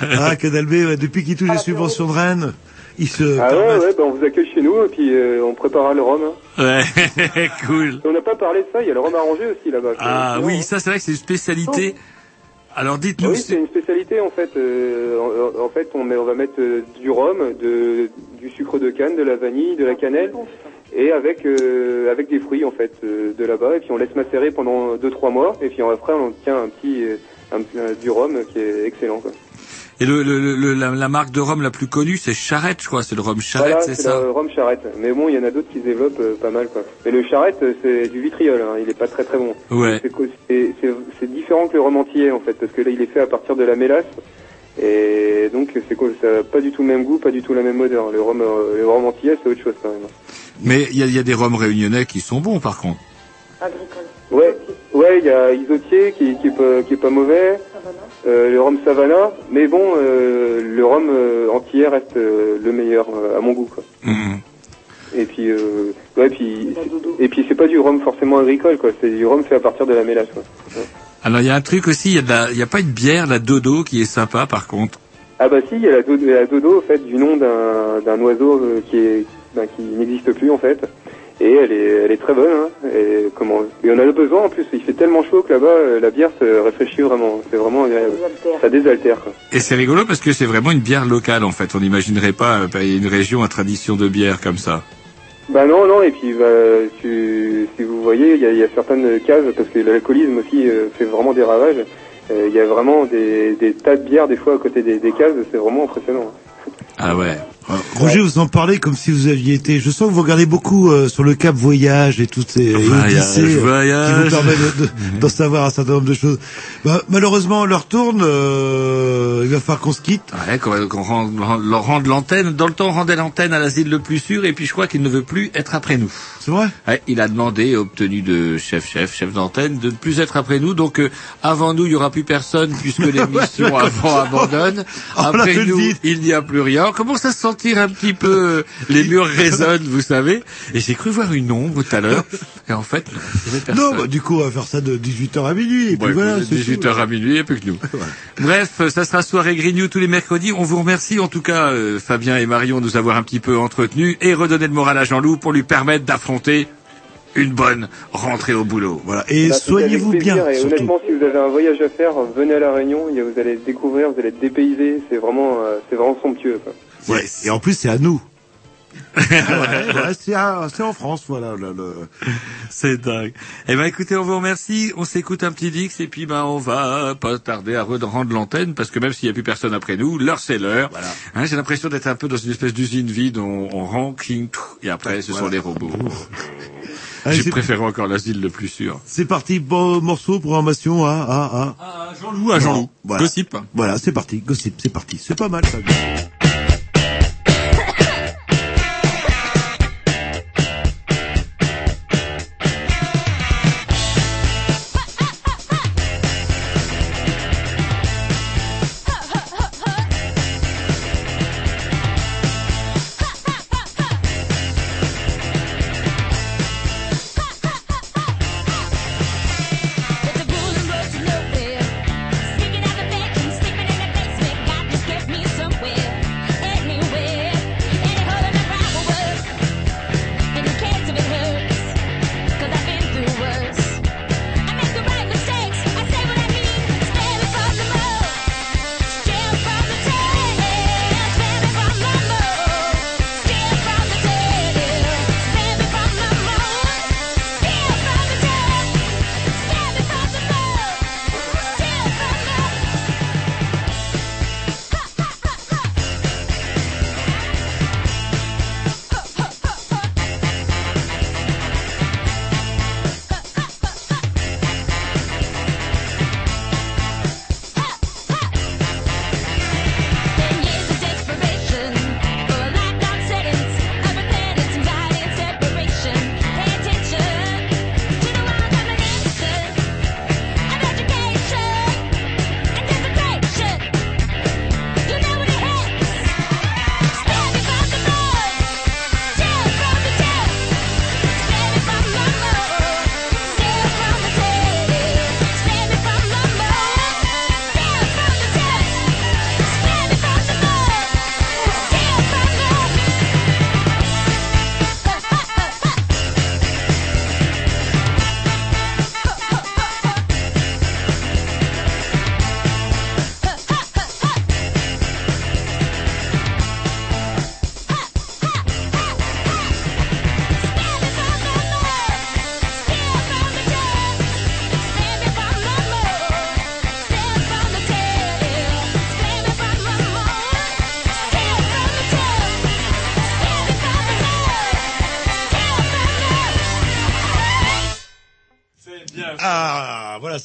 Ah, Canal B, ouais, depuis qu'il touche les subventions de Rennes, il se Ah permet- ouais, ouais, bah on vous accueille chez nous et puis euh, on préparera le rhum. hein. Ouais, cool. On n'a pas parlé de ça, il y a le rhum arrangé aussi là-bas. Ah oui, ça c'est vrai que c'est une spécialité. Alors Ah dites-nous. oui, c'est une spécialité en fait. Euh, en, en fait, on, met- on va mettre euh, du rhum, de, du sucre de canne, de la vanille, de la cannelle, et avec euh, avec des fruits en fait euh, de là-bas. Et puis on laisse macérer pendant 2-3 mois. Et puis après, on tient un petit euh, un, un- du rhum qui est excellent. Quoi. Et le, le, le- la, la marque de rhum la plus connue, c'est Charrette, je crois. C'est le rhum Charrette, voilà, c'est ça le rhum charrette. Mais bon, il y en a d'autres qui se développent euh, pas mal. Quoi. Mais le charrette, euh, c'est du vitriol. Hein, il est pas très très bon. Ouais. C'est co- C'est c'est- c'est différent que le rhum antillais en fait, parce que là, il est fait à partir de la mélasse. Et donc c'est quoi Ça pas du tout le même goût, pas du tout la même odeur. Le rhum, euh, le rhum antillais, c'est autre chose quand même. Mais il y a, il y a des rhums réunionnais qui sont bons par contre. Ouais, ouais, il y a Isotier qui, qui est pas, qui est pas mauvais. Euh, le rhum Savannah, mais bon, euh, le rhum antillais reste euh, le meilleur à mon goût. Quoi. Mhm. Et puis, ouais, puis, et puis c'est pas du rhum forcément agricole, quoi. C'est du rhum fait à partir de la mélasse. Quoi. Alors il y a un truc aussi, il y a, de la- il y a pas une bière, la dodo, qui est sympa par contre? Ah bah si, il y a la dodo, la dodo, en fait, du nom d'un d'un oiseau qui est ben, qui n'existe plus en fait. Et elle est, elle est très bonne. Hein. Et comment Et on a le besoin en plus. Il fait tellement chaud que là-bas, euh, la bière se réfléchit vraiment. C'est vraiment agréable. Ça désaltère. Quoi. Et c'est rigolo parce que c'est vraiment une bière locale en fait. On n'imaginerait pas euh, une région à tradition de bière comme ça. Bah non, non. Et puis bah, tu- si vous voyez, il y a, y a certaines cases parce que l'alcoolisme aussi euh, fait vraiment des ravages. Euh, Il y a vraiment des, des tas de bières des fois à côté des, des cases. C'est vraiment impressionnant. Ah ouais. Roger, vous en parlez comme si vous aviez été. Je sens que vous regardez beaucoup euh, sur le Cap Voyage et toutes ces Voyage, Odyssée, euh, voyage. qui vous permettent de- de- d'en savoir un certain nombre de choses. Bah, malheureusement, l'heure tourne. euh, il va falloir qu'on se quitte. Ouais, qu'on qu'on rende, rende- l'antenne. Dans le temps, on rendait l'antenne à l'asile le plus sûr, et puis je crois qu'il ne veut plus être après nous. C'est vrai? Ouais, Il a demandé, et obtenu de chef, chef, chef d'antenne, de ne plus être après nous. Donc, euh, avant nous, il y aura plus personne, puisque l'émission avant abandonne. Oh, Après belle nous, vie. il n'y a plus rien. On commence à sentir un petit peu, euh, les murs résonnent, vous savez. Et j'ai cru voir une ombre tout à l'heure. Et en fait. Non, bah, du coup, on va faire ça de 18h à minuit. Et puis Ouais, voilà, écoutez, c'est 18h à minuit, et plus que nous. Bref, euh, ça sera soirée Grignou tous les mercredis. On vous remercie en tout cas, euh, Fabien et Marion, de nous avoir un petit peu entretenus et redonner le moral à Jean-Loup pour lui permettre d'affronter une bonne rentrée au boulot. Voilà. Et Bah, soignez-vous bien, Et surtout. honnêtement, si vous avez un voyage à faire, venez à la Réunion. Vous allez découvrir, vous allez être dépaysé. C'est vraiment, euh, c'est vraiment somptueux. Quoi. Ouais, Et en plus, c'est à nous. Ah ouais, ouais, c'est en France, voilà. le- le- C'est dingue. Eh ben écoutez, on vous remercie. On s'écoute un petit Dix et puis ben on va pas tarder à rendre l'antenne parce que même s'il n'y a plus personne après nous, l'heure c'est l'heure. Hein, J'ai l'impression d'être un peu dans une espèce d'usine vide. On, on rend, cling, et après ce sont Voilà. les robots. J'ai c'est- préféré encore l'asile le plus sûr. C'est parti, bon morceau, programmation, à, à, à. À Jean-Loup, à Jean-Loup. Voilà. Gossip. Voilà, c'est parti, gossip, c'est parti. C'est pas mal, ça.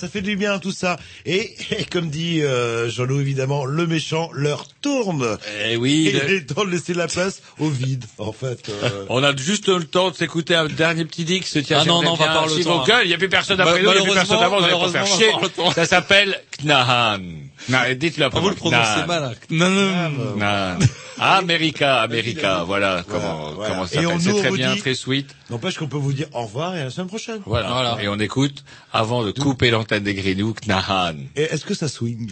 Fait du bien tout ça. Et, et comme dit euh, Jean-Loup, évidemment, le méchant leur tourne. Eh oui. Et le- il est temps de laisser la place au vide, en fait. euh. On a juste le temps de s'écouter un dernier petit Dix. Tiens, Ah non, non, on va avoir le temps. Il n'y a plus personne après nous, il n'y a plus personne malheureusement, avant, vous allez pas faire malheureusement, on va chier. Ça s'appelle Knahan. Non, dites-le après. Ah, vous le prononcez mal. hein. Non, non, non. America, America, voilà comment, Voilà. comment ça Et on s'appelle. C'est très bien, très sweet. N'empêche qu'on peut vous dire au revoir et à la semaine prochaine. Voilà. Et on écoute, avant de couper l'antenne des Greenou, Knahan. Et est-ce que ça swing?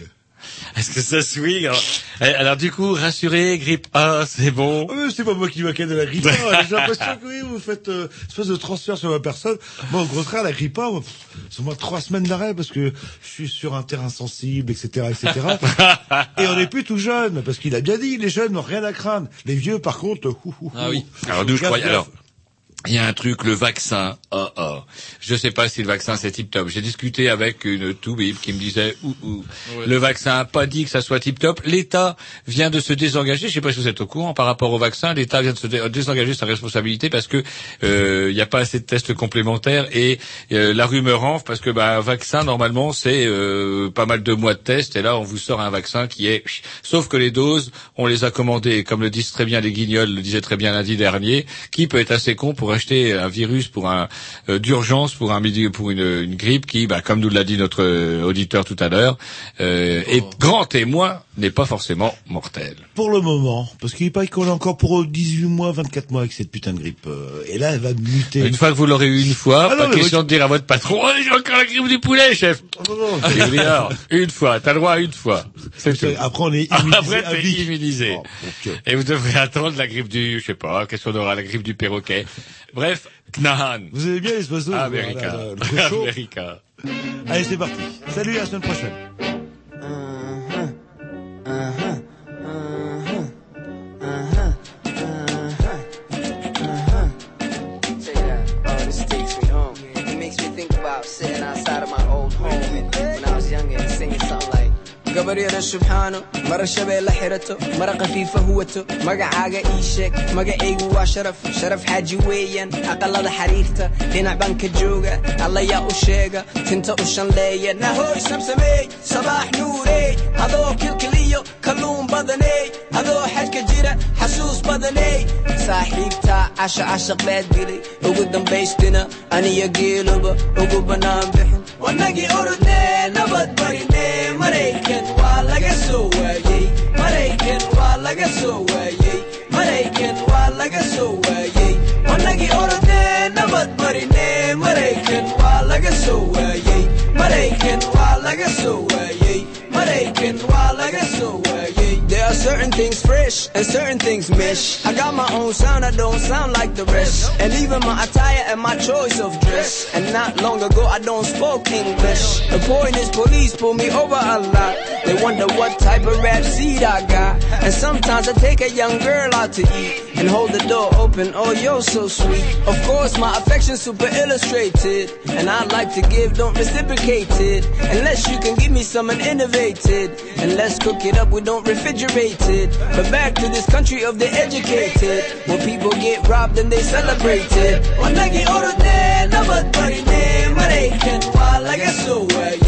Est-ce que ça swing alors, Eh, alors du coup, rassuré, grippe A, c'est bon. Mais C'est pas moi qui m'inquiète de la grippe A. J'ai l'impression que oui, vous faites euh, une espèce de transfert sur ma personne. Moi, au contraire, la grippe A, moi, c'est au moins trois semaines d'arrêt parce que je suis sur un terrain sensible, etc., etc. Et on n'est plus tout jeune parce qu'il a bien dit, les jeunes n'ont rien à craindre. Les vieux, par contre, hou. Ah oui. Alors nous, je croyais. Alors, il y a un truc, le vaccin. Oh oh. Je sais pas si le vaccin c'est tip top. J'ai discuté avec une toubib qui me disait ouh ouh. Le vaccin a pas dit que ça soit tip top. L'État vient de se désengager. Je sais pas si vous êtes au courant par rapport au vaccin. L'État vient de se dé- désengager de sa responsabilité parce que euh, il n'y a pas assez de tests complémentaires et euh, la rumeur enfle parce que bah, un vaccin normalement c'est euh, pas mal de mois de tests et là on vous sort un vaccin qui est sauf que les doses on les a commandées comme le disent très bien les guignols le disaient très bien lundi dernier qui peut être assez con pour acheter un virus pour un euh, d'urgence pour un pour une, une grippe qui bah, comme nous l'a dit notre euh, auditeur tout à l'heure euh, est grand témoin n'est pas forcément mortel Pour le moment, parce qu'il paraît qu'on est encore pour 18 mois, 24 mois avec cette putain de grippe. euh, Et là, elle va muter. Une fois que vous l'aurez eu une fois, Ah non, pas mais question de dire à votre patron, oh, j'ai encore la grippe du poulet, chef. Il vous dit, alors, une fois, t'as le droit à une fois. C'est tout. Après, on est immunisé Après, t'es immunisé. Oh, ok. Et vous devrez attendre la grippe du, je sais pas, qu'est-ce qu'on aura, la grippe du perroquet. Bref, Knahan. Vous aimez bien les oiseaux America. voilà, le cochon. America. Allez, c'est parti. Salut, à la semaine prochaine. Gabaryada subxaano mara shabeelle xirato mara khafiifa huwato magacaaga ii sheeg magacaygu waa sharaf sharaf xaaji weeyaan aqalada xariirta dhinac baan ka jooga alla yaa u sheega tinta u shanleeya nahoy samsameey sabaax nuurey adoo kilkiliyo kalluun badaney adoo xajka jira xasuus badaney saaxiibtaa casha cashaq baad dilay ugu dambaystina aniyo geeluba ugu bannaan bixin. Wanagii orodnee nabad barinee. Maraykan waa laga soo waayey maraykan waa laga soo waayey maraykan waa laga soo waayey wanagii orodnee nabad barinee. Maraykan waa laga soo waayey maraykan waa laga soo waayey maraykan waa laga Certain things fresh and certain things mish. I got my own sound, I don't sound like the rest. And even my attire and my choice of dress. And not long ago, I don't spoke English. The point is, police pull me over a lot. They wonder what type of rap seed I got. And sometimes I take a young girl out to eat and hold the door open. Oh, you're so sweet. Of course, my affection's super illustrated. And I like to give, don't reciprocate it. Unless you can give me something innovated. And let's cook it up, we don't refrigerate it. But back to this country of the educated. Where people get robbed and they celebrate it. Orode, nabad barine, Maraykan waa laga soo waayey.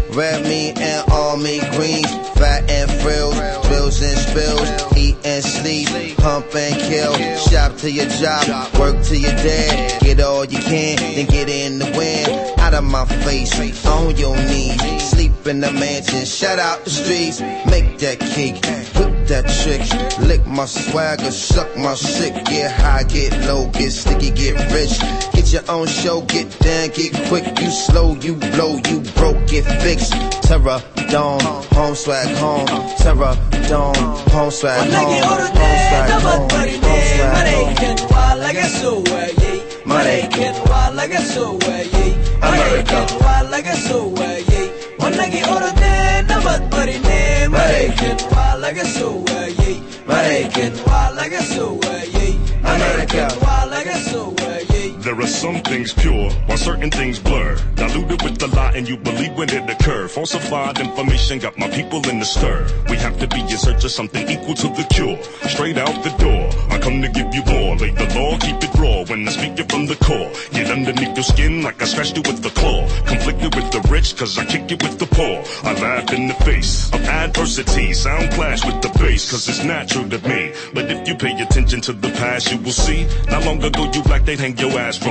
Red meat and all meat greens. Fat and frills. Drills and spills. Eat and sleep. Pump and kill. Shop to your job. Work to your dad. Get all you can. Then get in the wind. Out of my face. On your knees. Sleep in the mansion. Shut out the streets. Make that cake. That trick. Lick my swagger. Suck my shit. Get high. Get low. Get sticky. Get rich. Get your own show. Get down. Get quick. You slow. You blow. You broke. Get fixed. Terror. Dawn. Home swag. Home. Terror. Dawn. Home swag. Home. Home swag. Home. Home swag. Maraykan waa laga soo waayey. Maraykan waa laga soo waayey. Maraykan waa laga soo waayey. Wanagi orode, nabad barine, Maraykan waa laga soo waayey. Maraykan waa laga soo waayey Maraykan are some things pure, while certain things blur. Diluted with the lie, and you believe when it occur. Falsified information got my people in the stir. We have to be in search of something equal to the cure. Straight out the door, I come to give you more. Lay the law, keep it raw when I speak it from the core. Get underneath your skin like I scratched you with the claw. Conflicted with the rich, cause I kick it with the poor. I laugh in the face of adversity. Sound clash with the bass, cause it's natural to me. But if you pay attention to the past, you will see. Not long ago, you like they'd hang your ass from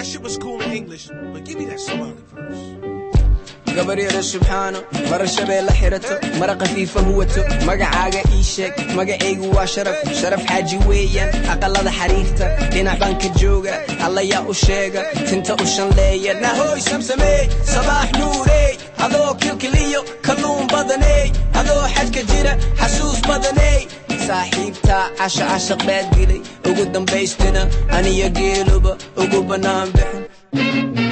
That shit was cool in English, but give me that Somali verse. Gabaryada subxaano mara shabeella xirato mara khafiifa huwato magacaaga ii sheeg magacaygu waa sharaf sharaf xaaji weeyaan aqalada xariirta dhinac baan ka jooga allayaa u sheega tinta u shanleeya nahooy samsameey sabaax nuurey adoo kilkiliyo kalluun badaney adoo xajka jira xasuus badaney saaxiibtaa casha cashaq baad dilay ugu dambaystina aniyo geeluba ugu bannaan bixin